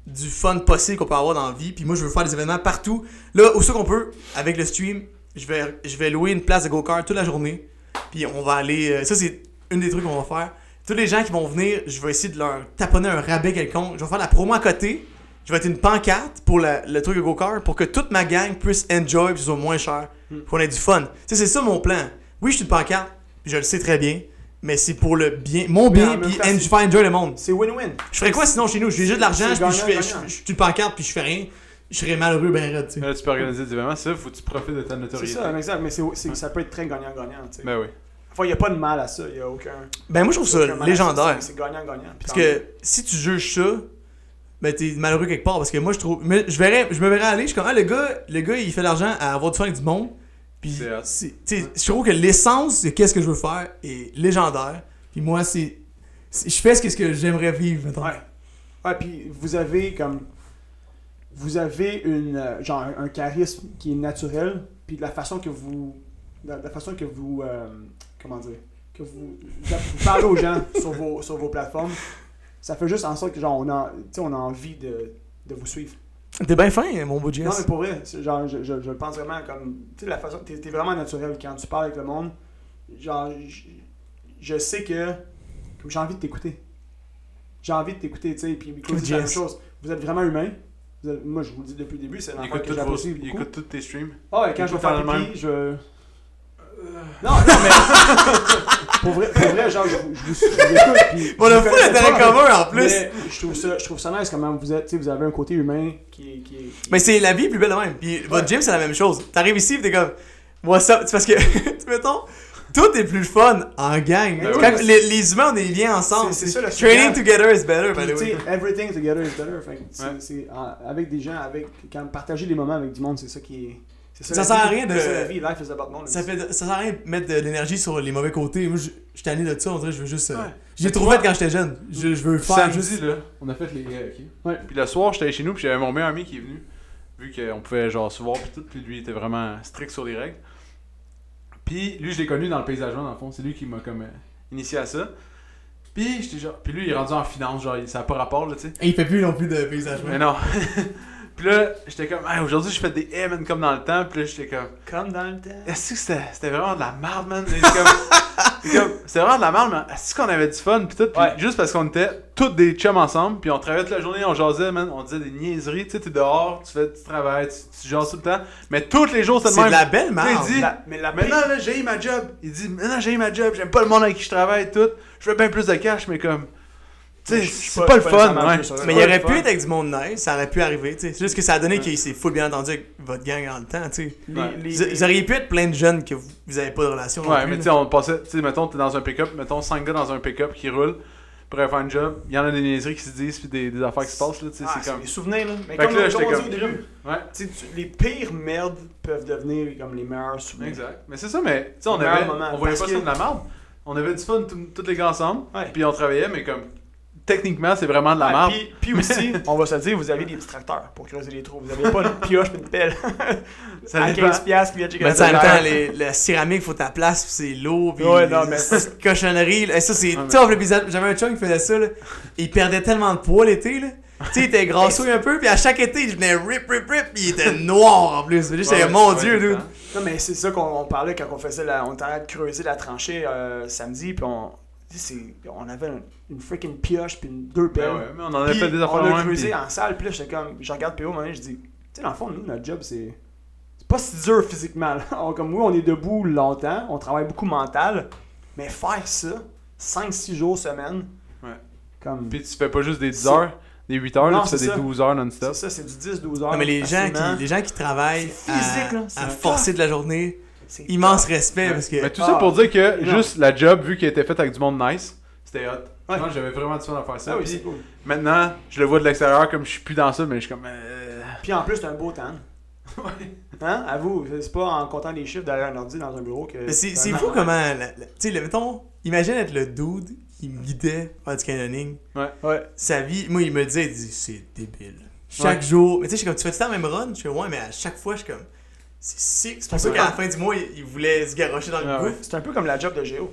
Speaker 3: du fun possible qu'on peut avoir dans la vie. Puis moi, je veux faire des événements partout. Là, où ça qu'on peut, avec le stream, je vais, je vais louer une place de go-kart toute la journée. Puis on va aller. euh, ça, c'est une des trucs qu'on va faire. Tous les gens qui vont venir, je vais essayer de leur taponner un rabais quelconque. Je vais faire la promo à côté. Je vais être une pancarte pour la- le truc de go-kart pour que toute ma gang puisse enjoy ce soit moins cher.
Speaker 1: Hmm.
Speaker 3: Qu'on ait du fun. Tu sais, c'est ça mon plan. Oui, je suis une pancarte, puis je le sais très bien. Mais c'est pour le bien, mon bien, puis faire enjoy le monde.
Speaker 1: C'est win-win.
Speaker 3: Je ferais quoi sinon chez nous? J'ai juste de l'argent, puis je fais- je je- je suis une pancarte, puis je fais rien. Je serais malheureux, ben tu sais.
Speaker 2: Là, tu peux organiser des événements, c'est ça, faut que tu profites de ta
Speaker 1: C'est
Speaker 2: notoriété.
Speaker 1: ça, exact. Mais c'est c'est- ça peut être très gagnant-gagnant. tu sais.
Speaker 2: Ben oui.
Speaker 1: Enfin, il n'y a pas de mal à ça. Il n'y a aucun.
Speaker 3: Ben moi, je trouve ça légendaire.
Speaker 1: C'est c'est gagnant-gagnant.
Speaker 3: Parce que si tu juges ça, ben t'es malheureux quelque part. Parce que moi, je trouve. Mais je, verrais, je me verrais aller, je suis comme, ah, le gars, le gars il fait de l'argent à avoir du fun avec du monde. Puis,
Speaker 2: C'est
Speaker 3: c'est- tu sais, je trouve que l'essence de qu'est-ce que je veux faire est légendaire. Puis moi, c'est. c'est- Je fais ce que, ce que j'aimerais vivre, mettons.
Speaker 1: Ouais. Ouais, puis vous avez comme. Vous avez une, euh, genre un, charisme qui est naturel, puis de la façon que vous. De la façon que vous. euh, comment dire Que vous, vous parlez aux gens sur vos, sur vos plateformes, ça fait juste en sorte que, genre, on a, on a envie de, de vous suivre.
Speaker 3: T'es bien fin, mon beau.
Speaker 1: Non, mais pour vrai, genre, je, je, je le pense vraiment comme. Tu sais, la façon. T'es t'es vraiment naturel quand tu parles avec le monde. Genre, je, je sais que. Comme j'ai envie de t'écouter. J'ai envie de t'écouter, tu sais. Puis c'est la même chose. Vous êtes vraiment humain. Moi, je vous le dis depuis le début, c'est un
Speaker 2: Il
Speaker 1: enfant
Speaker 2: écoute,
Speaker 1: que j'apprécie
Speaker 2: il
Speaker 1: beaucoup.
Speaker 2: écoute tous tes streams.
Speaker 1: Ah ouais, quand
Speaker 2: il
Speaker 1: je vais faire pipi, je. Non, non, mais. <laughs> pour, vrai, pour vrai, genre, je, vous- je, vous, je vous écoute. Puis, <laughs>
Speaker 3: On a fou l'intérêt commun en plus.
Speaker 1: Mais je trouve ça, je trouve ça nice comment vous êtes. Tu sais, vous avez un côté humain qui est. Qui est qui-
Speaker 3: Mais c'est la vie plus belle de même. Puis votre gym, c'est la même chose. T'arrives ici, pis t'es comme. Moi, ça. C'est parce que. <laughs> tu mettons. Tout est plus fun en gang.
Speaker 1: Ben
Speaker 3: Quand les, les humains ont des liens ensemble.
Speaker 1: C'est- c'est ça, le
Speaker 3: Training together is better, by the way.
Speaker 1: everything together is better. Fait
Speaker 2: Ouais.
Speaker 1: avec des gens, avec quand partager les moments avec du monde, c'est ça qui est. c'est
Speaker 3: Ça
Speaker 1: la
Speaker 3: sert à rien de-
Speaker 1: ça la vie. Life is about moments.
Speaker 3: Ça, fait, ça sert à rien de mettre de l'énergie sur les mauvais côtés. Moi, je je suis tanné de ça. On dirait que je veux juste. euh,
Speaker 1: Ouais.
Speaker 3: J'ai trop fait quand j'étais jeune. Je, je veux le faire
Speaker 2: Samedi, là, on a fait les euh, ok.
Speaker 1: Ouais.
Speaker 2: Puis le soir, j'étais chez nous, puis j'avais mon meilleur ami qui est venu. Vu qu'on pouvait genre se voir, puis tout. Puis lui, il était vraiment strict sur les règles. Puis lui, je l'ai connu dans le paysagement, dans le fond. C'est lui qui m'a comme euh, initié à ça. Puis j'étais genre. Puis lui, il est rendu en finance, genre, il- ça n'a pas rapport, là, tu sais.
Speaker 3: Et il fait plus non plus de paysage.
Speaker 2: Mais non. <laughs> puis là, j'étais comme, Hey, aujourd'hui, je fais des M man, comme dans le temps. Puis là, j'étais comme,
Speaker 1: Comme dans le temps.
Speaker 2: est-ce que c'était c'était vraiment de la merde, man? Comme- <laughs> c'est vraiment de la merde, mais est-ce qu'on avait du fun? Puis tout,
Speaker 1: Ouais.
Speaker 2: juste parce qu'on était tous des chums ensemble, puis on travaillait toute la journée, on jasait, man, on disait des niaiseries. Tu sais, t'es dehors, tu fais du travail, tu, tu jases tout le temps. Mais tous les jours, c'est
Speaker 3: C'est
Speaker 2: même.
Speaker 3: de la belle merde.
Speaker 2: il dit,
Speaker 1: La- mais la
Speaker 2: maintenant, là, j'ai eu ma job. Il dit, maintenant, j'ai eu ma job, j'aime pas le monde avec qui je travaille, tout. Je veux bien plus de cash, mais comme. Tu sais,
Speaker 1: Je suis
Speaker 2: c'est
Speaker 1: pas-
Speaker 2: pas, le
Speaker 1: pas
Speaker 2: fun, ouais.
Speaker 3: Mais il aurait
Speaker 2: fun.
Speaker 3: pu être avec du monde nice, ça aurait pu arriver, tu sais. C'est juste que ça a donné qu'il s'est full bien entendu avec votre gang dans le temps, tu sais.
Speaker 2: Ouais.
Speaker 1: les-
Speaker 3: Vous, vous auriez pu être plein de jeunes que vous, vous avez pas de relation.
Speaker 2: Ouais,
Speaker 3: plus,
Speaker 2: mais tu sais, on passait, tu sais, mettons, t'es dans un pick-up, mettons 5 gars dans un pick-up qui roulent pour faire un job. Il y en a des niaiseries qui se disent, puis des, des affaires qui se passent, là, tu sais,
Speaker 1: Ah,
Speaker 2: c'est comme.
Speaker 1: des souvenirs, là. Mais
Speaker 2: Fait
Speaker 1: comme,
Speaker 2: là,
Speaker 1: comme on dit
Speaker 2: comme- Ouais,
Speaker 1: tu les pires merdes peuvent devenir comme les meilleurs souvenirs.
Speaker 2: exact. Mais c'est ça, mais tu sais, on avait. On voyait pas ça de la merde. On avait du fun tous les gars ensemble,
Speaker 1: Ouais.
Speaker 2: puis on travaillait, mais comme. Techniquement, c'est vraiment de la
Speaker 1: Ouais,
Speaker 2: merde.
Speaker 1: puis, puis aussi, <laughs> on va se dire, vous avez des petits tracteurs pour creuser les trous. Vous avez pas une pioche et une pelle. <laughs>
Speaker 2: Ça
Speaker 1: à
Speaker 2: dépend.
Speaker 1: 15 piastres qui vient checker
Speaker 3: Mais en même temps, les- la céramique, faut ta place, pis c'est lourd, pis
Speaker 1: Ouais, non, mais-
Speaker 3: petites cochonneries. là. Et ça, c'est. Fait l'épisode- j'avais un chum qui faisait ça, là. Il perdait tellement de poids l'été, là. Tu sais, il était grassouille un peu, puis à chaque été, il venait rip, rip, rip, pis il était noir en plus. J'étais,
Speaker 2: Ouais,
Speaker 3: mon dieu, dude.
Speaker 1: Non, mais c'est ça qu'on on parlait quand on faisait la. On était en train de creuser la tranchée euh, samedi, puis on. C'est- On avait une, une freaking pioche, puis une- deux
Speaker 2: Ben
Speaker 1: pelles.
Speaker 2: ouais, mais on en a
Speaker 1: Puis
Speaker 2: fait des
Speaker 1: on
Speaker 2: affaires
Speaker 1: a
Speaker 2: de même.
Speaker 1: creusé
Speaker 2: puis-
Speaker 1: en salle, puis là, j'étais comme. Je regarde PO, moment je dis. Tu sais, dans le fond, nous, notre job, c'est. C'est pas si dur physiquement. là. <laughs> On- comme oui, on est debout longtemps, on travaille beaucoup mental, mais faire ça, 5-6 jours semaine.
Speaker 2: Ouais.
Speaker 1: Comme.
Speaker 2: Puis tu fais pas juste des 10
Speaker 1: C'est-
Speaker 2: heures, des 8 heures, là,
Speaker 1: Non,
Speaker 2: tu fais
Speaker 1: c'est
Speaker 2: des
Speaker 1: ça.
Speaker 2: 12 heures
Speaker 1: C'est
Speaker 2: non-stop.
Speaker 1: ça, c'est du 10-12 heures.
Speaker 3: Non, mais les gens, qui, les gens qui travaillent
Speaker 1: C'est physique,
Speaker 3: à,
Speaker 1: là, c'est
Speaker 3: à forcer de la journée,
Speaker 1: C'est
Speaker 3: immense respect, parce que.
Speaker 2: Mais tout
Speaker 1: Ah,
Speaker 2: ça pour dire que juste la job, vu qu'elle était faite avec du monde nice, c'était hot.
Speaker 1: Ouais.
Speaker 2: J'avais vraiment du fun à faire ça.
Speaker 1: Ah oui,
Speaker 2: Puis
Speaker 1: c'est cool.
Speaker 2: maintenant, je le vois de l'extérieur comme je suis plus dans ça, mais je suis comme. euh,
Speaker 1: Puis en plus, c'est un beau tan. <laughs> Hein? À vous, c'est pas en comptant les chiffres derrière un ordi dans un bureau que.
Speaker 3: Mais c'est fou <laughs> comment. Tu sais, mettons, imagine être le dude qui me guidait faire du canyoning.
Speaker 1: Ouais.
Speaker 3: Sa vie, moi, il me disait, il dit, c'est débile. Chaque
Speaker 2: Ouais.
Speaker 3: jour. Mais tu sais, je suis comme, tu fais tout le temps la même run? Je fais, ouais, mais à chaque fois, je suis comme, c'est sick. C'est pour ça qu'à la fin du mois, il, il voulait se garrocher dans le
Speaker 2: Ah ouais.
Speaker 1: C'est un peu comme la job de Géo.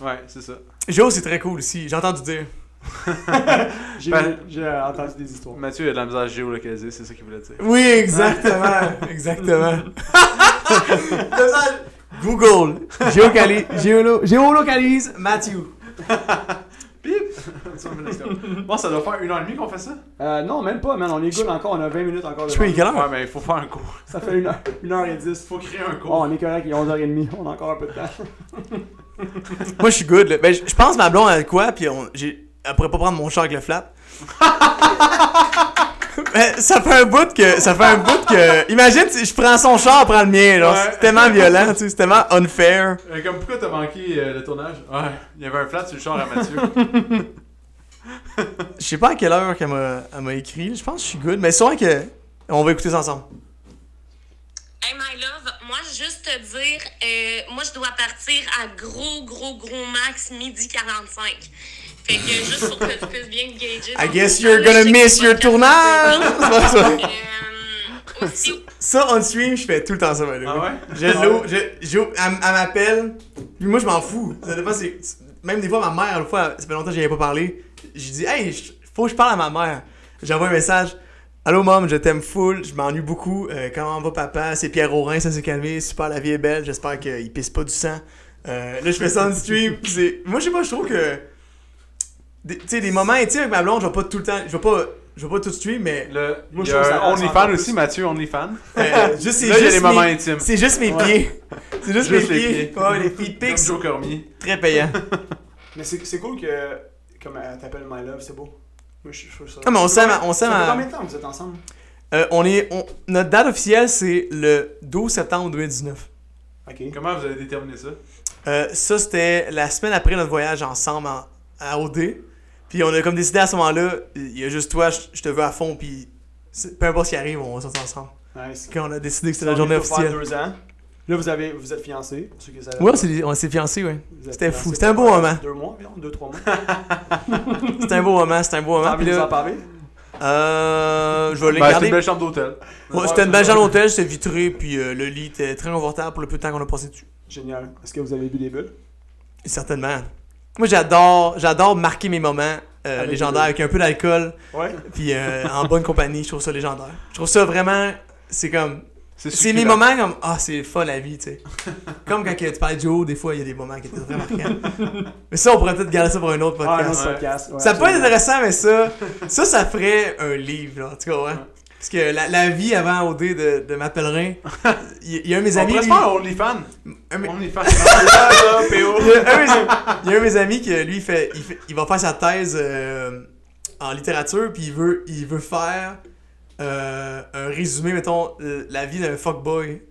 Speaker 2: Ouais, c'est ça.
Speaker 3: Joe, c'est très cool aussi. J'ai entendu dire. <laughs>
Speaker 1: J'ai
Speaker 2: Ben-
Speaker 1: j'ai entendu des histoires.
Speaker 2: Mathieu a de la misère à géolocaliser, c'est ça qu'il voulait dire.
Speaker 3: Oui, exactement. <laughs> exactement. <laughs> Google. Géocali- géolo- géolocalise <laughs>
Speaker 2: Bon, ça doit faire une heure et demie qu'on fait ça?
Speaker 1: Euh, non, même pas, man. On est good encore. On a 20 minutes encore. de
Speaker 3: Je peux y
Speaker 1: temps.
Speaker 3: quelle heure?
Speaker 2: Ouais, mais il faut faire un cours.
Speaker 1: Ça fait 1 heure, <laughs> une heure et 10.
Speaker 2: Faut créer un
Speaker 1: Oh,
Speaker 2: cours.
Speaker 1: on est correct, il est 11h30. On a encore un peu de temps. <laughs>
Speaker 3: Moi, je suis good. là. Ben, je pense ma blonde a quoi, puis on, j'ai, elle pourrait pas prendre mon char avec le flat. Ça fait un bout que. Ça fait un bout que. Imagine, si je prends son char, elle prend le mien, là.
Speaker 2: Ouais.
Speaker 3: C'est tellement violent, tu sais, c'est tellement unfair.
Speaker 2: Euh, comme pourquoi t'as manqué euh, le tournage? Ouais, il y avait un flat sur le char à Mathieu. <laughs>
Speaker 3: Je sais pas à quelle heure qu'elle m'a, elle m'a écrit. Je pense que je suis good, mais sûrement que. On va écouter ça ensemble.
Speaker 6: Hey my love, moi juste te dire, euh, moi je dois partir à gros gros gros max midi 45. Fait que juste pour que tu puisses bien te gager.
Speaker 3: I
Speaker 6: ton
Speaker 3: guess you're gonna
Speaker 6: je
Speaker 3: miss your tournage!
Speaker 6: quatre
Speaker 3: C'est pas
Speaker 6: heures.
Speaker 3: ça.
Speaker 6: Euh, aussi,
Speaker 3: Ça, on stream, je fais tout le temps ça, by.
Speaker 2: Ah ouais?
Speaker 3: Je l'ouvre, je, j'ouvre- elle, elle m'appelle, puis moi je m'en fous. Ça dépend, c'est, même des fois, ma mère, une fois, ça fait longtemps que j'y avais pas parlé, j'ai dit, hey, je- faut que je parle à ma mère. J'envoie un message, Allô, mom, je t'aime full, je m'ennuie beaucoup. Euh, comment va papa? C'est Pierre Aurin, ça s'est calmé. Super, la vie est belle. J'espère qu'il pisse pas du sang. Euh, là, je fais ça en stream. Moi, je sais pas, je trouve que. Des- Tu sais, des moments intimes avec ma blonde, je vais pas tout le temps. Je vais pas. Je vais pas tout stream, mais.
Speaker 2: Le,
Speaker 1: Moi, je trouve ça
Speaker 2: OnlyFans aussi. Mathieu OnlyFans.
Speaker 3: euh, <laughs> juste, c'est
Speaker 2: Là, il y a
Speaker 3: juste
Speaker 2: les moments
Speaker 3: mes-
Speaker 2: intimes.
Speaker 3: C'est juste mes
Speaker 1: Ouais.
Speaker 3: pieds. C'est juste,
Speaker 2: Juste
Speaker 3: mes
Speaker 2: les
Speaker 3: pieds.
Speaker 2: pieds.
Speaker 3: Ouais, les feet pics.
Speaker 2: Joe Cormier.
Speaker 3: Très payant. <laughs>
Speaker 1: Mais c'est c'est cool que. Comme elle t'appelle My Love, c'est beau. Moi, je trouve ça.
Speaker 3: Ah, mais on s'aime,
Speaker 1: combien-
Speaker 3: on s'aime
Speaker 1: combien de temps vous êtes ensemble?
Speaker 3: Euh, on est, on- notre date officielle, c'est le 12 septembre 2019.
Speaker 1: Ok.
Speaker 2: Comment vous avez déterminé ça?
Speaker 3: Euh, ça, c'était la semaine après notre voyage ensemble en- à OD. Puis on a comme décidé à ce moment-là, il y a juste toi, je, je te veux à fond, puis peu importe ce qui arrive, on va sortir ensemble.
Speaker 1: Nice.
Speaker 3: Quand on a décidé que c'était la journée officielle.
Speaker 1: deux ans. Là, vous, avez, vous êtes fiancés. Pour ceux qui savent.
Speaker 3: Ouais, on s'est- fiancés, ouais.
Speaker 1: Vous
Speaker 3: c'était fou. C'était un beau moment.
Speaker 1: Deux mois environ, deux, trois mois. <laughs>
Speaker 3: C'était un beau moment, c'était un beau
Speaker 1: T'as
Speaker 3: moment.
Speaker 1: envie
Speaker 3: Puis
Speaker 1: de nous en
Speaker 3: là,
Speaker 1: parler?
Speaker 3: euh, je vais les
Speaker 2: Ben,
Speaker 3: garder.
Speaker 2: une belle chambre d'hôtel.
Speaker 3: Ouais, c'était une belle chambre d'hôtel, c'était vitré, puis euh, le lit était très confortable pour le peu de temps qu'on a passé dessus.
Speaker 1: Génial. Est-ce que vous avez bu des bulles?
Speaker 3: Certainement. Moi, j'adore, j'adore marquer mes moments euh,
Speaker 1: Avec
Speaker 3: légendaires avec un peu d'alcool,
Speaker 1: Ouais.
Speaker 3: puis euh, en bonne compagnie. Je trouve ça légendaire. Je trouve ça vraiment, c'est comme, c'est mes moments comme, ah, c'est fun la vie, tu sais. comme quand tu parles de Joe, des fois, il y a des moments qui étaient très marquants. <laughs> mais ça, on pourrait peut-être garder ça pour un autre
Speaker 1: Ah, un
Speaker 3: podcast.
Speaker 1: autre podcast. ouais,
Speaker 3: ça peut être intéressant, mais ça, ça, ça ferait un livre, là. Tu vois, Parce que la, la vie avant OD de, de Matt Pellerin, il <laughs> y, a un de mes
Speaker 2: On
Speaker 3: amis.
Speaker 2: pourrait se
Speaker 3: lui-
Speaker 2: faire un OnlyFans. OnlyFans. <laughs>
Speaker 3: Il y a un de mes- amis qui lui fait il, fait- il va faire sa thèse euh, en littérature puis il veut il veut faire euh, un résumé mettons la vie d'un fuckboy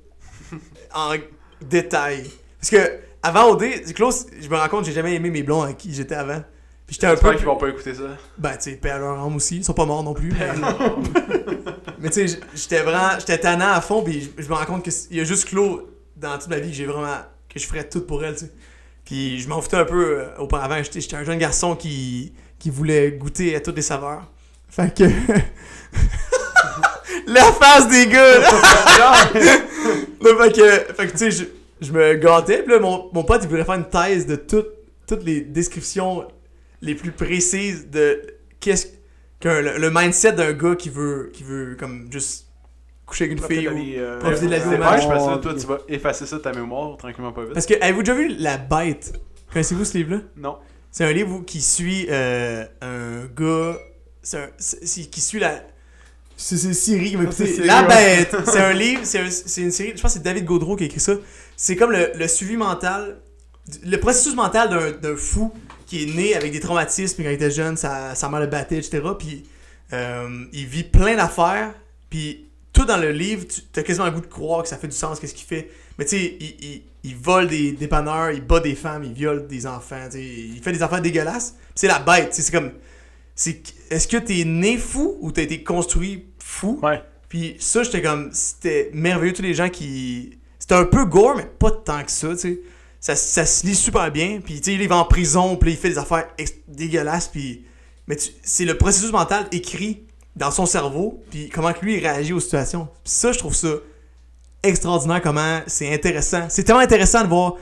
Speaker 3: <laughs> en détail parce que avant OD Klaus je me rends compte que j'ai jamais aimé mes blonds avec qui j'étais avant puis j'étais un peu
Speaker 2: qu'ils vont pas écouter ça.
Speaker 3: ben tu sais paix à leur âme aussi ils sont pas morts non plus mais, <laughs> mais tu sais j'étais vraiment j'étais tannant à fond puis je, me rends compte que il y a juste Claude dans toute ma vie que j'ai vraiment que je ferais tout pour elle tu sais
Speaker 2: Puis
Speaker 3: je m'en foutais un peu euh, auparavant. J'étais un jeune garçon qui, qui voulait goûter à toutes les saveurs. Fait que. <laughs> La face des gars! <laughs> Non, fait que, fait que tu sais, je, je me gâtais. Puis là, mon, mon pote, il voulait faire une thèse de tout- toutes les descriptions les plus précises de qu'est-ce qu'un le, le mindset d'un gars qui veut, qui veut comme juste coucher avec une fille. ou- profiter de la vie match.
Speaker 2: pas, je fais ça, toi, tu vas effacer ça de ta mémoire tranquillement pas vite.
Speaker 3: Parce que, avez-vous déjà vu La Bête? Connaissez-vous ce livre-là?
Speaker 2: Non.
Speaker 3: C'est un livre qui suit euh, un gars. C'est un- c'est- qui suit la. C'est c'est Siri qui m'a écouté. La bête! <laughs> C'est un livre, c'est un- c'est une série. Je pense que c'est David Gaudreau qui a écrit ça. C'est comme le, le suivi mental. Le processus mental d'un- d'un fou qui est né avec des traumatismes quand il était jeune, sa, sa mère le battait, etc. Puis euh, il vit plein d'affaires. Puis tout dans le livre, tu as quasiment le goût de croire que ça fait du sens, qu'est-ce qu'il fait. Mais tu sais, il, il, il vole des dépanneurs, il bat des femmes, il viole des enfants, tu sais, il fait des affaires dégueulasses. C'est la bête, tu sais, c'est comme. Est-ce que t'es né fou ou t'as été construit fou?
Speaker 1: Ouais.
Speaker 3: Puis ça, j'étais comme. C'était merveilleux, tous les gens qui. C'était un peu gore, mais pas tant que ça, tu sais. Ça, se lit super bien. Puis, tu sais, il va en prison, puis il fait des affaires dégueulasses, puis. Mais c'est le processus mental écrit dans son cerveau, puis comment lui il réagit aux situations. Puis ça, je trouve ça extraordinaire, comment c'est intéressant. C'est tellement intéressant de voir.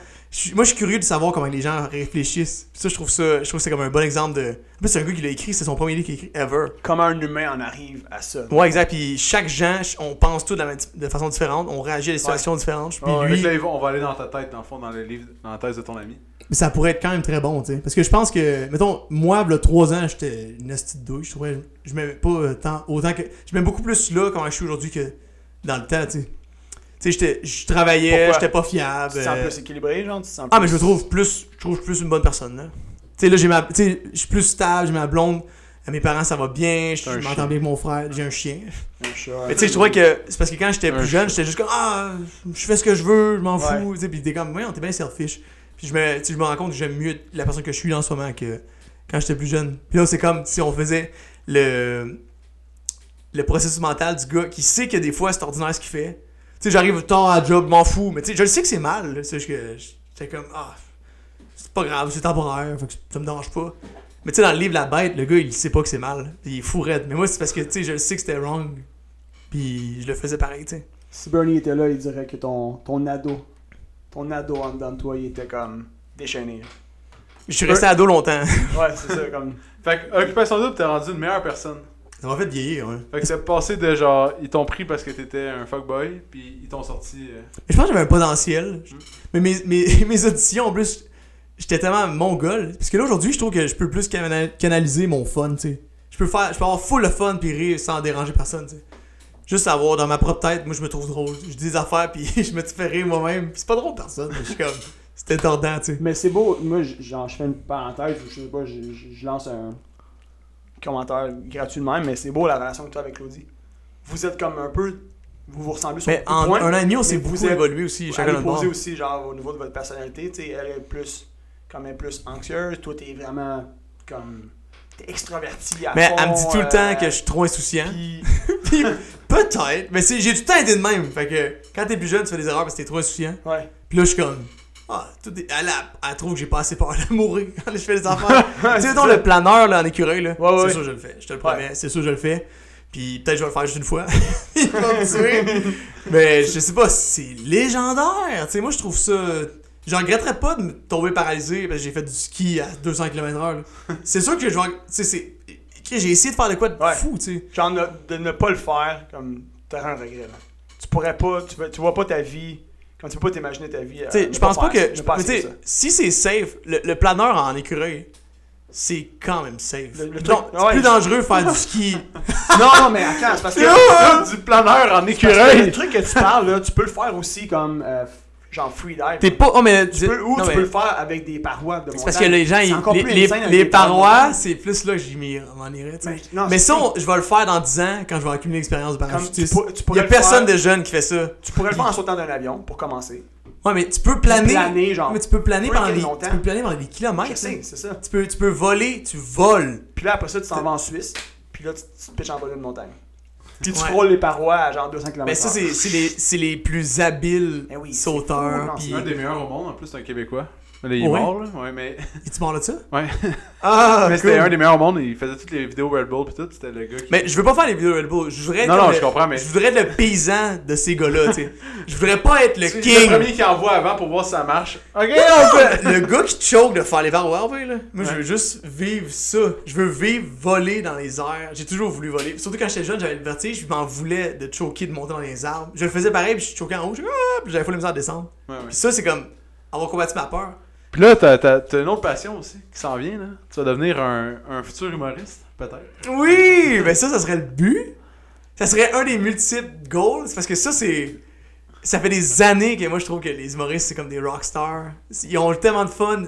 Speaker 3: Moi, je suis curieux de savoir comment les gens réfléchissent. Puis ça, je trouve ça. Je trouve que c'est comme un bon exemple de. En plus, c'est un gars qui l'a écrit, c'est son premier livre qu'il a écrit, ever.
Speaker 1: Comment un humain en arrive à ça?
Speaker 3: Ouais, exact. Puis chaque gens, on pense tout de, la même- de façon différente, on réagit à des situations différentes. Puis lui,
Speaker 2: là, on va aller dans ta tête, dans le fond, dans le livre, dans la thèse de ton ami.
Speaker 3: Mais ça pourrait être quand même très bon, tu sais. Parce que je pense que, mettons, moi, il 3 ans, j'étais une de douille. Je trouvais, je m'aimais pas euh, tant, autant que. Je m'aime beaucoup plus là, comment je suis aujourd'hui, que dans le temps, tu sais. Tu sais, j'étais- je travaillais,
Speaker 1: Pourquoi?
Speaker 3: j'étais pas fiable.
Speaker 1: Tu te sens
Speaker 3: euh,
Speaker 1: plus équilibré, genre? Tu te sens
Speaker 3: Ah, mais je me trouve plus, je trouve plus une bonne personne, là. Tu sais, là, j'ai ma. Tu sais, je suis plus stable, j'ai ma blonde. À mes parents, ça va bien. Je m'entends
Speaker 2: chien.
Speaker 3: bien avec mon frère. J'ai un chien.
Speaker 1: Un.
Speaker 3: Mais tu sais, je trouvais que. C'est parce que quand j'étais
Speaker 2: Un
Speaker 3: plus jeune, j'étais juste comme Ah, je fais ce que je veux, je m'en
Speaker 1: Ouais.
Speaker 3: fous. Tu sais, puis t'es comme, ouais, on t'es bien selfish. Puis je me, je me rends compte que j'aime mieux la personne que je suis en ce moment que quand j'étais plus jeune. Puis là, c'est comme si on faisait le. Le processus mental du gars qui sait que des fois c'est ordinaire ce qu'il fait. Tu sais, j'arrive tard à la job, m'en fous. Mais tu sais, je le sais que c'est mal. C'est juste que j'étais comme Ah, c'est pas grave, c'est temporaire, fait que ça me dérange pas. Mais tu sais, dans le livre La Bête, le gars, il sait pas que c'est mal. Il est fou raide. Mais moi, c'est parce que, tu sais, je le sais que c'était wrong. Puis je le faisais pareil, tu sais.
Speaker 1: Si Bernie était là, il dirait que ton, ton ado, ton ado en dedans de toi, il était comme déchaîné.
Speaker 3: Je suis resté ado longtemps.
Speaker 1: Ouais, c'est ça, comme.
Speaker 2: Fait que Occupation Double, t'es rendu une meilleure personne.
Speaker 3: Ça m'a fait vieillir, ouais.
Speaker 2: Fait que c'est passé de genre, ils t'ont pris parce que t'étais un fuckboy, puis ils t'ont sorti. euh,
Speaker 3: Mais je pense que j'avais un potentiel. Mais mes, mes, <laughs> mes auditions, en plus, j'étais tellement mongol. Parce que là, aujourd'hui, je trouve que je peux plus cana- canaliser mon fun, tu sais. Je peux faire, je peux avoir full de fun puis rire sans déranger personne, tu sais. Juste avoir dans ma propre tête, moi, je me trouve drôle. Je dis des affaires puis <laughs> je me fais rire moi-même. Puis c'est pas drôle personne, mais je suis comme. C'était tordant, tu sais.
Speaker 1: Mais c'est beau, moi, j- genre, je fais une parenthèse, ou je sais pas, je, je- je lance un commentaire gratuit de même, mais c'est beau la relation que tu as avec Claudie. Vous êtes comme un peu. Vous vous ressemblez sur
Speaker 3: Mais en
Speaker 1: points,
Speaker 3: un an et demi, on s'est
Speaker 1: vous
Speaker 3: beaucoup évolué aussi, chacun
Speaker 1: posée aussi, genre, au niveau de votre personnalité, tu sais, elle est plus. Comme elle est plus anxieuse, toi, t'es vraiment. Comme. T'es extraverti à
Speaker 3: Mais
Speaker 1: fond,
Speaker 3: elle me dit tout le
Speaker 1: euh,
Speaker 3: temps que je suis trop insouciant.
Speaker 1: Puis. <laughs>
Speaker 3: Puis peut-être, mais j'ai tout le temps été de même. Fait que quand t'es plus jeune, tu fais des erreurs parce que t'es trop insouciant.
Speaker 1: Ouais.
Speaker 3: Puis là, je suis comme. Ah, tout est- elle, a- elle trouve que j'ai pas assez peur de mourir <laughs> quand je fais des affaires. <laughs> tu sais,
Speaker 1: ça.
Speaker 3: le planeur là, en écureuil, là.
Speaker 1: Ouais,
Speaker 3: c'est
Speaker 1: ouais.
Speaker 3: sûr que je le fais. Je te le promets. C'est sûr que je le fais. Puis peut-être que je vais le faire juste une fois. <laughs> Il va me tuer. mais je sais pas, c'est légendaire. Tu sais, moi, je trouve ça. J'en regretterais pas de me tomber paralysé parce que j'ai fait du ski à 200 km/h. C'est sûr que je vais. Tu sais, c'est. Chris, J'ai essayé de faire de quoi de
Speaker 1: Ouais.
Speaker 3: fou, tu sais.
Speaker 1: Genre, de ne pas le faire, comme. T'aurais un regret, là. Tu pourrais pas. Tu, tu vois pas ta vie. Comme tu peux pas t'imaginer ta vie. euh,
Speaker 3: je pense pas
Speaker 1: faire
Speaker 3: que.
Speaker 1: pas
Speaker 3: mais si c'est safe, le, le planeur en écureuil, c'est quand même safe.
Speaker 1: Le- le truc-
Speaker 3: c'est
Speaker 1: ouais,
Speaker 3: plus dangereux de faire du <laughs> ski.
Speaker 1: Non, non, mais attends, c'est parce que. <laughs>
Speaker 2: Ah, du planeur en écureuil!
Speaker 1: les trucs que tu parles, là, tu peux le faire aussi comme. euh, genre freedive.
Speaker 3: T'es pas. Oh, mais.
Speaker 1: Tu peux, ou
Speaker 3: non,
Speaker 1: tu
Speaker 3: mais
Speaker 1: peux le faire avec des parois de montagne.
Speaker 3: C'est parce que les gens, ils- les, les,
Speaker 1: parois
Speaker 3: c'est plus là que j'y m'en irais.
Speaker 1: Mais, non,
Speaker 3: Mais ça, on- je vais le faire dans 10 ans quand je vais accumuler l'expérience de parachutiste. Il y a personne
Speaker 1: faire-
Speaker 3: de jeune qui fait ça.
Speaker 1: Tu pourrais le faire en sautant d'un avion, pour commencer.
Speaker 3: Ouais, mais tu peux planer.
Speaker 1: Planer, genre.
Speaker 3: Mais tu peux planer pendant des, tu peux planer pendant des kilomètres.
Speaker 1: Je sais,
Speaker 3: là.
Speaker 1: c'est ça.
Speaker 3: Tu peux, tu peux voler, tu voles.
Speaker 1: Puis là, après ça, tu t'en vas en Suisse. Puis là, tu, tu te pitches en bas d'une montagne. Puis tu
Speaker 3: Ouais.
Speaker 1: frôles les parois à genre 200 km.
Speaker 3: Mais ça, c'est c'est les, c'est les plus habiles
Speaker 1: Eh oui, fou,
Speaker 3: sauteurs.
Speaker 2: C'est un des meilleurs au monde, en plus, c'est un Québécois. Mais il est
Speaker 3: Ouais.
Speaker 2: mort, là. Ouais, mais.
Speaker 3: Es-tu mort de ça? <laughs>
Speaker 2: Ouais.
Speaker 3: Ah,
Speaker 2: mais c'était un des meilleurs au monde. Il faisait toutes les vidéos Red Bull, pis tout. C'était le gars qui.
Speaker 3: Mais je veux pas faire les vidéos de Red Bull. Je voudrais être
Speaker 2: Non,
Speaker 3: le-
Speaker 2: je comprends, mais-
Speaker 3: Je voudrais être le paysan de ces gars-là, tu sais. <laughs> Je voudrais pas être le
Speaker 2: C'est
Speaker 3: king.
Speaker 2: le premier qui envoie avant pour voir si ça marche. Ok, on <laughs>
Speaker 3: le gars qui choke de faire les verres ouais, là. Moi, je veux juste vivre ça. Je veux vivre voler dans les airs. J'ai toujours voulu voler. Surtout quand j'étais jeune, j'avais le vertige, je m'en voulais de choquer, de monter dans les arbres. Je le faisais pareil, puis je choquais en haut, ah, puis j'avais pas la misère à descendre.
Speaker 2: Ouais.
Speaker 3: Puis ça, c'est comme avoir combattu ma peur.
Speaker 2: Puis là, t'as, t'as, t'as une autre passion aussi qui s'en vient, là. Tu vas devenir un, un futur humoriste, peut-être.
Speaker 3: Oui, mais ça, ça serait le but. Ça serait un des multiples goals. Parce que ça, c'est. Ça fait des années que moi, je trouve que les humoristes, c'est comme des rockstars. Ils ont tellement de fun.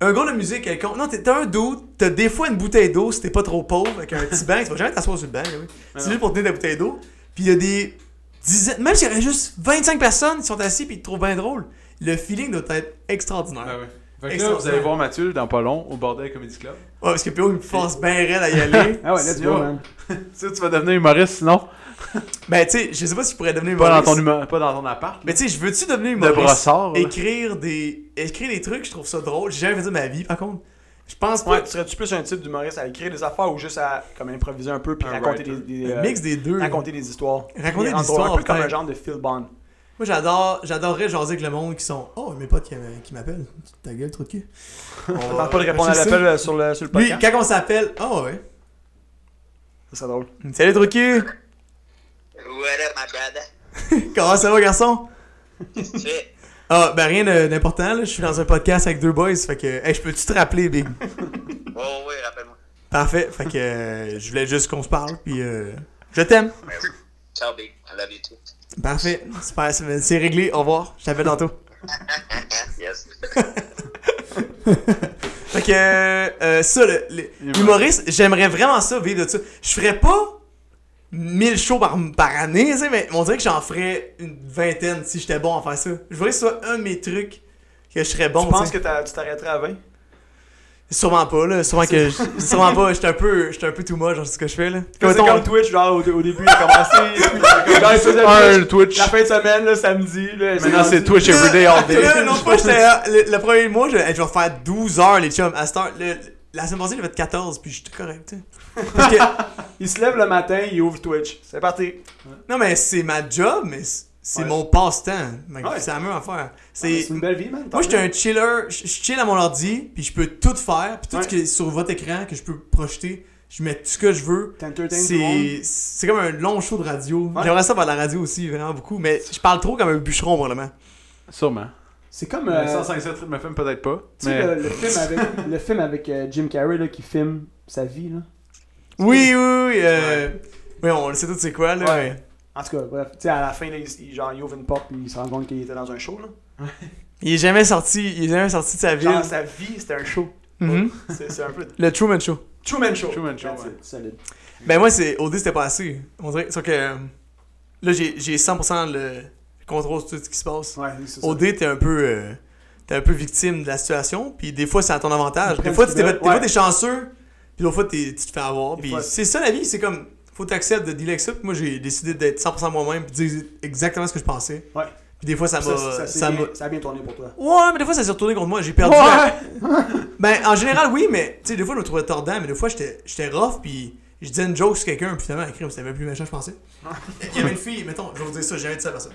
Speaker 3: Un gars de musique quelconque. Non, t'es- t'as un doute, t'as des fois une bouteille d'eau si t'es pas trop pauvre avec un petit <laughs> banc. Tu vas jamais t'asseoir sur le banc, oui. C'est juste pour tenir ta bouteille d'eau. Puis il y a des dizaines. Même s'il y aurait juste 25 personnes qui sont assis puis ils te trouvent bien drôle, le feeling doit être extraordinaire.
Speaker 2: Ah ouais. Fait que là, vous allez voir Mathieu dans pas long au Bordel Comedy Club.
Speaker 3: Ouais, parce que Pio, il me force bien raide à y aller. <laughs>
Speaker 1: Ah ouais, let's go, man. <laughs>
Speaker 2: tu sais, tu vas devenir humoriste sinon? <laughs>
Speaker 3: ben, tu sais, je sais pas si je pourrais devenir
Speaker 2: Pas dans
Speaker 3: humoriste.
Speaker 2: ton, humo- pas dans ton appart.
Speaker 3: Mais tu sais, je veux-tu devenir
Speaker 2: de
Speaker 3: humoriste?
Speaker 2: brossard. là.
Speaker 3: écrire des écrire des trucs, je trouve ça drôle. J'ai jamais fait ça de ma vie, par contre. Je pense pas.
Speaker 1: Ouais, tu serais-tu plus un type d'humoriste à écrire des affaires ou juste à comme improviser un peu puis
Speaker 2: Un
Speaker 1: raconter des,
Speaker 2: writer.
Speaker 1: des,
Speaker 3: un
Speaker 1: euh,
Speaker 3: mix des deux.
Speaker 1: raconter des histoires?
Speaker 3: Raconter des histoires,
Speaker 1: Un peu comme un genre de Phil Bond.
Speaker 3: Moi, j'adore, j'adorerais jaser avec le monde qui sont. Oh, mes potes qui, qui m'appellent. Ta gueule, trop de cul. On va-
Speaker 1: pas de répondre à l'appel euh, sur le, sur le
Speaker 3: Lui,
Speaker 1: podcast.
Speaker 3: quand on s'appelle. Oh, ouais.
Speaker 1: Ça serait drôle.
Speaker 3: Salut, trop de cul.
Speaker 7: What up, my brother? <laughs>
Speaker 3: Comment ça va, garçon?
Speaker 7: Qu'est-ce que tu fais?
Speaker 3: Ah, ben rien d'important, là. Je suis dans un podcast avec deux boys. Fait que. Hey, je peux-tu te rappeler, Big? <laughs>
Speaker 7: Oh, oui, rappelle-moi.
Speaker 3: Parfait. Fait que. euh, je voulais juste qu'on se parle, puis. euh, je t'aime.
Speaker 7: Ben oui. Ciao, big. I love you too.
Speaker 3: Parfait. Super, c'est c'est réglé. Au revoir. Je t'appelle tantôt. <laughs>
Speaker 7: yes. <laughs>
Speaker 3: Fait que euh, ça, le, le-
Speaker 2: Humoriste.
Speaker 3: j'aimerais vraiment ça, vivre de ça. Je ferais pas 1000 shows par, par année, tu sais, mais on dirait que j'en ferais une vingtaine si j'étais bon à faire ça. Je voudrais que ce soit un de mes trucs que je serais bon.
Speaker 1: tu penses que t'as- tu t'arrêterais à 20
Speaker 3: Sûrement pas, là. Sûrement que. je- Sûrement pas. J'étais un peu. J'étais un peu too much dans ce que je fais, là.
Speaker 1: C'est comme Twitch, genre au, au début, il a commencé. puis, genre, il faisait
Speaker 2: Un
Speaker 1: Twitch.
Speaker 2: Twitch.
Speaker 1: La fin de semaine, là, samedi. Là,
Speaker 2: Maintenant, c'est Twitch everyday all day.
Speaker 3: Là, l'autre fois, j'étais. Le, le premier mois, je, je vais faire 12 heures, les chums. À cette heure, le- la semaine passée, j'ai fait 14, puis j'étais correct, tu sais. Parce que. <laughs>
Speaker 1: Il se lève le matin, il ouvre Twitch. C'est parti.
Speaker 3: Non, mais c'est ma job, mais c'est
Speaker 1: Ouais.
Speaker 3: mon passe-temps.
Speaker 1: Ouais.
Speaker 3: C'est la même affaire.
Speaker 1: C'est une belle vie, man.
Speaker 3: Moi, j'étais un chiller. Je chill à mon ordi, puis je peux tout faire. Puis tout
Speaker 1: Ouais.
Speaker 3: ce qui est sur votre écran que je peux projeter, je mets tout ce que je veux. C'est c'est comme un long show de radio.
Speaker 1: Ouais.
Speaker 3: J'aimerais ça faire de la radio aussi, vraiment beaucoup. Mais je parle trop comme un bûcheron, probablement.
Speaker 2: Sûrement.
Speaker 1: C'est comme.
Speaker 2: Euh,
Speaker 1: Euh,
Speaker 2: 157 rythme FM, peut-être pas.
Speaker 1: tu sais,
Speaker 2: Mais
Speaker 1: le, le film <laughs> avec, le film avec euh, Jim Carrey là, qui filme sa vie. Là.
Speaker 3: Oui, oui, oui. Euh... Oui, on le sait tout c'est quoi, là.
Speaker 1: Ouais. En tout cas, bref. Tu sais, à la fin, là, il, il- genre, il ouvre une porte puis il se rend compte qu'il était dans un show. Là. <laughs>
Speaker 3: Il est jamais sorti. Il est jamais sorti de sa ville.
Speaker 1: Genre, sa vie, c'était un show.
Speaker 3: Mhm.
Speaker 1: C'est c'est un peu.
Speaker 3: Le Truman Show.
Speaker 1: Truman Show.
Speaker 2: Truman Show, ouais.
Speaker 1: Solide.
Speaker 3: Ben moi, c'est OD, c'était pas assez. On dirait sauf que là, j'ai j'ai 100% le contrôle sur tout ce qui se passe.
Speaker 1: Ouais, c'est ça.
Speaker 3: OD, t'es un peu euh, t'es un peu victime de la situation, puis des fois c'est à ton avantage. Des fois, t'es
Speaker 1: ouais.
Speaker 3: t'es chanceux, puis d'autres fois t'es- tu te fais avoir. Puis c'est ça la vie, c'est comme faut t'accepter de dealer avec ça. Puis moi, j'ai décidé d'être 100% moi-même, puis de dire exactement ce que je pensais.
Speaker 1: Ouais.
Speaker 3: Puis des fois, ça m'a
Speaker 1: ça,
Speaker 3: ça
Speaker 1: ça,
Speaker 3: m'a
Speaker 1: ça a bien tourné pour toi.
Speaker 3: Ouais, mais des fois ça s'est retourné contre moi, j'ai perdu. la- Ben, en général, oui, mais tu sais, des fois, je me trouvais tordant, mais des fois, j'étais rough, puis je disais une joke sur quelqu'un, puis finalement, écrit, c'était même plus méchant, je pensais. Il y avait une fille, mettons, je vais vous dire ça, j'ai jamais dit ça à personne.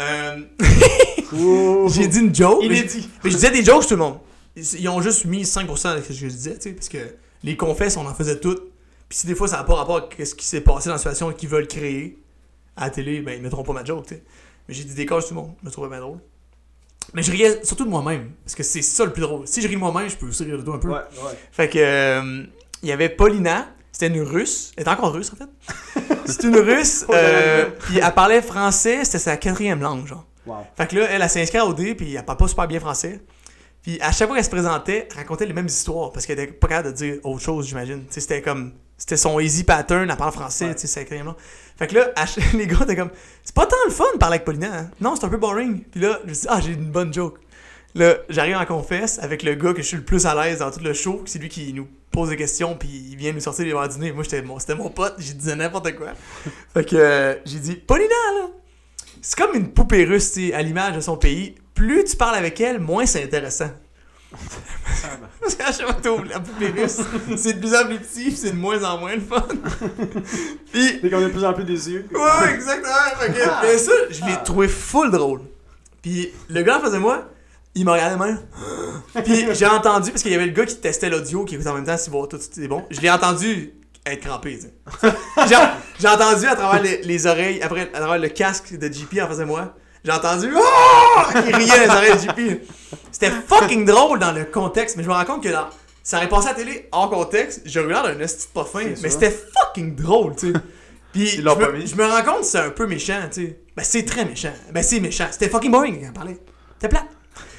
Speaker 3: Euh, <laughs> j'ai dit une joke. mais je-
Speaker 1: Inédit.
Speaker 3: mais je disais des jokes tout le monde. Ils ils ont juste mis 5% de ce que je disais, tu sais, parce que les confesses, on en faisait toutes. Puis si des fois ça n'a pas rapport avec ce qui s'est passé dans la situation qu'ils veulent créer à la télé, ben ils mettront pas ma joke, tu sais. Mais j'ai dit des cas sur tout le monde, je me trouvais bien drôle. Mais je riais surtout de moi-même, parce que c'est ça le plus drôle. Si je ris de moi-même, je peux aussi rire de toi un peu.
Speaker 1: Ouais, ouais.
Speaker 3: Fait que euh, il y avait Paulina, c'était une russe, elle est encore russe en fait. <laughs> C'est une russe, euh, puis elle parlait français, c'était sa quatrième langue, genre.
Speaker 1: Wow.
Speaker 3: Fait que là, elle, elle s'inscrit à OD, puis elle parle pas super bien français. Puis à chaque fois qu'elle se présentait, elle racontait les mêmes histoires, parce qu'elle était pas capable de dire autre chose, j'imagine. C'était comme. C'était son easy pattern, elle parle français,
Speaker 1: Ouais.
Speaker 3: tu sais, c'est langue. Fait que là, à <laughs> les gars étaient comme. C'est pas tant le fun de parler avec Paulina, hein. Non, c'est un peu boring. Puis là, je me dit, ah, j'ai une bonne joke. Là, j'arrive en confesse avec le gars que je suis le plus à l'aise dans tout le show. C'est lui qui nous pose des questions, puis il vient nous sortir les verres du nez. Moi, j'étais c'était mon pote, j'ai dit n'importe quoi. <laughs> fait que euh, j'ai dit, Paulina, là, c'est comme une poupée russe, tu sais, à l'image de son pays. Plus tu parles avec elle, moins c'est intéressant. Parce qu'à chaque fois que la poupée c'est de plus en plus petit, puis c'est de moins en moins le fun. puis
Speaker 1: Dès qu'on est de plus en plus déçus.
Speaker 3: Ouais, ouais, exactement. Que, mais ça, je l'ai trouvé full drôle. Puis le gars en face de moi, il m'a regardé même. Puis j'ai entendu, parce qu'il y avait le gars qui testait l'audio, qui écoutait en même temps si voir tout c'est bon. Je l'ai entendu être crampé, tu sais. J'ai entendu à travers les, les oreilles, après, à travers le casque de JP en face de moi. J'ai entendu Oh! Il riait dans les oreilles de JP. C'était fucking drôle dans le contexte, mais je me rends compte que dans, ça aurait passé à la télé hors contexte, je regarde un esti de pas fin, mais c'était fucking drôle, tu sais. Puis je me,
Speaker 2: mis.
Speaker 3: je me rends compte que c'est un peu méchant, tu sais. Ben c'est très méchant. Ben c'est méchant. C'était fucking boring quand on parlait. C'était plat.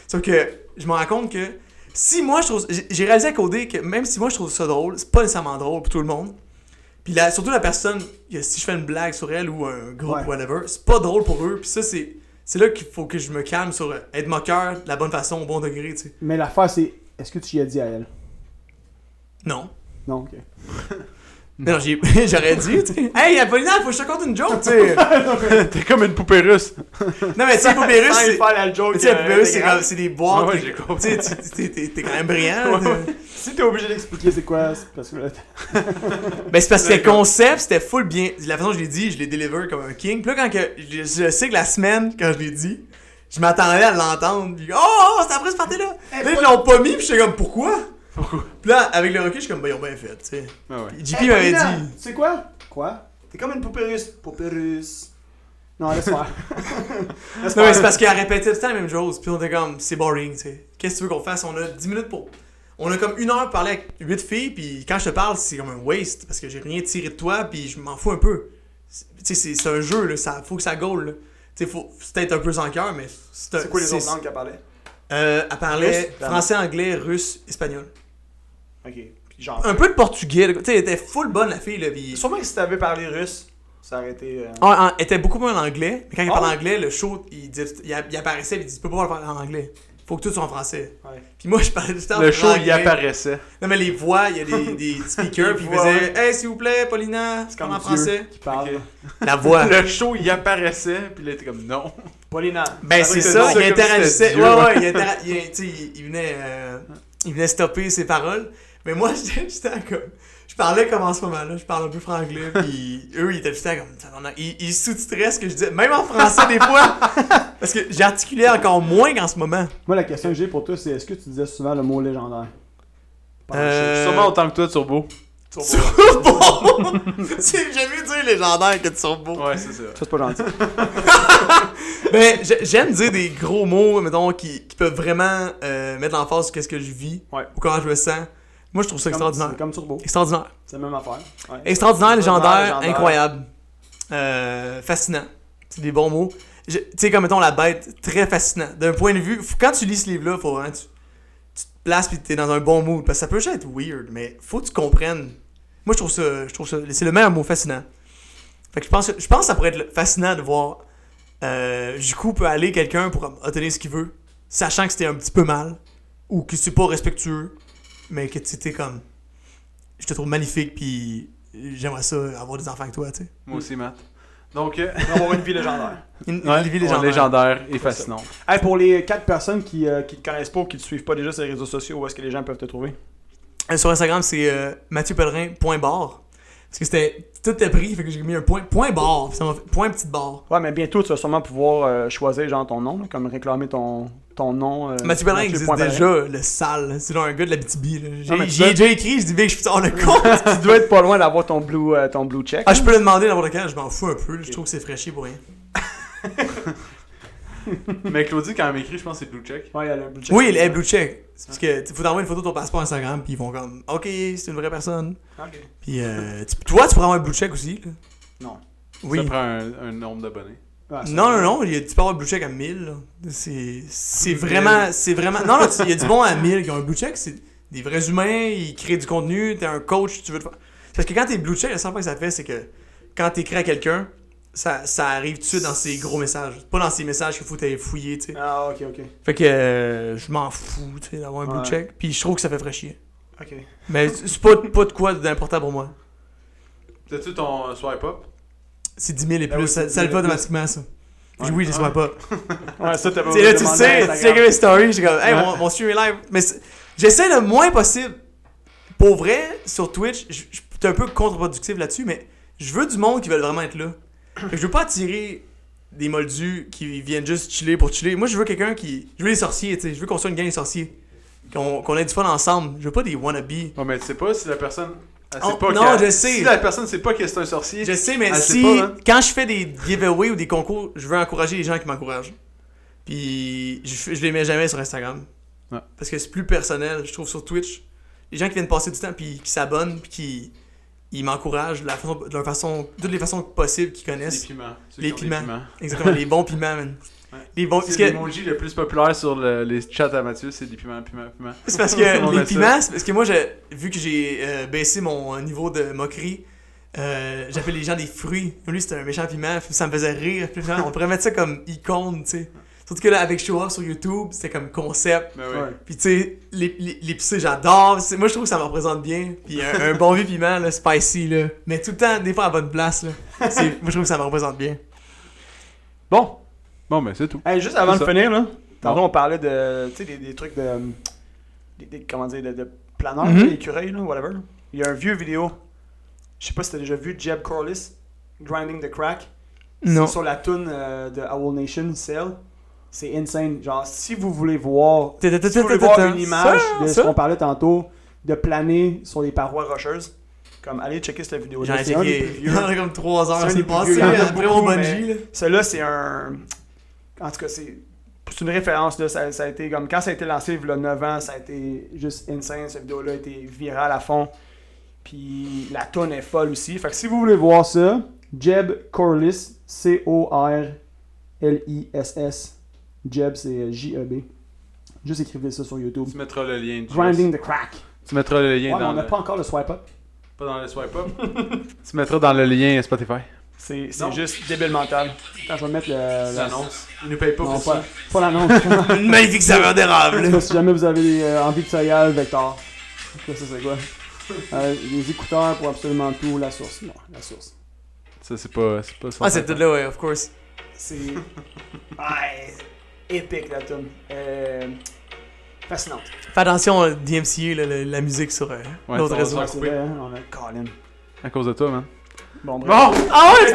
Speaker 3: Sauf que je me rends compte que si moi je trouve. j'ai- réalisé à coder que même si moi je trouve ça drôle, c'est pas nécessairement drôle pour tout le monde. Puis là, surtout la personne, si je fais une blague sur elle ou un groupe
Speaker 1: Ouais.
Speaker 3: whatever, c'est pas drôle pour eux. Puis ça, c'est. C'est là qu'il faut que je me calme sur euh, être moqueur de la bonne façon, au bon degré, tu sais.
Speaker 1: Mais l'affaire, c'est est-ce que tu y as dit à elle?
Speaker 3: Non.
Speaker 1: Non, ok. <laughs>
Speaker 3: Mais non, j'ai- <laughs> j'aurais dit, tu sais. Hey, Apollinaire, faut que je te conte une joke, tu sais. <laughs>
Speaker 2: T'es comme une poupée russe.
Speaker 3: Non, mais tu sais, Poupée Russe, c'est.
Speaker 1: faire la joke.
Speaker 3: Tu sais,
Speaker 1: euh,
Speaker 3: Poupée Russe, c'est des boîtes.
Speaker 2: Ouais, ouais,
Speaker 3: t'es-
Speaker 2: j'ai compris.
Speaker 3: Tu sais, t'es- quand même brillant. là.
Speaker 1: Si t'es obligé d'expliquer c'est quoi, c'est parce que là, <laughs>
Speaker 3: Ben, c'est parce que le concept, c'était full bien. La façon dont je l'ai dit, je l'ai deliver comme un king. Puis là, quand que, je, je sais que la semaine, quand je l'ai dit, je m'attendais à l'entendre. Puis, oh, oh, c'est après ce party-là. là, ils l'ont pas mis, puis j'étais comme, pourquoi? Pourquoi? Puis là, avec le recul, je suis comme, ben, ils ont bien fait, tu sais.
Speaker 2: Ah ouais.
Speaker 3: Puis JP
Speaker 1: Hey,
Speaker 3: m'avait
Speaker 1: Paulina,
Speaker 3: dit.
Speaker 1: Tu sais quoi? Quoi? T'es comme une poupée russe. Poupée russe. Non, laisse faire. <laughs> laisse
Speaker 3: Non, mais c'est parce qu'elle répétait tout le temps la même chose. Puis on était comme, c'est boring, tu sais. Qu'est-ce que tu veux qu'on fasse? On a 10 minutes pour. On a comme une heure pour parler avec 8 filles, puis quand je te parle, c'est comme un waste, parce que j'ai rien tiré de toi, puis je m'en fous un peu. C'est- Tu sais, c'est- c'est un jeu, là, ça, faut que ça goal, là. Tu sais, faut, c'est peut-être un peu sans cœur, mais c'est un-
Speaker 1: C'est quoi les autres langues qu'elle parlait?
Speaker 3: Euh, elle parlait
Speaker 1: Russe,
Speaker 3: français, anglais, russe, espagnol.
Speaker 1: Ok. Puis genre.
Speaker 3: Un peu de portugais, tu sais, elle était full bonne, la fille, là, puis...
Speaker 1: Sûrement que si t'avais parlé russe, ça aurait été. euh,
Speaker 3: Ah, elle était beaucoup moins en anglais, mais quand elle
Speaker 1: Ah
Speaker 3: parlait
Speaker 1: ouais?
Speaker 3: anglais, le show, il, disait- il, apparaissait, il dit, tu peux pas le faire en anglais. Faut que tout soit en français.
Speaker 1: Ouais.
Speaker 3: Puis moi, je parlais tout le temps
Speaker 2: Le show, il apparaissait.
Speaker 3: Non, mais les voix, il y a des, des <laughs> speakers, puis ils faisaient Hey, s'il vous plaît, Paulina, c'est
Speaker 1: comme
Speaker 3: en
Speaker 1: Dieu.
Speaker 3: français.
Speaker 1: Qui parle.
Speaker 2: Ok. <laughs>
Speaker 3: La voix.
Speaker 2: Le show, il apparaissait, puis là, il était comme non.
Speaker 1: Paulina.
Speaker 3: Ben, c'est ça,
Speaker 2: ça
Speaker 3: il interagissait. Ouais, ouais, il, il- il venait, euh, il venait stopper ses paroles. Mais moi, <laughs> j'étais comme. Je parlais comme en ce moment-là, je parle un peu franglais, <laughs> puis eux, ils étaient juste là comme. Ils, ils sous-titraient ce que je disais, même en français des fois. <laughs> Parce que j'articulais encore moins qu'en ce moment.
Speaker 1: Moi, la question que j'ai pour toi, c'est est-ce que tu disais souvent le mot légendaire?
Speaker 3: Euh,
Speaker 2: Sûrement autant que toi, Turbo.
Speaker 3: Turbo! J'ai mieux dire légendaire que turbo.
Speaker 2: Ouais, c'est ça.
Speaker 1: Ça, c'est pas gentil.
Speaker 3: Ben, j'ai- j'aime dire des gros mots, mettons, qui, qui peuvent vraiment euh, mettre l'emphase sur qu'est-ce que je vis
Speaker 1: Ouais.
Speaker 3: ou comment je me sens. Moi, je trouve ça extraordinaire.
Speaker 1: C'est comme Turbo.
Speaker 3: Extraordinaire.
Speaker 1: C'est la même affaire. Ouais.
Speaker 3: Extraordinaire, légendaire,
Speaker 1: légendaire.
Speaker 3: incroyable. Euh, fascinant. C'est des bons mots. Tu sais, comme mettons la bête, très fascinant. D'un point de vue, faut- quand tu lis ce livre-là, faut tu, tu te places pis t'es dans un bon mood. Parce que ça peut juste être weird, mais faut que tu comprennes. Moi, je trouve ça, je trouve ça, c'est le meilleur mot fascinant. Fait que je pense, je pense que ça pourrait être fascinant de voir euh, Juku peut aller quelqu'un pour obtenir ce qu'il veut, sachant que c'était un petit peu mal, ou que c'est pas respectueux, mais que tu étais comme, je te trouve magnifique, puis j'aimerais ça avoir des enfants avec toi, tu sais.
Speaker 2: Moi aussi, Matt. Donc, euh,
Speaker 1: On va avoir une vie légendaire. <laughs>
Speaker 3: Une, une
Speaker 2: ouais,
Speaker 3: vie
Speaker 2: légendaire.
Speaker 3: légendaire.
Speaker 2: légendaire et fascinant.
Speaker 1: Hey, pour les 4 personnes qui, euh, qui te connaissent pas ou qui te suivent pas déjà sur les réseaux sociaux, où est-ce que les gens peuvent te trouver?
Speaker 3: Euh, Sur Instagram, c'est euh, Mathieu Pellerin, point barre. Parce que c'était. Tout était pris, fait que j'ai mis un point. Point barre. ça m'a fait- point petite barre.
Speaker 1: Ouais, mais bientôt, tu vas sûrement pouvoir euh, choisir genre ton nom, là, comme réclamer ton, ton nom. euh,
Speaker 3: Mathieu Pellerin existe déjà, le sale. C'est genre un gars de la BTB. J'ai
Speaker 1: dois-
Speaker 3: déjà écrit, je dis, Vic, je suis hors le compte. <laughs>
Speaker 1: Tu dois être pas loin d'avoir ton blue, euh, ton blue check.
Speaker 3: ah, je peux le demander n'importe quand, je m'en fous un peu. Je trouve que c'est fraîchi pour rien. <laughs>
Speaker 2: Mais Claudie, quand elle m'écrit, je pense que c'est Blue Check.
Speaker 1: Ouais, il y a le blue check.
Speaker 3: Oui, les blue check. C'est parce que tu faut t'envoyer une photo de ton passeport Instagram, puis ils vont comme, ok, c'est une vraie personne.
Speaker 1: Ok.
Speaker 3: Puis euh, tu- toi, tu pourras avoir un blue check aussi. Là?
Speaker 1: Non.
Speaker 3: Oui.
Speaker 2: Ça prend un, un nombre d'abonnés.
Speaker 1: C'est
Speaker 3: Non, non, non, il y a- tu peux avoir un blue check à 1000. là. C'est c'est vraiment. C'est vraiment. Non, non, il y a du bon à 1000 qui ont un blue check. C'est des vrais humains, ils créent du contenu, t'es un coach, tu veux le faire. Parce que quand t'es blue check, la seule fois que ça fait, c'est que quand t'écris à quelqu'un, ça, ça arrive tout de suite dans ces gros messages. Pas dans ces messages qu'il faut t'aller fouiller, tu sais.
Speaker 1: Ah, ok, ok.
Speaker 3: Fait que euh, je m'en fous, tu sais, d'avoir un blue
Speaker 1: Ouais.
Speaker 3: check. Puis je trouve que ça fait très chier.
Speaker 1: Ok.
Speaker 3: Mais c'est pas, pas de quoi d'important pour moi.
Speaker 2: T'as-tu ton swipe up?
Speaker 3: C'est 10 000 et
Speaker 1: Ben
Speaker 3: plus,
Speaker 1: oui,
Speaker 3: ça, le
Speaker 1: 10
Speaker 3: fait
Speaker 1: 000
Speaker 3: automatiquement, ça.
Speaker 2: Ouais.
Speaker 3: oui, je
Speaker 2: Ouais.
Speaker 3: swipe pas. <laughs>
Speaker 1: Ouais, ça, t'as pas
Speaker 3: là, tu sais, tu sais, mes stories, j'ai comme, hey, mon, mon stream est live. Mais j'essaie le moins possible. Pour vrai, sur Twitch, suis un peu contre-productif là-dessus, mais je veux du monde qui veulent vraiment être là. Que je veux pas attirer des moldus qui viennent juste chiller pour chiller. Moi, je veux quelqu'un qui. Je veux les sorciers, tu sais. Je veux qu'on soit une gang de sorciers. Qu'on qu'on ait du fun ensemble. Je veux pas des wannabes.
Speaker 2: Oh, mais tu sais pas si la personne. Elle sait
Speaker 3: Oh,
Speaker 2: pas
Speaker 3: non, je sais.
Speaker 2: Si la personne sait pas que c'est un sorcier.
Speaker 3: Je sais, mais
Speaker 2: Elle sait
Speaker 3: si.
Speaker 2: pas, hein.
Speaker 3: Quand je fais des giveaways ou des concours, je veux encourager les gens qui m'encouragent. Puis je, je les mets jamais sur Instagram.
Speaker 2: Ouais.
Speaker 3: Parce que c'est plus personnel, je trouve, sur Twitch. Les gens qui viennent passer du temps, puis qui s'abonnent, puis qui ils m'encouragent de, la façon, de leur façon, toutes les façons possibles qu'ils
Speaker 2: Les
Speaker 3: connaissent.
Speaker 2: piments. Ceux
Speaker 3: Les
Speaker 2: qui ont des
Speaker 3: piments. Exactement, les bons <laughs> piments, man. Les bons. Parce
Speaker 2: C'est
Speaker 3: que,
Speaker 2: l'emoji le plus populaire sur le- les chats à Mathieu, c'est des piments, piments, piments.
Speaker 3: c'est parce que <laughs> les piments, c'est parce que moi, vu que j'ai euh, baissé mon niveau de moquerie, euh, j'appelle les gens des fruits. Lui, c'était un méchant piment, ça me faisait rire. On pourrait mettre ça comme icône, tu sais. Surtout que là, avec Show Off sur YouTube, c'était comme concept.
Speaker 2: Ben oui.
Speaker 1: Ouais.
Speaker 3: Puis tu sais, les- les- l'épicé, j'adore. C'est- Moi, je trouve que ça me représente bien. Puis un, un bon vieux piment, là, spicy, là. Mais tout le temps, des fois à bonne place, là. Moi, je trouve que ça me représente bien.
Speaker 2: Bon. Bon, ben c'est tout.
Speaker 1: Hey, juste avant de
Speaker 2: ça.
Speaker 1: finir, là, tantôt
Speaker 2: Bon.
Speaker 1: on parlait de, tu sais, des, des trucs de, des, des- comment dire, de, de planeurs, d'écureuils, là, whatever. Il y a un vieux vidéo, je sais pas si t'as déjà vu Jeb Corliss, Grinding the Crack.
Speaker 3: Non.
Speaker 1: Sur la tune euh, de Owl Nation, Cell. C'est insane. Genre, si vous voulez voir, si vous voulez voir une image de ce qu'on parlait tantôt, de planer sur les parois rocheuses, comme allez checker cette vidéo.
Speaker 3: J'en ai
Speaker 1: C'est un des
Speaker 3: checké. Il y en a comme 3
Speaker 1: C'est un
Speaker 3: heures, c'est passé.
Speaker 1: a
Speaker 3: Après
Speaker 1: mais-
Speaker 3: bungee, là.
Speaker 1: Celui-là, c'est un. En tout cas, c'est. Une référence, là. Ça, ça a été comme. Quand ça a été lancé, il y a 9 ans, ça a été juste insane. Cette vidéo-là a été virale à fond. Puis la tonne est folle aussi. Fait que si vous voulez voir ça, Jeb Corliss, C-O-R-L-I-S-S. Jeb, c'est J-E-B. Juste écrivez ça sur YouTube.
Speaker 2: Tu mettras le lien.
Speaker 1: Grinding the crack.
Speaker 2: Tu mettras le
Speaker 1: Ouais,
Speaker 2: lien
Speaker 1: mais
Speaker 2: dans
Speaker 1: on n'a
Speaker 2: le...
Speaker 1: pas encore le swipe up.
Speaker 2: Pas dans le swipe up. <laughs> tu mettras dans le lien Spotify.
Speaker 1: C'est juste débile mental. Attends, je vais mettre le. la-
Speaker 2: L'annonce. Ils nous payent pas
Speaker 1: Non,
Speaker 2: pour
Speaker 1: pas,
Speaker 2: ça.
Speaker 1: pas l'annonce. <laughs>
Speaker 3: Une magnifique saveur d'érable.
Speaker 1: Si jamais vous avez euh, envie de serial, Vector. Ça, ça c'est quoi? Euh, les écouteurs pour absolument tout, la source. Non, la source.
Speaker 2: Ça, c'est pas... C'est pas
Speaker 3: Ah, c'est tout là, ouais, of course.
Speaker 1: C'est. Ouais, épique la tune. Euh, fascinante.
Speaker 3: Fais attention, euh, DMCA, là, la, la musique sur euh,
Speaker 2: Ouais,
Speaker 3: l'autre
Speaker 2: ça,
Speaker 3: réseau.
Speaker 1: hein, on a Colin.
Speaker 2: À cause de toi, man.
Speaker 1: Bon, bref.
Speaker 2: Bon!
Speaker 3: Ah ouais,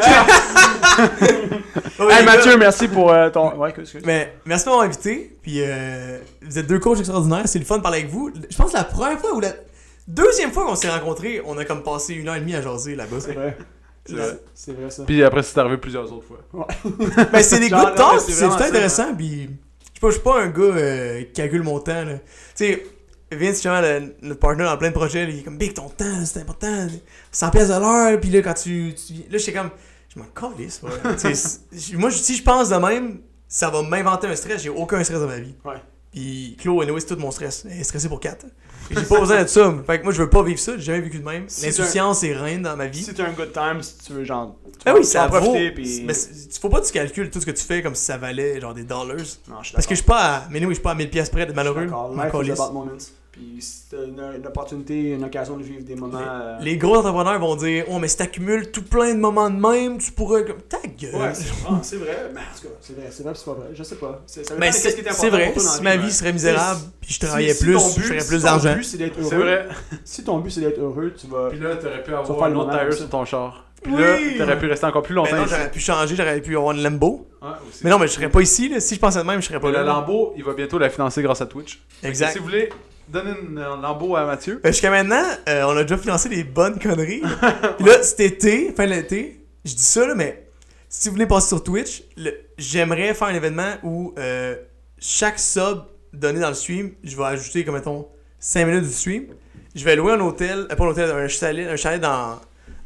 Speaker 3: <laughs> <laughs>
Speaker 1: Hey Mathieu, merci pour euh, ton. Ouais, excuse.
Speaker 3: Mais merci de m'avoir invité. Puis euh, vous êtes deux coachs extraordinaires. C'est le fun de parler avec vous. Je pense que la première fois ou la deuxième fois qu'on s'est rencontrés, on a comme passé une heure et demie à jaser là-bas.
Speaker 1: C'est vrai.
Speaker 2: C'est vrai.
Speaker 1: C'est vrai ça.
Speaker 2: Puis après, c'est arrivé plusieurs autres fois.
Speaker 3: Ben, <laughs> c'est des talks,
Speaker 1: mais
Speaker 3: puis
Speaker 1: c'est
Speaker 3: intéressant, puis je pas, suis pas un gars euh, qui calcule mon temps, là. Tu sais, Vince, justement, le- notre partner dans plein de projets, là, il est comme, Big, ton temps, c'est important, 100 pièces de l'heure, puis là, quand tu, tu- Là, j'étais comme, je m'en calisse, moi, je- si je pense de même, ça va m'inventer un stress, j'ai aucun stress dans ma vie.
Speaker 1: Ouais.
Speaker 3: Puis Claude, anyway, c'est tout mon stress. Elle est stressée pour 4. J'ai pas besoin de ça. Fait que moi, je veux pas vivre ça, j'ai jamais vécu de même.
Speaker 1: Si
Speaker 3: L'insouciance est reine dans ma vie.
Speaker 1: Si t'as un good time, si tu veux, genre. tu
Speaker 3: Ah
Speaker 1: vas-
Speaker 3: oui, ça
Speaker 1: en profiter, puis-
Speaker 3: Mais faut pas que tu calcules tout ce que tu fais comme si ça valait genre des dollars.
Speaker 1: Non, je suis
Speaker 3: Parce que je suis pas à. Mais oui, je suis pas à 1000 pièces près de malheureux.
Speaker 1: D'accord.
Speaker 3: m'en
Speaker 1: Life is
Speaker 3: calisse.
Speaker 1: about moments. Puis si une, une opportunité, une occasion de vivre des moments. euh,
Speaker 3: Les gros entrepreneurs vont dire Oh, mais si t'accumules tout plein de moments de même, tu pourrais. comme Ta gueule.
Speaker 1: Ouais, c'est ah, c'est vrai. Mais en tout cas, c'est vrai, c'est vrai, c'est pas vrai. Je sais pas. C'est
Speaker 3: mais c'est
Speaker 1: important
Speaker 3: vrai,
Speaker 1: pour toi dans
Speaker 3: si ma
Speaker 1: vie,
Speaker 3: serait misérable, puis je travaillais
Speaker 1: Si- si
Speaker 3: plus,
Speaker 1: ton
Speaker 3: je ferais
Speaker 1: si
Speaker 3: plus
Speaker 1: ton
Speaker 3: d'argent.
Speaker 1: but, c'est d'être
Speaker 2: C'est
Speaker 1: heureux.
Speaker 2: vrai.
Speaker 1: Si ton but c'est d'être heureux, tu vas.
Speaker 2: Puis là, t'aurais pu avoir
Speaker 1: faire
Speaker 2: un
Speaker 1: le
Speaker 2: autre
Speaker 1: comme
Speaker 2: sur ton char. Puis
Speaker 3: Oui.
Speaker 2: là, t'aurais pu rester encore plus longtemps
Speaker 3: Mais non,
Speaker 2: ici.
Speaker 3: j'aurais pu changer, j'aurais pu avoir une Lambo.
Speaker 2: Ouais, aussi.
Speaker 3: Mais non, mais je serais pas ici, là. Si je pensais de même, je serais pas
Speaker 2: Mais
Speaker 3: là.
Speaker 2: le Lambo, il va bientôt la financer grâce à Twitch.
Speaker 3: Exact.
Speaker 2: Si vous voulez donner une- un Lambo à Mathieu,
Speaker 3: Ben, Jusqu'à maintenant, euh, on a déjà financé des bonnes conneries. <laughs> Puis là, cet été, fin de l'été, je dis ça, là, mais si vous voulez passer sur Twitch, j'aimerais faire un événement où euh, chaque sub donné dans le stream, je vais ajouter, comme mettons, 5 minutes du stream. Je vais louer un hôtel, euh, pas un hôtel, un chalet, un chalet dans,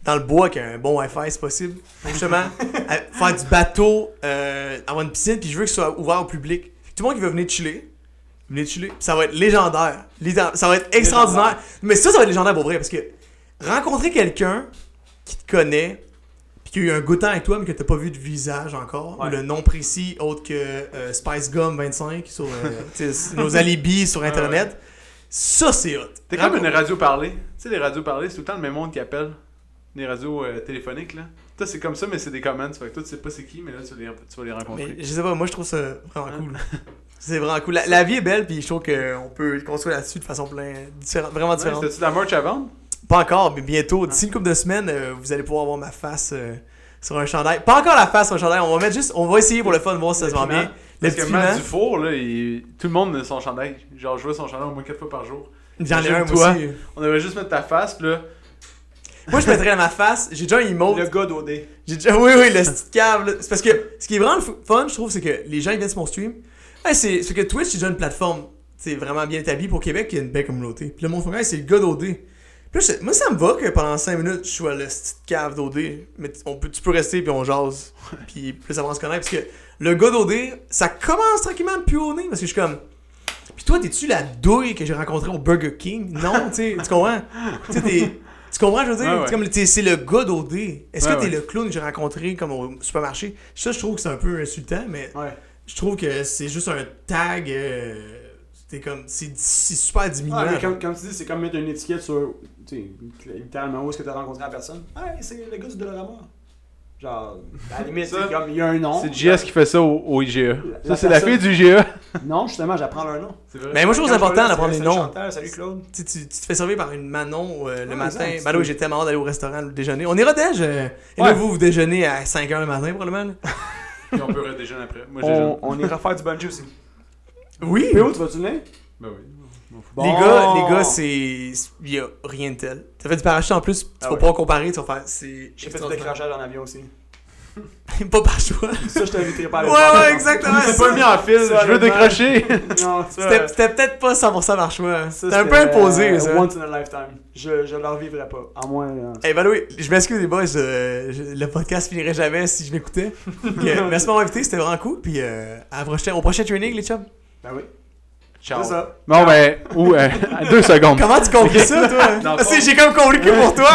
Speaker 3: dans le bois qui a un bon Wi-Fi, c'est possible. Justement, à- faire du bateau, euh, avoir une piscine, puis je veux que ce soit ouvert au public. Tout le monde qui veut venir chiller, venez chiller. Ça va être légendaire. Ça va être extraordinaire. Mais ça, ça va être légendaire pour vrai, parce que rencontrer quelqu'un qui te connaît, puis qu'il y a eu un goût de temps avec toi, mais que t'as pas vu de visage encore,
Speaker 1: Ouais.
Speaker 3: ou le nom précis autre que euh, Spice Gum 25 sur euh, <laughs> nos alibis sur Internet, ça c'est hot.
Speaker 2: T'es comme une radio parlée. Tu sais, les radios parlées, c'est tout le temps le même monde qui appelle. Les radios euh, téléphoniques, là. Toi, c'est comme ça, mais c'est des comments. Fait que toi, tu sais pas c'est qui, mais là, tu vas les, tu vas les rencontrer.
Speaker 3: Mais je sais pas, moi je trouve ça vraiment cool. <laughs> C'est vraiment cool. La, la vie est belle, puis je trouve qu'on peut construire là-dessus de façon plein, vraiment
Speaker 2: Ouais,
Speaker 3: différente.
Speaker 2: T'as-tu de la merch à vendre?
Speaker 3: Pas encore, mais bientôt. D'ici une couple de semaines, euh, vous allez pouvoir voir ma face euh, sur un chandail. Pas encore la face sur un chandail, on va mettre juste, on va essayer pour le fun, voir si ça se vend bien. Le
Speaker 2: Parce que Matt Dufour, là, il- tout le monde a son chandail. Genre, je vois son chandail au moins 4 fois par jour.
Speaker 3: j'en ai un
Speaker 2: toi.
Speaker 3: aussi.
Speaker 2: On devrait juste mettre ta face, pis là.
Speaker 3: Moi je mettrais ma face, j'ai déjà un emote.
Speaker 1: Le gars d'OD.
Speaker 3: J'ai déjà, oui, oui, le <laughs> petit là. C'est parce que ce qui est vraiment fun, je trouve, c'est que les gens ils viennent sur mon stream. Hey, c'est que Twitch, c'est déjà une plateforme c'est vraiment bien établie pour Québec, qui a une belle communauté. Puis le monde fait, hey, c'est le gars d'OD. Puis là, moi, ça me va que pendant 5 minutes, je sois le petit cave d'OD. Mais on peut, tu peux rester, puis on jase. puis plus ça va se connaître. Parce que le gars d'OD, ça commence tranquillement à me puer au nez. Parce que je suis comme. Puis toi, t'es-tu la douille que j'ai rencontrée au Burger King? Non, tu sais, tu comprends? Tu Tu comprends, je veux dire?
Speaker 2: Ouais.
Speaker 3: C'est comme, t'es- c'est le gars d'OD. Est-ce que t'es
Speaker 2: ouais.
Speaker 3: le clown que j'ai rencontré comme au supermarché? Ça, je trouve que c'est un peu insultant, mais
Speaker 1: Ouais.
Speaker 3: Je trouve que c'est juste un tag. euh, c'est comme. C'est c'est super diminuant.
Speaker 1: Ah, mais comme, comme tu dis, c'est comme mettre une étiquette sur. Tu sais, littéralement, où est-ce que tu as rencontré la personne Hey, c'est le gars du Dolorama. Genre, à la <laughs> limite,
Speaker 2: Ça,
Speaker 1: c'est comme, il y a un nom.
Speaker 2: C'est JS qui fait ça au, au IGA.
Speaker 1: La
Speaker 2: Ça, c'est la fille du IGA. <laughs>
Speaker 1: Non, justement, j'apprends leur nom.
Speaker 2: C'est vrai.
Speaker 3: Mais moi, je trouve c'est important
Speaker 1: là,
Speaker 3: d'apprendre les
Speaker 1: salut
Speaker 3: noms.
Speaker 1: Salut Claude.
Speaker 3: Tu, tu, tu te fais servir par une Manon euh, le
Speaker 1: Ouais,
Speaker 3: matin.
Speaker 1: exact,
Speaker 3: Ben oui,
Speaker 1: c'est-
Speaker 3: j'ai tellement hâte d'aller au restaurant le déjeuner. On ira déj. euh, et là,
Speaker 1: Ouais.
Speaker 3: vous, vous déjeunez à 5h le matin, probablement. <laughs>
Speaker 2: Puis on peut redéjeuner après. Moi,
Speaker 1: On, on ira faire du bungee aussi.
Speaker 3: Oui.
Speaker 1: PO, tu vas-tu venir?
Speaker 2: Ben oui.
Speaker 3: Les gars, les gars, c'est. Il y a rien de tel. T'as fait du parachute en plus, tu
Speaker 1: Ah
Speaker 3: vas
Speaker 1: ouais.
Speaker 3: pas comparer, tu vas faire. C'est.
Speaker 1: J'ai fait du décrochage en avion aussi. <laughs>
Speaker 3: pas par choix.
Speaker 1: Ça, je t'inviterai pas à le
Speaker 3: Ouais, ouais, exactement.
Speaker 2: C'est pas mis en fil,
Speaker 1: Ça,
Speaker 2: je veux décrocher.
Speaker 1: Non,
Speaker 3: C'était c'était peut-être pas 100% par choix. C'était un peu imposé,
Speaker 1: euh,
Speaker 3: ça.
Speaker 1: Once in a lifetime. Je, je le revivrai pas. À moins. euh,
Speaker 3: Hey, by the way, je m'excuse les boys, euh, je- le podcast finirait jamais si je m'écoutais. <laughs> Euh, Merci de m'avoir invité, c'était vraiment cool. Puis euh, à la prochaine- au prochain training, les chums.
Speaker 1: Ben oui.
Speaker 2: Ciao.
Speaker 1: C'est ça.
Speaker 2: Bon, ben, ou, euh, <laughs> deux secondes.
Speaker 3: Comment tu compris ça, toi? J'ai comme compris que pour toi.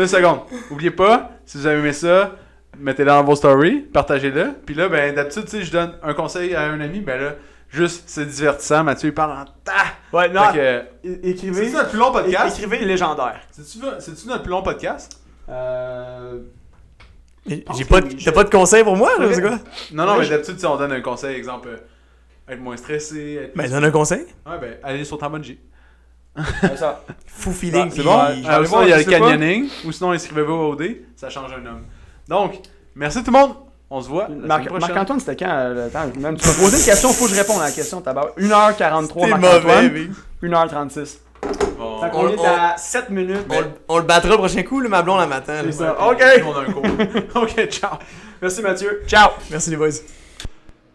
Speaker 2: Deux secondes. Oubliez pas, si vous avez aimé ça, mettez-le dans vos stories, partagez-le. Puis là, ben, d'habitude, tu sais, je donne un conseil à un ami, ben là, juste, c'est divertissant. Mathieu, il parle en ta.
Speaker 1: Ouais, non.
Speaker 2: Que,
Speaker 1: Écrivez.
Speaker 2: c'est-tu notre plus long podcast?
Speaker 1: Écrivez légendaire.
Speaker 2: C'est-tu c'est-tu notre plus long podcast?
Speaker 1: Euh.
Speaker 3: J'ai pas, de- t'as pas de conseils pour moi, là, c'est quoi?
Speaker 2: Non, non,
Speaker 1: Ouais,
Speaker 2: mais d'habitude, si on donne un conseil, exemple, euh, être moins stressé, être...
Speaker 3: Ben, donne un conseil.
Speaker 2: Ouais, ben, allez sur ta
Speaker 1: C'est ça.
Speaker 3: Fou feeling.
Speaker 1: Bah, c'est
Speaker 3: puis-
Speaker 1: bon.
Speaker 3: puis-
Speaker 2: il y a le
Speaker 1: pas.
Speaker 2: canyoning, ou sinon, inscrivez-vous au OD, ça change un homme. Donc, merci tout le monde. On se voit
Speaker 1: Marc-. Marc-Antoine, c'était quand euh, le temps? Même, tu m'as posé une question, faut que je réponde à la question. T'as 1h43,
Speaker 3: T'es
Speaker 1: Marc-Antoine.
Speaker 3: mauvais, mec.
Speaker 1: 1h36.
Speaker 2: Bon.
Speaker 3: On-
Speaker 1: est
Speaker 3: on-
Speaker 1: à 7 minutes.
Speaker 3: On, le- on le battra le prochain coup, le ma blonde la matin.
Speaker 1: C'est ça. Ok.
Speaker 2: On a un cours. <laughs> ok, ciao.
Speaker 1: Merci Mathieu. Ciao.
Speaker 3: Merci les boys.